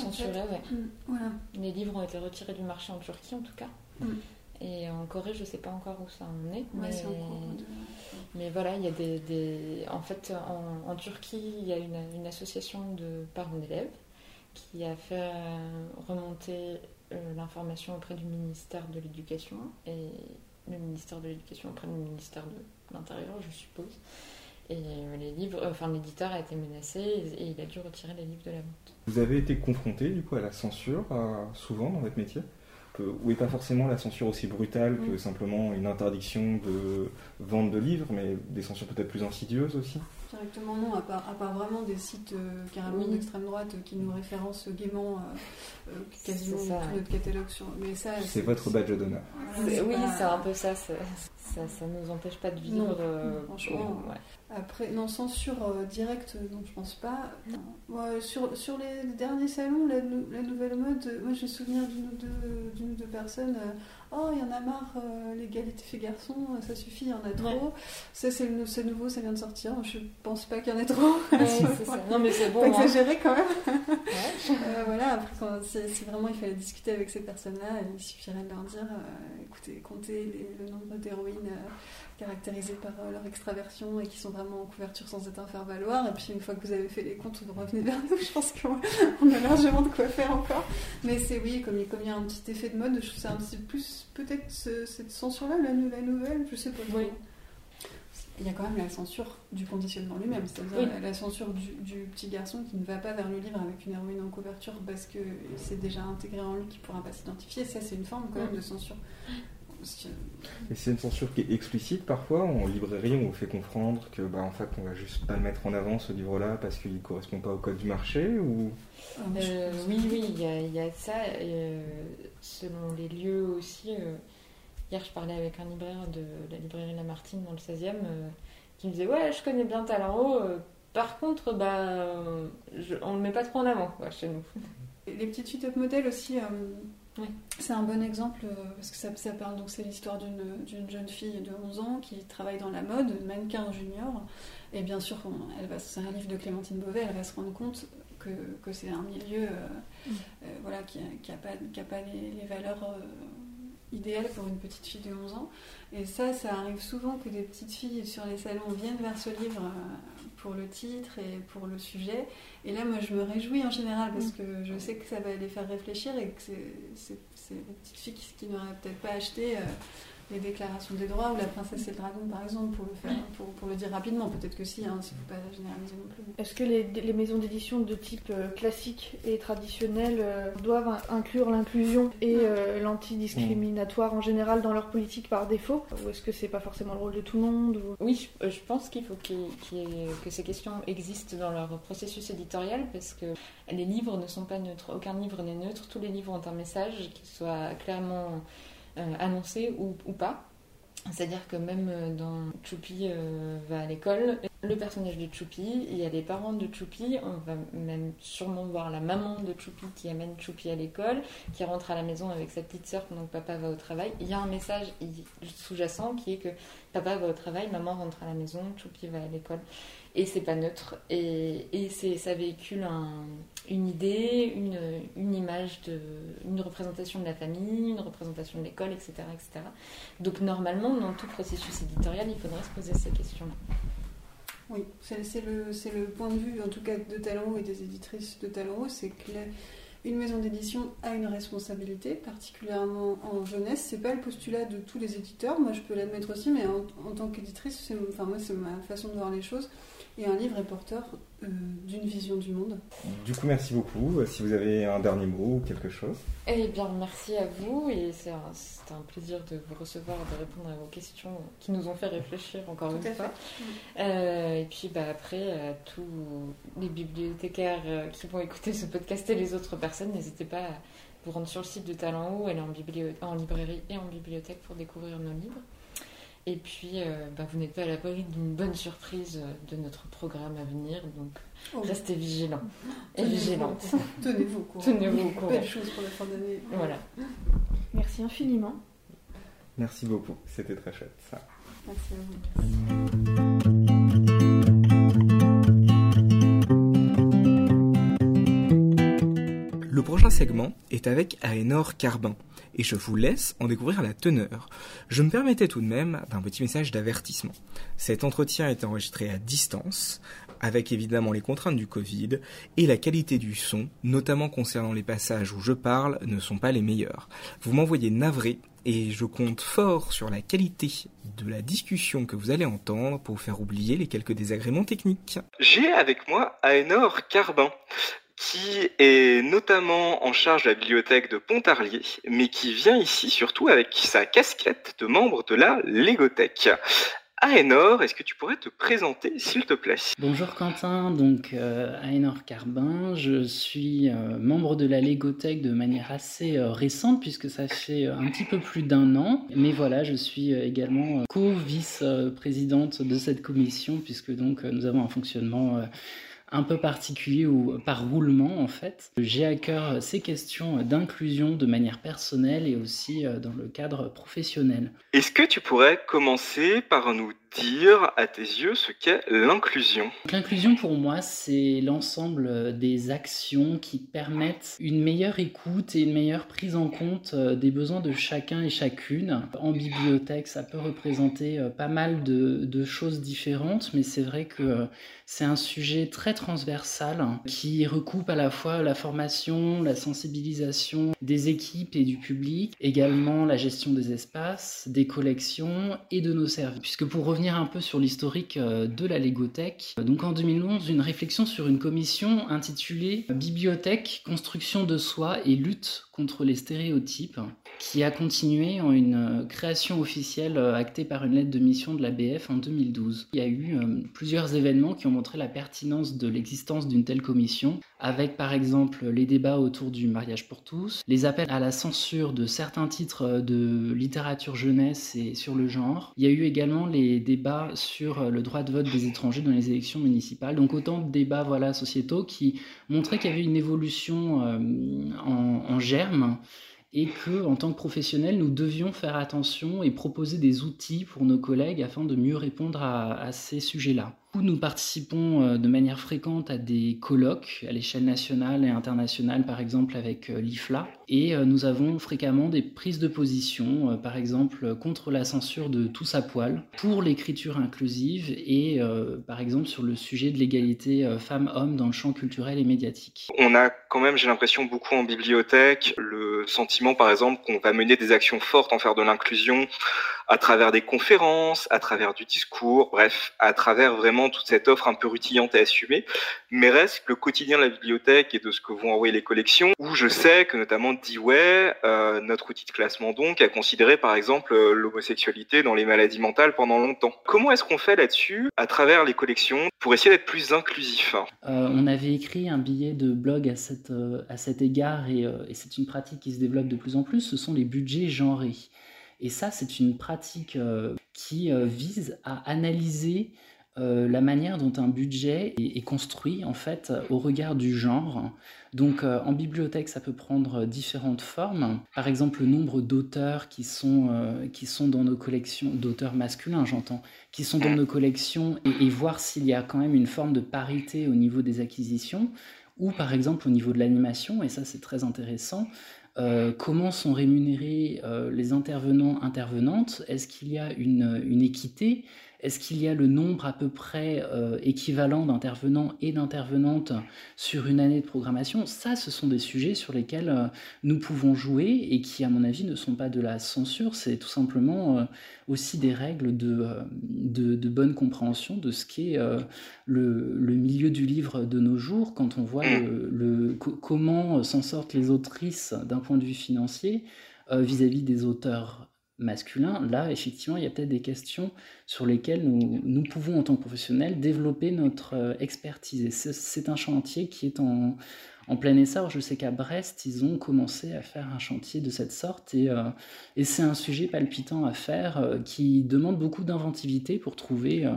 Mm, voilà. Les livres ont été retirés du marché en Turquie, en tout cas. Mm. Et en Corée, je ne sais pas encore où ça en est. mais, mais voilà, il y a des. En fait, en, Turquie, il y a une, une association de parents d'élèves qui a fait remonter euh, l'information auprès du ministère de l'Éducation et le ministère de l'Éducation auprès du ministère de l'Intérieur, je suppose. Et les livres, enfin l'éditeur a été menacé et, il a dû retirer les livres de la vente. Vous avez été confronté du coup à la censure euh, souvent dans votre métier? Où est pas forcément la censure aussi brutale que simplement une interdiction de vente de livres, mais des censures peut-être plus insidieuses aussi Directement non, à part, à part vraiment des sites euh, carrément d'extrême droite qui nous référencent gaiement euh, euh, quasiment tout notre catalogue. Sur... Mais ça, c'est votre badge d'honneur. oui, c'est un peu ça, ça. Ça ne nous empêche pas de vivre. franchement. Après, non, censure directe, non, je pense pas. sur, sur les derniers salons, la, nouvelle mode, moi j'ai souvenir d'une ou, ou deux, personnes oh, il y en a marre, euh, l'égalité fait garçon, ça suffit, il y en a trop. Ça, c'est, nouveau, ça vient de sortir. Je pense pas qu'il y en ait trop. Non, mais c'est bon. Pas hein. exagéré quand même. Euh, voilà, après, si, vraiment il fallait discuter avec ces personnes-là, il suffirait de leur dire euh, écoutez, comptez le nombre d'héroïnes caractérisées par euh, leur extraversion et qui sont vraiment en couverture sans être un faire-valoir. Et puis une fois que vous avez fait les comptes, vous revenez vers nous. Je pense qu'on a largement de quoi faire encore. Mais c'est oui, comme, comme il y a un petit effet de mode, je trouve c'est un petit plus peut-être cette censure-là, la, nouvelle, je sais pas. Oui. Il y a quand même la censure du conditionnement lui-même, c'est-à-dire la, censure du, petit garçon qui ne va pas vers le livre avec une héroïne en couverture parce que c'est déjà intégré en lui qui ne pourra pas s'identifier. Ça, c'est une forme quand même de censure. Et c'est une censure qui est explicite parfois En librairie, on vous fait comprendre que bah, en fait, on va juste pas le mettre en avant ce livre-là parce qu'il ne correspond pas au code du marché ou... Euh, oui, oui, il y, a ça. Euh, selon les lieux aussi. Euh, hier, je parlais avec un libraire de la librairie Lamartine dans le 16e qui me disait Ouais, je connais bien Talent par contre, bah, on ne le met pas trop en avant chez nous. Les petites suites top modèles aussi c'est un bon exemple euh, parce que ça, ça parle donc c'est l'histoire d'une jeune fille de 11 ans qui travaille dans la mode, mannequin junior, et bien sûr elle va c'est un livre de Clémentine Beauvais, elle va se rendre compte que, que c'est un milieu euh, euh, voilà qui n'a pas, qui a pas les, valeurs idéales pour une petite fille de 11 ans. Et ça, ça arrive souvent que des petites filles sur les salons viennent vers ce livre pour le titre et pour le sujet. Et là, moi, je me réjouis en général parce mm. que je sais que ça va les faire réfléchir et que c'est des petites filles qui, qui n'auraient peut-être pas acheté euh, les déclarations des droits ou la princesse et le dragon par exemple pour le faire pour, pour le dire rapidement. Peut-être que si hein, il ne faut pas généraliser non plus. Est-ce que les, les, maisons d'édition de type euh, classique et traditionnel euh, doivent inclure l'inclusion et euh, l'antidiscriminatoire en général dans leur politique par défaut? Ou est-ce que c'est pas forcément le rôle de tout le monde oui je, pense qu'il faut que ces questions existent dans leur processus éditorial parce que les livres ne sont pas neutres aucun livre n'est neutre. Tous les livres ont un message qui soit clairement annoncé ou, ou pas. C'est-à-dire que même euh, dans Choupi euh, va à l'école, le personnage de Choupi, il y a les parents de Choupi, on va même sûrement voir la maman de Choupi qui amène Choupi à l'école, qui rentre à la maison avec sa petite sœur pendant que papa va au travail. Il y a un message sous-jacent qui est que papa va au travail, maman rentre à la maison, Choupi va à l'école. Et c'est pas neutre. Et, et ça véhicule un, une idée, une, une, image, de, une représentation de la famille, une représentation de l'école, etc., etc. Donc normalement, dans tout processus éditorial, il faudrait se poser ces questions-là. Oui, c'est le, le, point de vue, en tout cas, de Talent et des éditrices de Talent c'est que une maison d'édition a une responsabilité, particulièrement en jeunesse. C'est pas le postulat de tous les éditeurs, moi je peux l'admettre aussi, mais en, en tant qu'éditrice, enfin, moi c'est ma façon de voir les choses. Et un livre est porteur euh, d'une vision du monde. Du coup, merci beaucoup. Si vous avez un dernier mot ou quelque chose. Eh bien, merci à vous et c'est un, un, plaisir de vous recevoir, de répondre à vos questions qui nous ont fait réfléchir encore une fois. Euh, et puis bah, après, à tous les bibliothécaires euh, qui vont écouter ce podcast et les autres personnes, n'hésitez pas à vous rendre sur le site de Talent Haut, aller en, en librairie et en bibliothèque pour découvrir nos livres. Et puis, euh, bah, vous n'êtes pas à l'abri d'une bonne surprise euh, de notre programme à venir, donc oh. restez vigilants et vigilantes. Tenez-vous au courant. Tenez-vous au courant. Belle chose pour la fin d'année. Voilà. Merci infiniment. Merci beaucoup, c'était très chouette ça. Merci à vous. Le prochain segment est avec Aénor Carbin et je vous laisse en découvrir la teneur. Je me permettais tout de même d'un petit message d'avertissement. Cet entretien est enregistré à distance, avec évidemment les contraintes du Covid, et la qualité du son, notamment concernant les passages où je parle, ne sont pas les meilleurs. Vous m'envoyez navré et je compte fort sur la qualité de la discussion que vous allez entendre pour vous faire oublier les quelques désagréments techniques. J'ai avec moi Aénor Carbin qui est notamment en charge de la bibliothèque de Pontarlier, mais qui vient ici surtout avec sa casquette de membre de la Légothèque. Aénor, est-ce que tu pourrais te présenter, s'il te plaît? Bonjour Quentin, donc euh, Aénor Carbin, je suis euh, membre de la Légothèque de manière assez euh, récente puisque ça fait un petit peu plus d'un an, mais voilà, je suis également co-vice-présidente de cette commission puisque donc nous avons un fonctionnement un peu particulier ou par roulement en fait. J'ai à cœur ces questions d'inclusion de manière personnelle et aussi euh, dans le cadre professionnel. Est-ce que tu pourrais commencer par nous dire à tes yeux ce qu'est l'inclusion L'inclusion pour moi, c'est l'ensemble des actions qui permettent une meilleure écoute et une meilleure prise en compte euh, des besoins de chacun et chacune. En bibliothèque, ça peut représenter euh, pas mal de, de choses différentes, mais c'est vrai que c'est un sujet très transversal qui recoupe à la fois la formation, la sensibilisation des équipes et du public, également la gestion des espaces, des collections et de nos services. Puisque pour revenir un peu sur l'historique euh, de la Légothèque, donc en 2011, une réflexion sur une commission intitulée Bibliothèque, construction de soi et lutte contre les stéréotypes, qui a continué en une euh, création officielle euh, actée par une lettre de mission de la BF en 2012. Il y a eu plusieurs événements qui ont montré la pertinence de l'existence d'une telle commission, avec par exemple les débats autour du mariage pour tous, les appels à la censure de certains titres de littérature jeunesse et sur le genre. Il y a eu également les débats sur le droit de vote des étrangers dans les élections municipales. Donc autant de débats voilà, sociétaux qui montraient qu'il y avait une évolution euh, en, germe et que en tant que professionnels, nous devions faire attention et proposer des outils pour nos collègues afin de mieux répondre à, à ces sujets-là. Nous participons euh, de manière fréquente à des colloques à l'échelle nationale et internationale, par exemple avec euh, l'IFLA, et euh, nous avons fréquemment des prises de position, par exemple contre la censure de tous à poil, pour l'écriture inclusive et par exemple sur le sujet de l'égalité femmes-hommes dans le champ culturel et médiatique. On a quand même, j'ai l'impression, beaucoup en bibliothèque, le sentiment par exemple qu'on va mener des actions fortes en faire de l'inclusion à travers des conférences, à travers du discours, bref, à travers vraiment toute cette offre un peu rutillante et assumée, mais reste le quotidien de la bibliothèque et de ce que vont envoyer les collections, où je sais que notamment Dewey, euh, notre outil de classement donc, a considéré par exemple euh, l'homosexualité dans les maladies mentales pendant longtemps. Comment est-ce qu'on fait là-dessus, à travers les collections, pour essayer d'être plus inclusif euh, On avait écrit un billet de blog à, cette, à cet égard, et, c'est une pratique qui se développe de plus en plus, ce sont les budgets genrés. Et ça, c'est une pratique euh, qui euh, vise à analyser euh, la manière dont un budget est, construit en fait au regard du genre. Donc en bibliothèque, ça peut prendre différentes formes. Par exemple, le nombre d'auteurs qui sont qui sont dans nos collections, d'auteurs masculins, j'entends, qui sont dans nos collections et, et voir s'il y a quand même une forme de parité au niveau des acquisitions ou par exemple au niveau de l'animation. Et ça, c'est très intéressant. Euh, comment sont rémunérés euh, les intervenants intervenantes? Est-ce qu'il y a une, équité? Est-ce qu'il y a le nombre à peu près euh, équivalent d'intervenants et d'intervenantes sur une année de programmation? Ça, ce sont des sujets sur lesquels euh, nous pouvons jouer et qui, à mon avis, ne sont pas de la censure, c'est tout simplement euh, aussi des règles de, bonne compréhension de ce qu'est le, milieu du livre de nos jours, quand on voit comment s'en sortent les autrices d'un point de vue financier vis-à-vis -vis des auteurs masculin, là, effectivement, il y a peut-être des questions sur lesquelles nous, nous, pouvons, en tant que professionnels, développer notre euh, expertise. Et c'est un chantier qui est en, en plein essor. Je sais qu'à Brest, ils ont commencé à faire un chantier de cette sorte et, euh, et c'est un sujet palpitant à faire euh, qui demande beaucoup d'inventivité pour trouver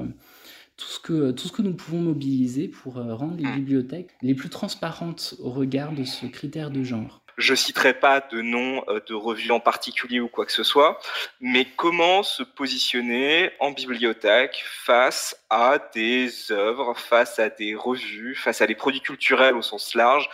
tout, ce que, tout ce que nous pouvons mobiliser pour rendre les bibliothèques les plus transparentes au regard de ce critère de genre. Je citerai pas de nom euh, de revue en particulier ou quoi que ce soit, mais comment se positionner en bibliothèque face à des œuvres, face à des revues, face à des produits culturels au sens large,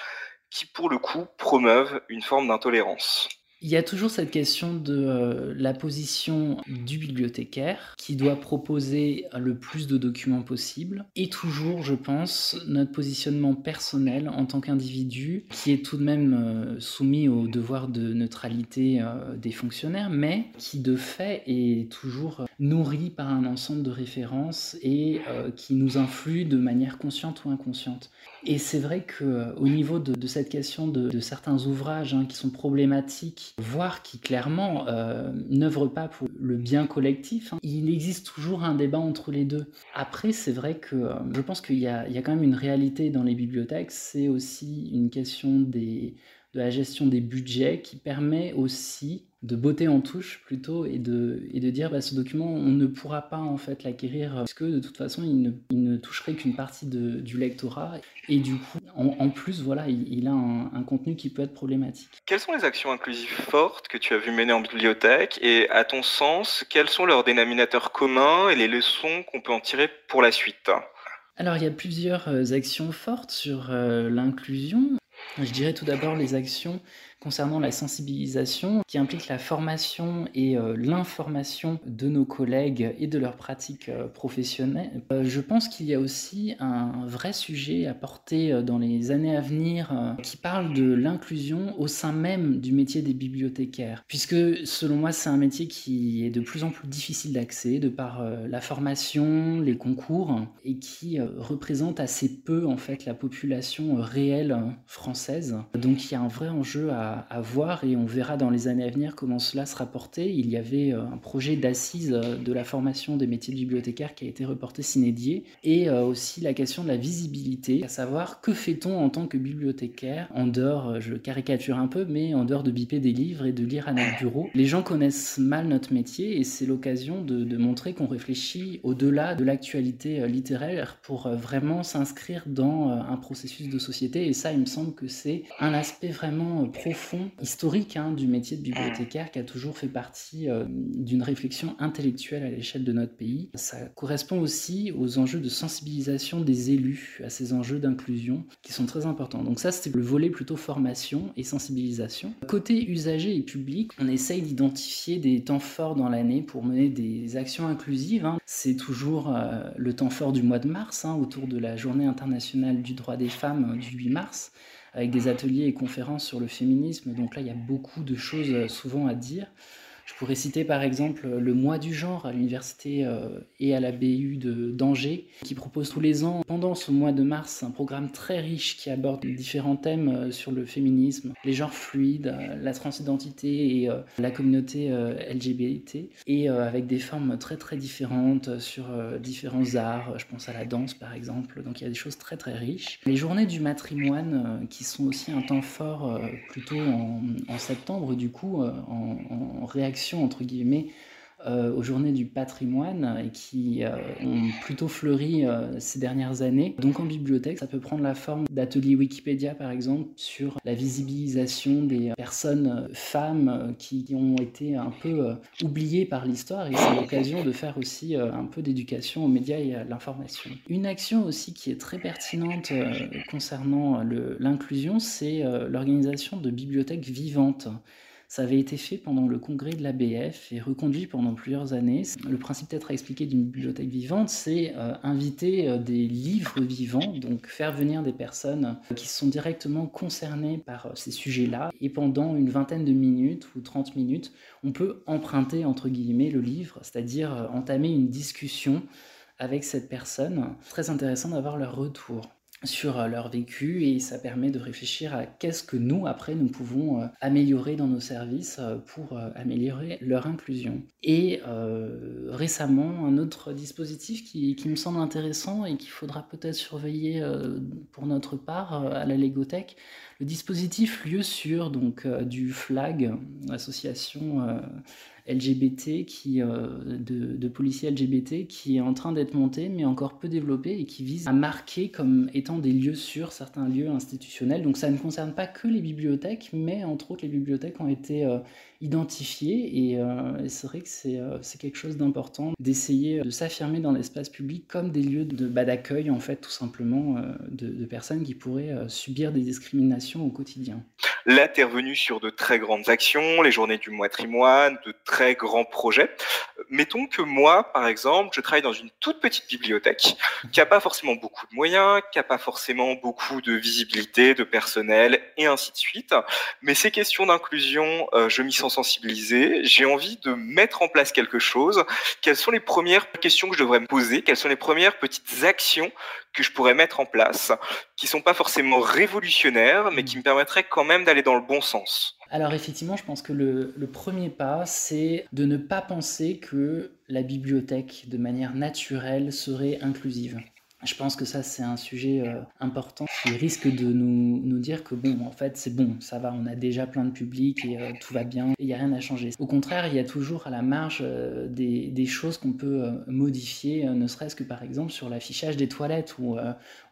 qui pour le coup promeuvent une forme d'intolérance? Il y a toujours cette question de euh, la position du bibliothécaire qui doit proposer le plus de documents possible et toujours, je pense, notre positionnement personnel en tant qu'individu qui est tout de même euh, soumis au devoir de neutralité euh, des fonctionnaires mais qui de fait est toujours nourri par un ensemble de références et qui nous influe de manière consciente ou inconsciente. Et c'est vrai qu'au niveau de, cette question de, certains ouvrages hein, qui sont problématiques voire qui clairement euh, n'œuvre pas pour le bien collectif, hein. il existe toujours un débat entre les deux. Après, c'est vrai que euh, je pense qu'il y, a quand même une réalité dans les bibliothèques, c'est aussi une question de la gestion des budgets qui permet aussi de beauté en touche plutôt et de, et de dire bah, ce document on ne pourra pas en fait l'acquérir parce que de toute façon il ne, il ne toucherait qu'une partie de, du lectorat et du coup en, plus voilà il, a un, un, contenu qui peut être problématique. Quelles sont les actions inclusives fortes que tu as vu mener en bibliothèque? Et à ton sens quels sont leurs dénominateurs communs et les leçons qu'on peut en tirer pour la suite? Alors il y a plusieurs euh, actions fortes sur euh, l'inclusion. Je dirais tout d'abord les actions concernant la sensibilisation qui implique la formation et euh, l'information de nos collègues et de leurs pratiques euh, professionnelles. Euh, je pense qu'il y a aussi un vrai sujet à porter dans les années à venir qui parle de l'inclusion au sein même du métier des bibliothécaires, puisque selon moi c'est un métier qui est de plus en plus difficile d'accès de par la formation, les concours, et qui représente assez peu en fait la population réelle française. Donc il y a un vrai enjeu à à, voir et on verra dans les années à venir comment cela sera porté. Il y avait euh, un projet d'assise euh, de la formation des métiers de bibliothécaire qui a été reporté s'inédier et euh, aussi la question de la visibilité, à savoir que fait-on en tant que bibliothécaire en dehors, je caricature un peu, mais en dehors de biper des livres et de lire à notre bureau. Les gens connaissent mal notre métier et c'est l'occasion de, de, montrer qu'on réfléchit au-delà de l'actualité littéraire pour vraiment s'inscrire dans un processus de société et ça il me semble que c'est un aspect vraiment profond fond historique hein, du métier de bibliothécaire qui a toujours fait partie euh, d'une réflexion intellectuelle à l'échelle de notre pays. Ça correspond aussi aux enjeux de sensibilisation des élus à ces enjeux d'inclusion qui sont très importants. Donc ça, c'était le volet plutôt formation et sensibilisation. Côté usager et public, on essaye d'identifier des temps forts dans l'année pour mener des actions inclusives. Hein. C'est toujours euh, le temps fort du mois de mars, hein, autour de la journée internationale du droit des femmes euh, du 8 mars avec des ateliers et conférences sur le féminisme. Donc là, il y a beaucoup de choses euh, souvent à dire. Pourrais citer par exemple le mois du genre à l'université euh, et à la BU d'Angers, qui propose tous les ans, pendant ce mois de mars, un programme très riche qui aborde différents thèmes euh, sur le féminisme, les genres fluides, la transidentité et la communauté LGBT, et avec des formes très très différentes sur différents arts. Je pense à la danse par exemple. Donc il y a des choses très très riches. Les journées du matrimoine, qui sont aussi un temps fort plutôt en, septembre, du coup, en réaction entre guillemets euh, aux journées du patrimoine et qui euh, ont plutôt fleuri euh, ces dernières années. Donc en bibliothèque, ça peut prendre la forme d'ateliers Wikipédia par exemple sur la visibilisation des personnes femmes qui, ont été un peu oubliées par l'histoire et c'est l'occasion de faire aussi un peu d'éducation aux médias et à l'information. Une action aussi qui est très pertinente concernant l'inclusion, c'est l'organisation de bibliothèques vivantes. Ça avait été fait pendant le congrès de l'ABF et reconduit pendant plusieurs années. Le principe peut-être à expliquer d'une bibliothèque vivante, c'est euh, inviter euh, des livres vivants, donc faire venir des personnes qui sont directement concernées par ces sujets-là. Et pendant une vingtaine de minutes ou 30 minutes, on peut emprunter, entre guillemets, le livre, c'est-à-dire entamer une discussion avec cette personne. Très intéressant d'avoir leur retour sur euh, leur vécu et ça permet de réfléchir à qu'est-ce que nous, après, nous pouvons euh, améliorer dans nos services euh, pour améliorer leur inclusion. Et récemment, un autre dispositif qui, qui me semble intéressant et qu'il faudra peut-être surveiller pour notre part à la Légothèque, le dispositif lieu sur donc, du FLAG, association LGBT qui, euh, de, policiers LGBT qui est en train d'être monté, mais encore peu développé et qui vise à marquer comme étant des lieux sûrs certains lieux institutionnels. Donc ça ne concerne pas que les bibliothèques, mais entre autres les bibliothèques ont été euh, identifiées et, euh, c'est vrai que c'est quelque chose d'important d'essayer de s'affirmer dans l'espace public comme des lieux de bas d'accueil en fait tout simplement de, de personnes qui pourraient subir des discriminations au quotidien. Là, tu revenu sur de très grandes actions, les journées du patrimoine, de très grands projets. Mettons que moi, par exemple, je travaille dans une toute petite bibliothèque qui n'a pas forcément beaucoup de moyens, qui n'a pas forcément beaucoup de visibilité, de personnel, et ainsi de suite. Mais ces questions d'inclusion, euh, je m'y sens sensibilisé. J'ai envie de mettre en place quelque chose. Quelles sont les premières questions que je devrais me poser? Quelles sont les premières petites actions que je pourrais mettre en place, qui sont pas forcément révolutionnaires, mais qui me permettraient quand même d'aller dans le bon sens? Alors effectivement, je pense que le, le premier pas, c'est de ne pas penser que la bibliothèque, de manière naturelle, serait inclusive. Je pense que ça, c'est un sujet euh, important qui risque de nous, dire que, bon, en fait, c'est bon, ça va, on a déjà plein de public et euh, tout va bien, il n'y a rien à changer. Au contraire, il y a toujours à la marge euh, des, des, choses qu'on peut modifier, ne serait-ce que par exemple sur l'affichage des toilettes, où,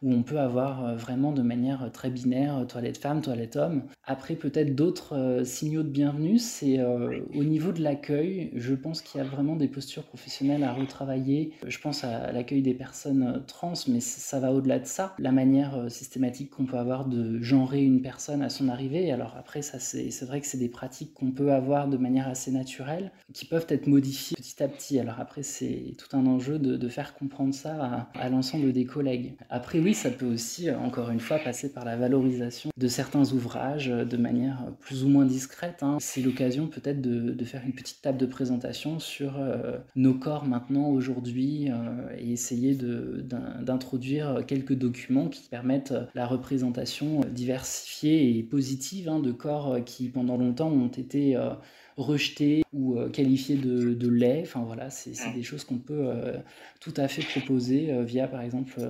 où on peut avoir vraiment de manière très binaire, toilette femme, toilette homme. Après, peut-être d'autres signaux de bienvenue, c'est au niveau de l'accueil, je pense qu'il y a vraiment des postures professionnelles à retravailler. Je pense à l'accueil des personnes trans mais ça va au-delà de ça. La manière euh, systématique qu'on peut avoir de genrer une personne à son arrivée, alors après, ça c'est vrai que c'est des pratiques qu'on peut avoir de manière assez naturelle, qui peuvent être modifiées petit à petit. Alors après, c'est tout un enjeu de, faire comprendre ça à, l'ensemble des collègues. Après, oui, ça peut aussi, euh, encore une fois, passer par la valorisation de certains ouvrages euh, de manière plus ou moins discrète. Hein. C'est l'occasion peut-être de, faire une petite table de présentation sur nos corps maintenant, aujourd'hui, et essayer d'introduire quelques documents qui permettent la représentation diversifiée et positive hein, de corps qui pendant longtemps ont été euh, rejetés ou euh, qualifiés de, de lait. Enfin voilà, c'est des choses qu'on peut euh, tout à fait proposer euh, via par exemple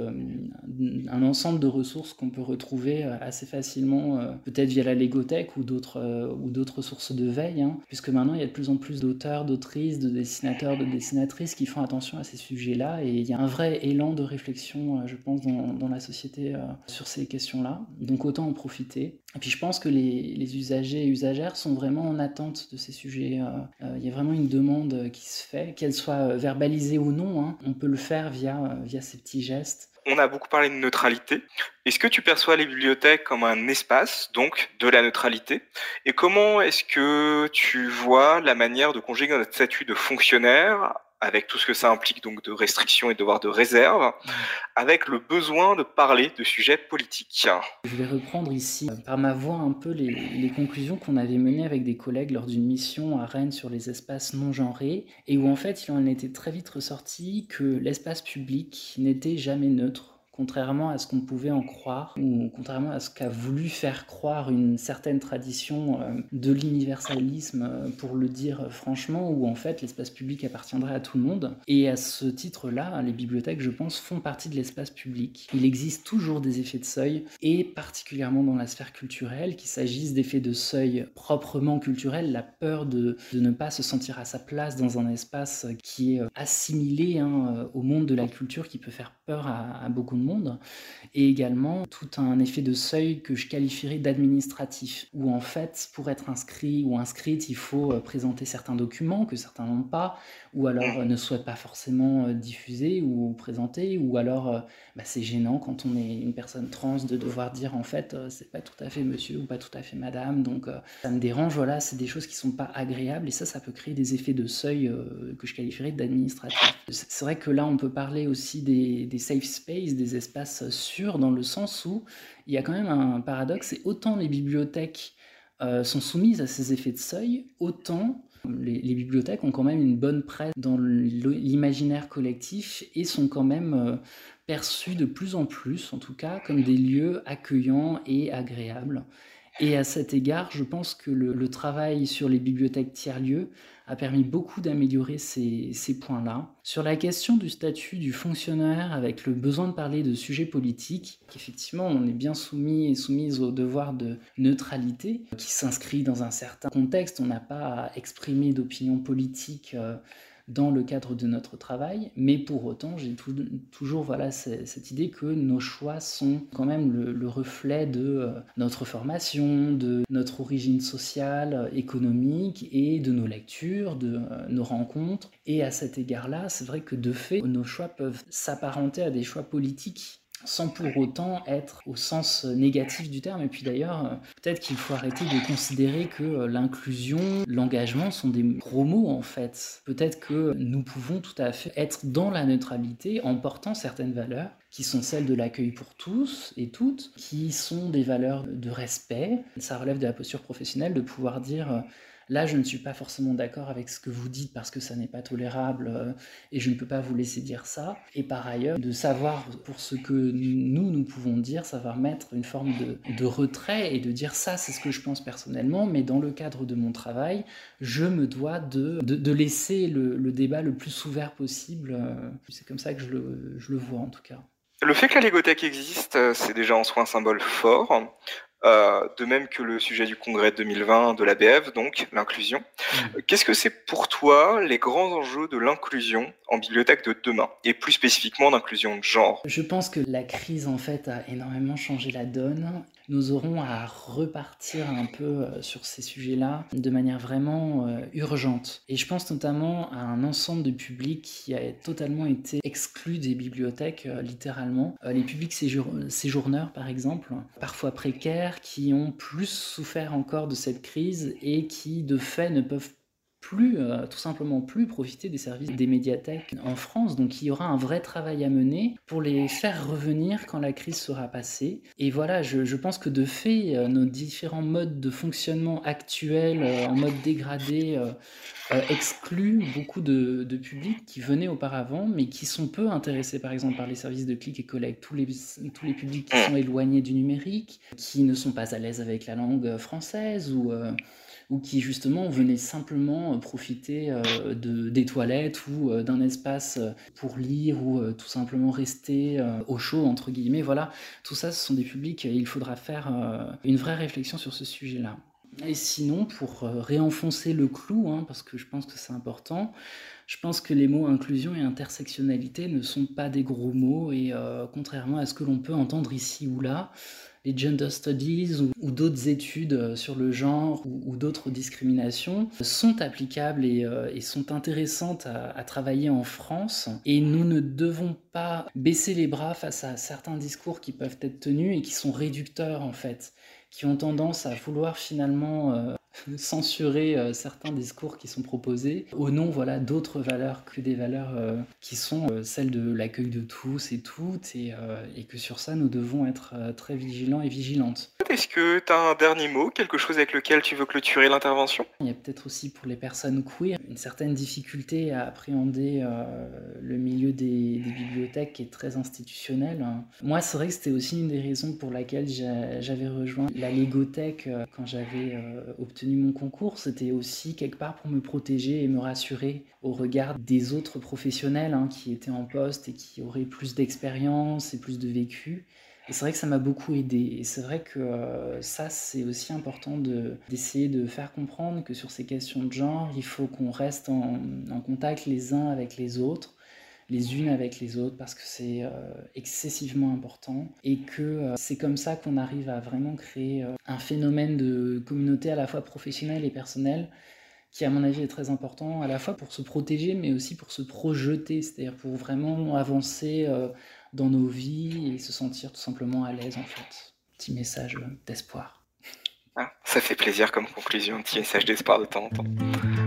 un ensemble de ressources qu'on peut retrouver assez facilement, peut-être via la Légothèque ou d'autres ou d'autres sources de veille, hein, puisque maintenant il y a de plus en plus d'auteurs, d'autrices, de dessinateurs, de dessinatrices qui font attention à ces sujets-là et il y a un vrai élan de réflexion, je pense, dans, dans la société sur ces questions-là. Donc autant en profiter. Et puis je pense que les, usagers et usagères sont vraiment en attente de ces sujets euh, il y a vraiment une demande qui se fait, qu'elle soit euh, verbalisée ou non. Hein. On peut le faire via, euh, via ces petits gestes. On a beaucoup parlé de neutralité. Est-ce que tu perçois les bibliothèques comme un espace, donc de la neutralité? Et comment est-ce que tu vois la manière de conjuguer notre statut de fonctionnaire avec tout ce que ça implique donc de restrictions et de devoirs de réserve, avec le besoin de parler de sujets politiques. Je vais reprendre ici euh, par ma voix un peu les, les conclusions qu'on avait menées avec des collègues lors d'une mission à Rennes sur les espaces non genrés, et où en fait il en était très vite ressorti que l'espace public n'était jamais neutre contrairement à ce qu'on pouvait en croire, ou contrairement à ce qu'a voulu faire croire une certaine tradition euh, de l'universalisme, euh, pour le dire franchement, où en fait l'espace public appartiendrait à tout le monde. Et à ce titre-là, les bibliothèques, je pense, font partie de l'espace public. Il existe toujours des effets de seuil, et particulièrement dans la sphère culturelle, qu'il s'agisse d'effets de seuil proprement culturels, la peur de, ne pas se sentir à sa place dans un espace qui est assimilé hein, au monde de la culture, qui peut faire peur à, à beaucoup de et également tout un effet de seuil que je qualifierais d'administratif, où en fait, pour être inscrit ou inscrite, il faut euh, présenter certains documents que certains n'ont pas, ou alors euh, ne souhaitent pas forcément diffuser ou présenter, ou alors bah, c'est gênant quand on est une personne trans de devoir dire en fait c'est pas tout à fait monsieur ou pas tout à fait madame, donc ça me dérange, voilà, c'est des choses qui sont pas agréables, et ça, ça peut créer des effets de seuil que je qualifierais d'administratif. C'est vrai que là, on peut parler aussi des, des safe spaces, des espaces sûrs, dans le sens où il y a quand même un paradoxe, c'est autant les bibliothèques euh, sont soumises à ces effets de seuil, autant les, bibliothèques ont quand même une bonne presse dans l'imaginaire collectif et sont quand même euh, perçues de plus en plus, en tout cas, comme des lieux accueillants et agréables. Et à cet égard, je pense que le, travail sur les bibliothèques tiers-lieux a permis beaucoup d'améliorer ces, points-là. Sur la question du statut du fonctionnaire avec le besoin de parler de sujets politiques, qu'effectivement on est bien soumis et soumise au devoir de neutralité qui s'inscrit dans un certain contexte, on n'a pas à exprimer d'opinion politique. Euh, dans le cadre de notre travail, mais pour autant, j'ai toujours voilà, cette idée que nos choix sont quand même le, reflet de euh, notre formation, de notre origine sociale, économique et de nos lectures, de euh, nos rencontres. Et à cet égard-là, c'est vrai que de fait, nos choix peuvent s'apparenter à des choix politiques sans pour autant être au sens négatif du terme. Et puis d'ailleurs, euh, peut-être qu'il faut arrêter de considérer que euh, l'inclusion, l'engagement sont des gros mots en fait. Peut-être que nous pouvons tout à fait être dans la neutralité en portant certaines valeurs qui sont celles de l'accueil pour tous et toutes, qui sont des valeurs de respect. Ça relève de la posture professionnelle de pouvoir dire euh, Là, je ne suis pas forcément d'accord avec ce que vous dites parce que ça n'est pas tolérable euh, et je ne peux pas vous laisser dire ça. Et par ailleurs, de savoir pour ce que nous, nous pouvons dire, savoir mettre une forme de, retrait et de dire ça, c'est ce que je pense personnellement, mais dans le cadre de mon travail, je me dois de, de, laisser le, débat le plus ouvert possible. Euh, c'est comme ça que je le, je le vois en tout cas. Le fait que la légothèque existe, euh, c'est déjà en soi un symbole fort. Euh, de même que le sujet du congrès 2020 de l'ABF, donc l'inclusion. Mmh. Qu'est-ce que c'est pour toi les grands enjeux de l'inclusion en bibliothèque de demain, et plus spécifiquement d'inclusion de genre? Je pense que la crise en fait a énormément changé la donne nous aurons à repartir un peu euh, sur ces sujets-là de manière vraiment euh, urgente. Et je pense notamment à un ensemble de publics qui a totalement été exclu des bibliothèques, euh, littéralement. les publics séjourneurs, par exemple, parfois précaires, qui ont plus souffert encore de cette crise et qui, de fait, ne peuvent plus, euh, tout simplement plus profiter des services des médiathèques en France. Donc il y aura un vrai travail à mener pour les faire revenir quand la crise sera passée. Et voilà, je, pense que de fait, euh, nos différents modes de fonctionnement actuels euh, en mode dégradé excluent beaucoup de, publics qui venaient auparavant, mais qui sont peu intéressés par exemple par les services de clic et collect, tous les, tous les publics qui sont éloignés du numérique, qui ne sont pas à l'aise avec la langue française ou ou qui justement venaient simplement euh, profiter euh, de, des toilettes ou euh, d'un espace pour lire ou tout simplement rester au chaud, entre guillemets. Voilà, tout ça, ce sont des publics, il faudra faire une vraie réflexion sur ce sujet-là. Et sinon, pour réenfoncer le clou, hein, parce que je pense que c'est important, je pense que les mots inclusion et intersectionnalité ne sont pas des gros mots, et contrairement à ce que l'on peut entendre ici ou là, les gender studies ou, d'autres études euh, sur le genre ou, d'autres discriminations sont applicables et, euh, sont intéressantes à, travailler en France. Et nous ne devons pas baisser les bras face à certains discours qui peuvent être tenus et qui sont réducteurs en fait, qui ont tendance à vouloir finalement euh, censurer euh, certains discours qui sont proposés au nom voilà d'autres valeurs que des valeurs euh, qui sont euh, celles de l'accueil de tous et toutes et, et, que sur ça nous devons être très vigilants et vigilantes. Est-ce que tu as un dernier mot, quelque chose avec lequel tu veux clôturer l'intervention? Il y a peut-être aussi pour les personnes queer une certaine difficulté à appréhender le milieu des, des, bibliothèques qui est très institutionnel. Moi c'est vrai que c'était aussi une des raisons pour laquelle j'avais rejoint la Légothèque quand j'avais obtenu mon concours, c'était aussi quelque part pour me protéger et me rassurer au regard des autres professionnels hein, qui étaient en poste et qui auraient plus d'expérience et plus de vécu. Et c'est vrai que ça m'a beaucoup aidé. Et c'est vrai que euh, ça, c'est aussi important d'essayer de, faire comprendre que sur ces questions de genre, il faut qu'on reste en, en contact les uns avec les autres les unes avec les autres parce que c'est excessivement important et que c'est comme ça qu'on arrive à vraiment créer un phénomène de communauté à la fois professionnelle et personnelle qui à mon avis est très important à la fois pour se protéger mais aussi pour se projeter, c'est-à-dire pour vraiment avancer dans nos vies et se sentir tout simplement à l'aise en fait. Petit message d'espoir. Ah, ça fait plaisir comme conclusion, petit message d'espoir de temps en temps.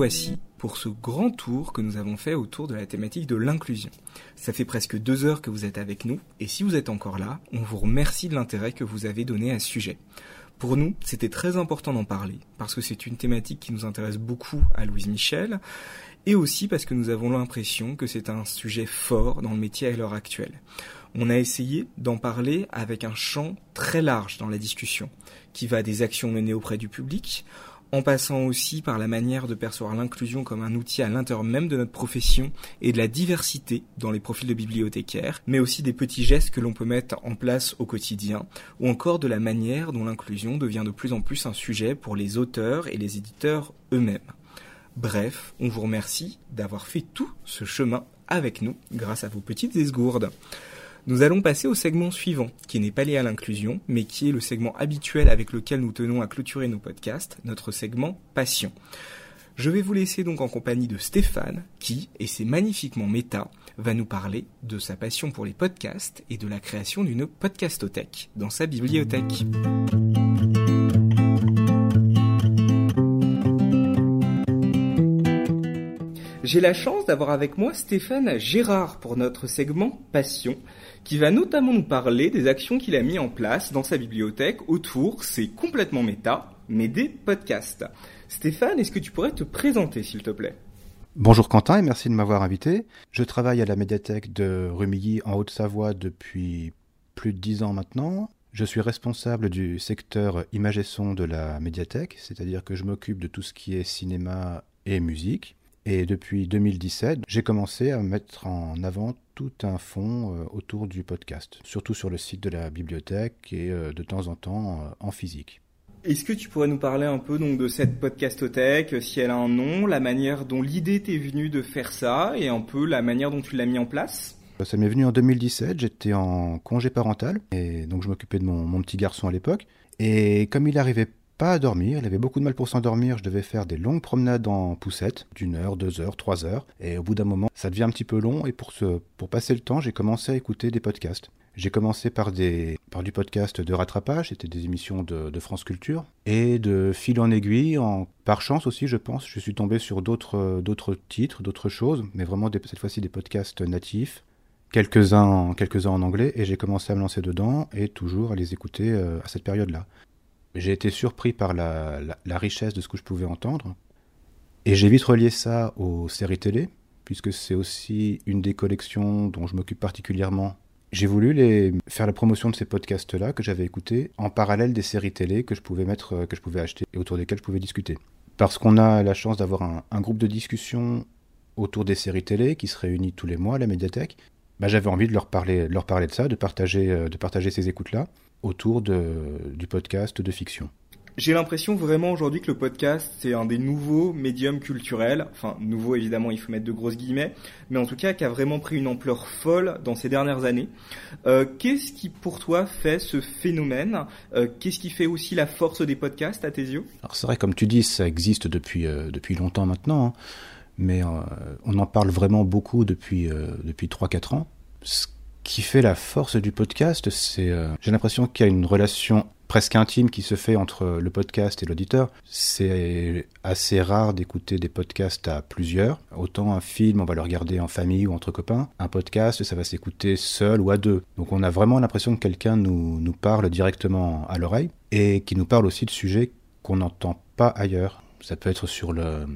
Voici pour ce grand tour que nous avons fait autour de la thématique de l'inclusion. Ça fait presque deux heures que vous êtes avec nous, et si vous êtes encore là, on vous remercie de l'intérêt que vous avez donné à ce sujet. Pour nous, c'était très important d'en parler, parce que c'est une thématique qui nous intéresse beaucoup à Louise Michel, et aussi parce que nous avons l'impression que c'est un sujet fort dans le métier à l'heure actuelle. On a essayé d'en parler avec un champ très large dans la discussion, qui va des actions menées auprès du public, en passant aussi par la manière de percevoir l'inclusion comme un outil à l'intérieur même de notre profession et de la diversité dans les profils de bibliothécaires, mais aussi des petits gestes que l'on peut mettre en place au quotidien, ou encore de la manière dont l'inclusion devient de plus en plus un sujet pour les auteurs et les éditeurs eux-mêmes. Bref, on vous remercie d'avoir fait tout ce chemin avec nous grâce à vos petites esgourdes. Nous allons passer au segment suivant, qui n'est pas lié à l'inclusion, mais qui est le segment habituel avec lequel nous tenons à clôturer nos podcasts, notre segment Passion. Je vais vous laisser donc en compagnie de Stéphane, qui, et c'est magnifiquement méta, va nous parler de sa passion pour les podcasts et de la création d'une podcastothèque dans sa bibliothèque. J'ai la chance d'avoir avec moi Stéphane Gérard pour notre segment Passion, qui va notamment nous parler des actions qu'il a mis en place dans sa bibliothèque autour, c'est complètement méta, mais des podcasts. Stéphane, est-ce que tu pourrais te présenter, s'il te plaît? Bonjour Quentin et merci de m'avoir invité. Je travaille à la médiathèque de Rumilly en Haute-Savoie depuis plus de dix ans maintenant. Je suis responsable du secteur image et son de la médiathèque, c'est-à-dire que je m'occupe de tout ce qui est cinéma et musique. Et depuis 2017, j'ai commencé à mettre en avant tout un fond euh, autour du podcast, surtout sur le site de la bibliothèque et euh, de temps en temps euh, en physique. Est-ce que tu pourrais nous parler un peu donc de cette podcastothèque, si elle a un nom, la manière dont l'idée t'est venue de faire ça et un peu la manière dont tu l'as mis en place? Ça m'est venu en 2017, j'étais en congé parental et donc je m'occupais de mon, mon petit garçon à l'époque. Et comme il arrivait pas à dormir, il avait beaucoup de mal pour s'endormir, je devais faire des longues promenades en poussette, d'une heure, deux heures, trois heures, et au bout d'un moment, ça devient un petit peu long, et pour, ce, pour passer le temps, j'ai commencé à écouter des podcasts. J'ai commencé par, des, par du podcast de rattrapage, c'était des émissions de, de, France Culture, et de fil en aiguille, en, par chance aussi, je pense, je suis tombé sur d'autres, titres, d'autres choses, mais vraiment des, cette fois-ci des podcasts natifs, quelques-uns, quelques-uns en anglais, et j'ai commencé à me lancer dedans, et toujours à les écouter euh, à cette période-là j'ai été surpris par la, richesse de ce que je pouvais entendre. Et j'ai vite relié ça aux séries télé, puisque c'est aussi une des collections dont je m'occupe particulièrement. J'ai voulu les, faire la promotion de ces podcasts-là que j'avais écoutés en parallèle des séries télé que je pouvais mettre, que je pouvais acheter et autour desquelles je pouvais discuter. Parce qu'on a la chance d'avoir un, groupe de discussion autour des séries télé qui se réunit tous les mois à la médiathèque. Bah, j'avais envie de leur parler, de leur parler de ça, de partager, de partager ces écoutes-là autour de, du podcast de fiction. J'ai l'impression vraiment aujourd'hui que le podcast c'est un des nouveaux médiums culturels, enfin nouveau évidemment il faut mettre de grosses guillemets, mais en tout cas qui a vraiment pris une ampleur folle dans ces dernières années. Euh, qu'est-ce qui pour toi fait ce phénomène? Euh, Qu'est-ce qui fait aussi la force des podcasts à tes yeux? Alors c'est vrai comme tu dis ça existe depuis, euh, depuis longtemps maintenant, hein, mais on en parle vraiment beaucoup depuis, depuis 3-4 ans. Ce qui fait la force du podcast, c'est euh, j'ai l'impression qu'il y a une relation presque intime qui se fait entre le podcast et l'auditeur. C'est assez rare d'écouter des podcasts à plusieurs. Autant un film, on va le regarder en famille ou entre copains. Un podcast, ça va s'écouter seul ou à deux. Donc on a vraiment l'impression que quelqu'un nous, nous parle directement à l'oreille et qui nous parle aussi de sujets qu'on n'entend pas ailleurs. Ça peut être sur le,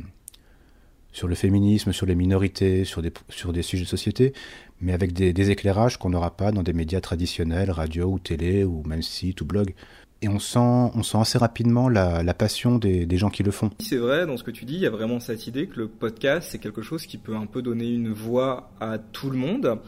sur le féminisme, sur les minorités, sur des, sur des sujets de société, mais avec des, éclairages qu'on n'aura pas dans des médias traditionnels, radio ou télé, ou même site ou blog. Et on sent, on sent assez rapidement la, la passion des, des, gens qui le font. C'est vrai, dans ce que tu dis, il y a vraiment cette idée que le podcast, c'est quelque chose qui peut un peu donner une voix à tout le monde.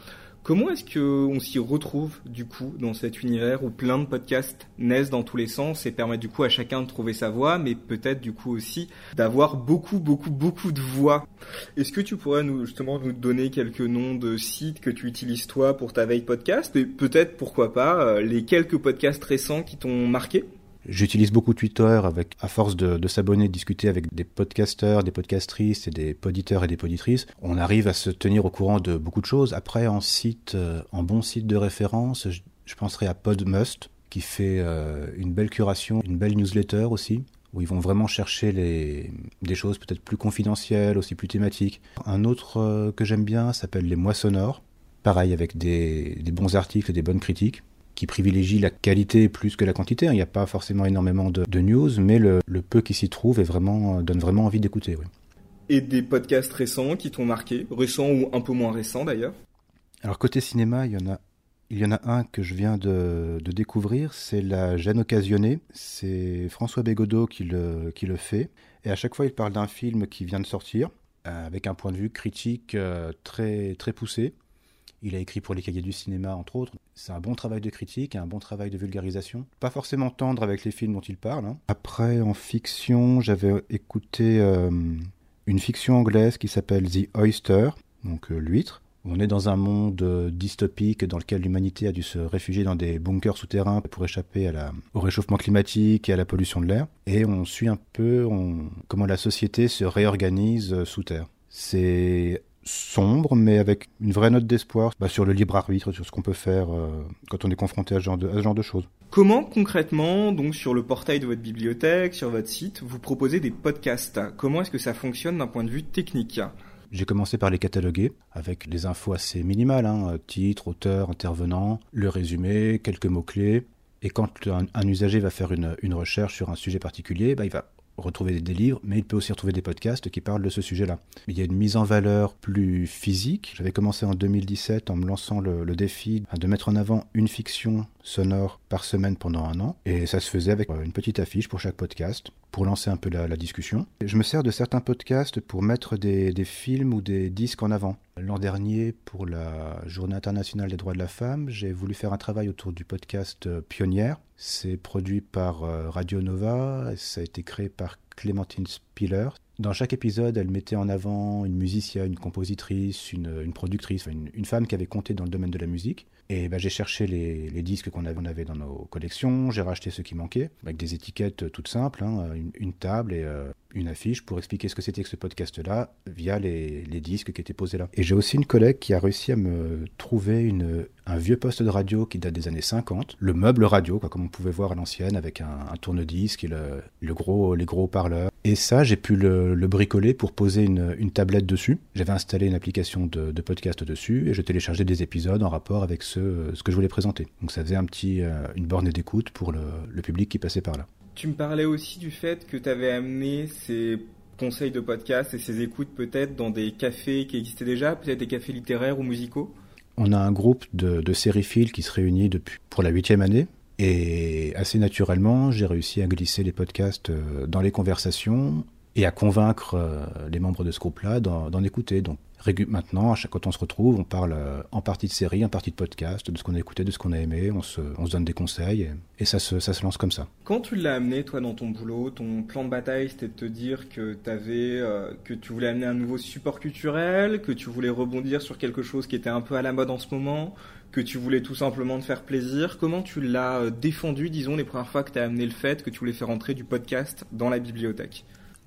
Comment est-ce qu'on s'y retrouve du coup dans cet univers où plein de podcasts naissent dans tous les sens et permettent du coup à chacun de trouver sa voix, mais peut-être du coup aussi d'avoir beaucoup, beaucoup, beaucoup de voix? Est-ce que tu pourrais nous justement nous donner quelques noms de sites que tu utilises toi pour ta veille podcast? Et peut-être pourquoi pas euh, les quelques podcasts récents qui t'ont marqué? J'utilise beaucoup Twitter avec, à force de, de s'abonner, de discuter avec des podcasteurs, des podcastrices et des poditeurs et des poditrices. On arrive à se tenir au courant de beaucoup de choses. Après, en site, euh, en bon site de référence, je, penserai à Podmust, qui fait euh, une belle curation, une belle newsletter aussi où ils vont vraiment chercher les, des choses peut-être plus confidentielles, aussi plus thématiques. Un autre euh, que j'aime bien s'appelle Les Mois Sonores, pareil avec des bons articles et des bonnes critiques qui privilégie la qualité plus que la quantité. Il n'y a pas forcément énormément de, de news, mais le, le peu qui s'y trouve est vraiment, donne vraiment envie d'écouter. Oui. Et des podcasts récents qui t'ont marqué, récents ou un peu moins récents d'ailleurs? Alors côté cinéma, il y en a il y en a un que je viens de, de découvrir, c'est La gêne occasionnée. C'est François Bégodeau qui le, qui le fait. Et à chaque fois, il parle d'un film qui vient de sortir, euh, avec un point de vue critique euh, très, très poussé. Il a écrit pour les cahiers du cinéma, entre autres. C'est un bon travail de critique et un bon travail de vulgarisation. Pas forcément tendre avec les films dont il parle. Hein. Après, en fiction, j'avais écouté euh, une fiction anglaise qui s'appelle The Oyster, donc euh, l'huître. On est dans un monde euh, dystopique dans lequel l'humanité a dû se réfugier dans des bunkers souterrains pour échapper au réchauffement climatique et à la pollution de l'air. Et on suit un peu comment la société se réorganise sous terre. C'est sombre, mais avec une vraie note d'espoir bah, sur le libre arbitre, sur ce qu'on peut faire euh, quand on est confronté à ce, genre de, à ce genre de choses. Comment concrètement, donc sur le portail de votre bibliothèque, sur votre site, vous proposez des podcasts? Comment est-ce que ça fonctionne d'un point de vue technique? J'ai commencé par les cataloguer avec des infos assez minimales, hein, titre, auteur, intervenant, le résumé, quelques mots-clés. Et quand un, un, usager va faire une, une, recherche sur un sujet particulier, bah, il va retrouver des livres, mais il peut aussi retrouver des podcasts qui parlent de ce sujet-là. Il y a une mise en valeur plus physique. J'avais commencé en 2017 en me lançant le, défi de mettre en avant une fiction sonore par semaine pendant un an, et ça se faisait avec une petite affiche pour chaque podcast, pour lancer un peu la, la discussion. Je me sers de certains podcasts pour mettre des, des films ou des disques en avant. L'an dernier, pour la Journée internationale des droits de la femme, j'ai voulu faire un travail autour du podcast Pionnière. C'est produit par Radio Nova, ça a été créé par Clémentine Spiller. Dans chaque épisode, elle mettait en avant une musicienne, une compositrice, une, productrice, une, femme qui avait compté dans le domaine de la musique. Et ben, j'ai cherché les, disques qu'on avait, dans nos collections, j'ai racheté ceux qui manquaient, avec des étiquettes toutes simples, hein, une, une, table et euh, une affiche pour expliquer ce que c'était que ce podcast-là via les, disques qui étaient posés là. Et j'ai aussi une collègue qui a réussi à me trouver un vieux poste de radio qui date des années 50, le meuble radio, quoi, comme on pouvait voir à l'ancienne, avec un, tourne-disque et le, gros, les gros parleurs. Et ça, j'ai pu le, le, bricoler pour poser une, une tablette dessus. J'avais installé une application de, de, podcast dessus et je téléchargeais des épisodes en rapport avec ce, ce que je voulais présenter. Donc ça faisait un petit, euh, une borne d'écoute pour le, le public qui passait par là. Tu me parlais aussi du fait que tu avais amené ces conseils de podcast et ces écoutes peut-être dans des cafés qui existaient déjà, peut-être des cafés littéraires ou musicaux? On a un groupe de, de sériphiles qui se réunit depuis, pour la huitième année. Et assez naturellement, j'ai réussi à glisser les podcasts euh, dans les conversations et à convaincre euh, les membres de ce groupe-là d'en écouter. Donc maintenant, à chaque, quand on se retrouve, on parle euh, en partie de série, en partie de podcast, de ce qu'on a écouté, de ce qu'on a aimé, on se, on se, donne des conseils et, ça, se, lance comme ça. Quand tu l'as amené, toi, dans ton boulot, ton plan de bataille, c'était de te dire que tu voulais amener un nouveau support culturel, que tu voulais rebondir sur quelque chose qui était un peu à la mode en ce moment, que tu voulais tout simplement te faire plaisir. Comment tu l'as euh, défendu, disons, les premières fois que tu as amené le fait que tu voulais faire entrer du podcast dans la bibliothèque?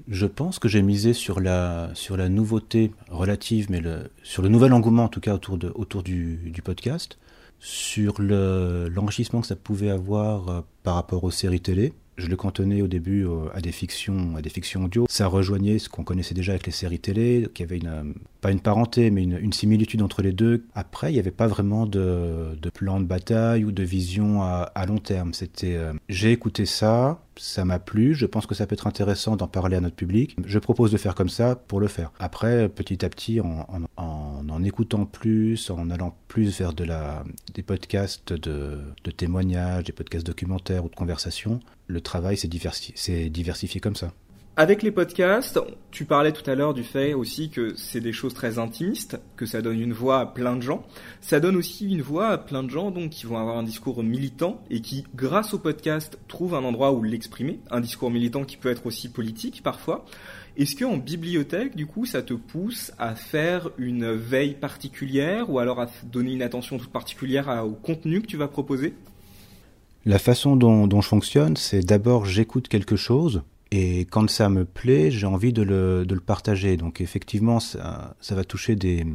Je pense que j'ai misé sur la, sur la nouveauté relative, mais sur le nouvel engouement en tout cas autour, de, autour du, du podcast, sur l'enrichissement le, que ça pouvait avoir euh, par rapport aux séries télé. Je le cantonnais au début euh, à des fictions, à des fictions audio. Ça rejoignait ce qu'on connaissait déjà avec les séries télé, qui avait euh, pas une parenté, mais une, similitude entre les deux. Après, il n'y avait pas vraiment de, plan de bataille ou de vision à, long terme. C'était, euh, j'ai écouté ça, ça m'a plu, je pense que ça peut être intéressant d'en parler à notre public. Je propose de faire comme ça pour le faire. Après, petit à petit, en en, écoutant plus, en allant plus vers des podcasts de témoignages, des podcasts documentaires ou de conversations, le travail s'est diversifié, diversifié comme ça. Avec les podcasts, tu parlais tout à l'heure du fait aussi que c'est des choses très intimistes, que ça donne une voix à plein de gens. Ça donne aussi une voix à plein de gens donc qui vont avoir un discours militant et qui, grâce au podcast, trouvent un endroit où l'exprimer. Un discours militant qui peut être aussi politique parfois. Est-ce que en bibliothèque, du coup, ça te pousse à faire une veille particulière ou alors à donner une attention toute particulière au contenu que tu vas proposer? La façon dont, je fonctionne, c'est d'abord j'écoute quelque chose et quand ça me plaît, j'ai envie de le, partager. Donc effectivement, ça, va toucher des,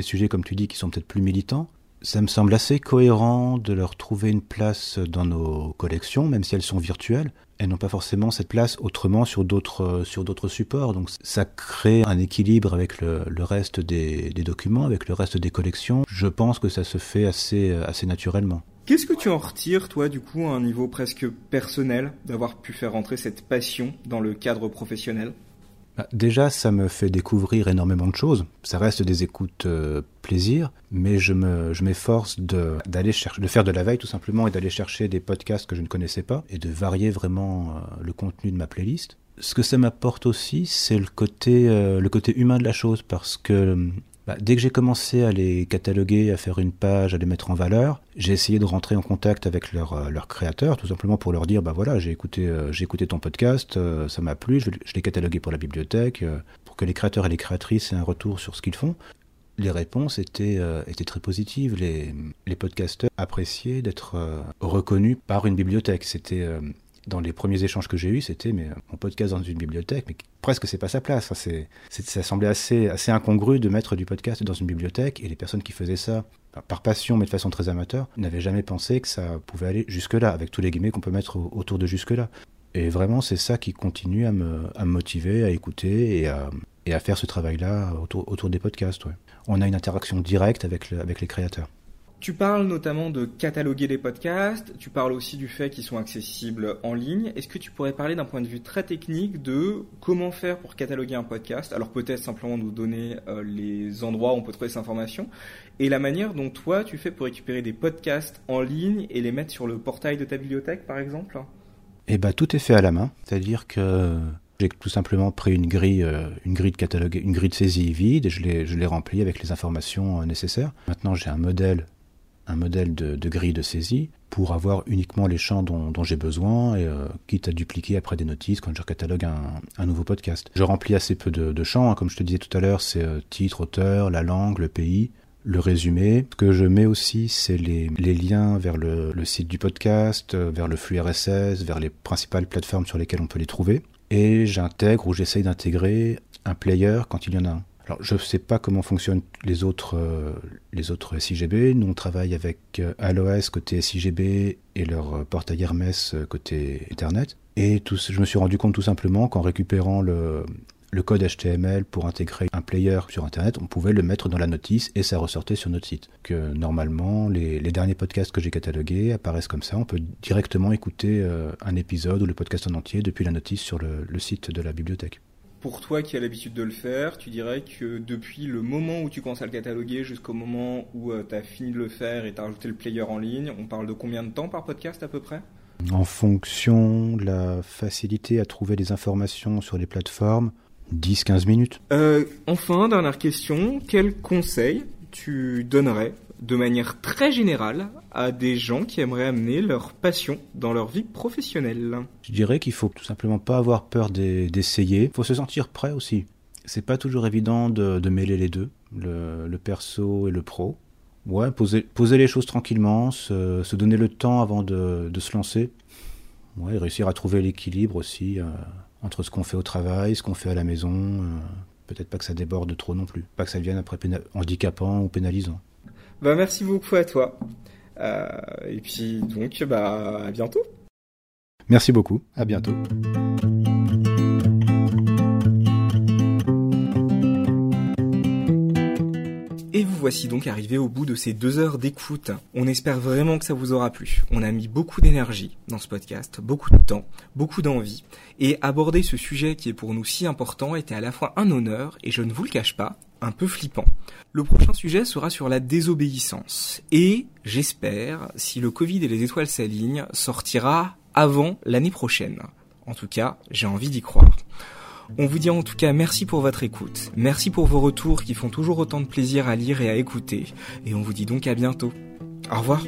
sujets, comme tu dis, qui sont peut-être plus militants. Ça me semble assez cohérent de leur trouver une place dans nos collections, même si elles sont virtuelles. Elles n'ont pas forcément cette place autrement sur d'autres supports. Donc ça crée un équilibre avec le, reste des, documents, avec le reste des collections. Je pense que ça se fait assez naturellement. Qu'est-ce que tu en retires, toi, du coup, à un niveau presque personnel, d'avoir pu faire rentrer cette passion dans le cadre professionnel? Bah, Déjà, ça me fait découvrir énormément de choses. Ça reste des écoutes euh, plaisir, mais je me, je m'efforce de d'aller chercher, de faire de la veille tout simplement et d'aller chercher des podcasts que je ne connaissais pas et de varier vraiment euh, le contenu de ma playlist. Ce que ça m'apporte aussi, c'est le côté, euh, le côté humain de la chose, parce que bah, dès que j'ai commencé à les cataloguer, à faire une page, à les mettre en valeur, j'ai essayé de rentrer en contact avec leur, euh, leur créateur, tout simplement pour leur dire, bah voilà, j'ai écouté, euh, écouté ton podcast, euh, ça m'a plu, je, l'ai catalogué pour la bibliothèque, pour que les créateurs et les créatrices aient un retour sur ce qu'ils font. Les réponses étaient, étaient très positives. Les, les podcasteurs appréciaient d'être reconnus par une bibliothèque. C'était dans les premiers échanges que j'ai eus, c'était mais mon podcast dans une bibliothèque, mais presque c'est pas sa place. c'est, ça semblait assez, assez incongru de mettre du podcast dans une bibliothèque et les personnes qui faisaient ça par passion mais de façon très amateur n'avaient jamais pensé que ça pouvait aller jusque-là, avec tous les guillemets qu'on peut mettre autour de jusque-là. Et vraiment, c'est ça qui continue à me, à me motiver, à écouter et à, faire ce travail-là autour, des podcasts. On a une interaction directe avec, avec les créateurs. Tu parles notamment de cataloguer les podcasts, tu parles aussi du fait qu'ils sont accessibles en ligne. Est-ce que tu pourrais parler d'un point de vue très technique de comment faire pour cataloguer un podcast? Alors peut-être simplement nous donner euh, les endroits où on peut trouver cette information et la manière dont toi tu fais pour récupérer des podcasts en ligne et les mettre sur le portail de ta bibliothèque par exemple? Eh ben tout est fait à la main, c'est-à-dire que j'ai tout simplement pris une grille, euh, une grille de catalogue, une grille de saisie vide et je l'ai, je l'ai remplie avec les informations euh, nécessaires. Maintenant j'ai un modèle un modèle de, grille de saisie pour avoir uniquement les champs dont, j'ai besoin et euh, quitte à dupliquer après des notices quand je catalogue un, nouveau podcast. Je remplis assez peu de, champs, hein, comme je te disais tout à l'heure, c'est euh, titre, auteur, la langue, le pays, le résumé. Ce que je mets aussi, c'est les, les, liens vers le, le, site du podcast, euh, vers le flux RSS, vers les principales plateformes sur lesquelles on peut les trouver. Et j'intègre ou j'essaye d'intégrer un player quand il y en a un. Alors, je ne sais pas comment fonctionnent les autres, euh, les autres SIGB. Nous, on travaille avec euh, Aloes côté SIGB et leur euh, portail Hermès côté Internet. Et je me suis rendu compte tout simplement qu'en récupérant le, code HTML pour intégrer un player sur Internet, on pouvait le mettre dans la notice et ça ressortait sur notre site. Que normalement, les, derniers podcasts que j'ai catalogués apparaissent comme ça. On peut directement écouter un épisode ou le podcast en entier depuis la notice sur le site de la bibliothèque pour toi qui as l'habitude de le faire, tu dirais que depuis le moment où tu commences à le cataloguer jusqu'au moment où euh, tu as fini de le faire et tu as rajouté le player en ligne, on parle de combien de temps par podcast à peu près? En fonction de la facilité à trouver des informations sur les plateformes, 10-15 minutes. Euh, enfin, dernière question, quel conseil tu donnerais de manière très générale à des gens qui aimeraient amener leur passion dans leur vie professionnelle Je dirais qu'il faut tout simplement pas avoir peur d'essayer. Il faut se sentir prêt aussi. C'est pas toujours évident de, mêler les deux, le, perso et le pro. Ouais, poser, les choses tranquillement, se, donner le temps avant de, de se lancer. Ouais, réussir à trouver l'équilibre aussi euh, entre ce qu'on fait au travail, ce qu'on fait à la maison. Euh, Peut-être pas que ça déborde trop non plus, pas que ça devienne après handicapant ou pénalisant. Bah merci beaucoup à toi. Euh, et puis donc bah à bientôt. Merci beaucoup. À bientôt. Et vous voici donc arrivé au bout de ces deux heures d'écoute. On espère vraiment que ça vous aura plu. On a mis beaucoup d'énergie dans ce podcast, beaucoup de temps, beaucoup d'envie. Et aborder ce sujet qui est pour nous si important était à la fois un honneur et je ne vous le cache pas, un peu flippant. Le prochain sujet sera sur la désobéissance. Et, j'espère, si le Covid et les étoiles s'alignent, sortira avant l'année prochaine. En tout cas, j'ai envie d'y croire. On vous dit en tout cas merci pour votre écoute, merci pour vos retours qui font toujours autant de plaisir à lire et à écouter, et on vous dit donc à bientôt. Au revoir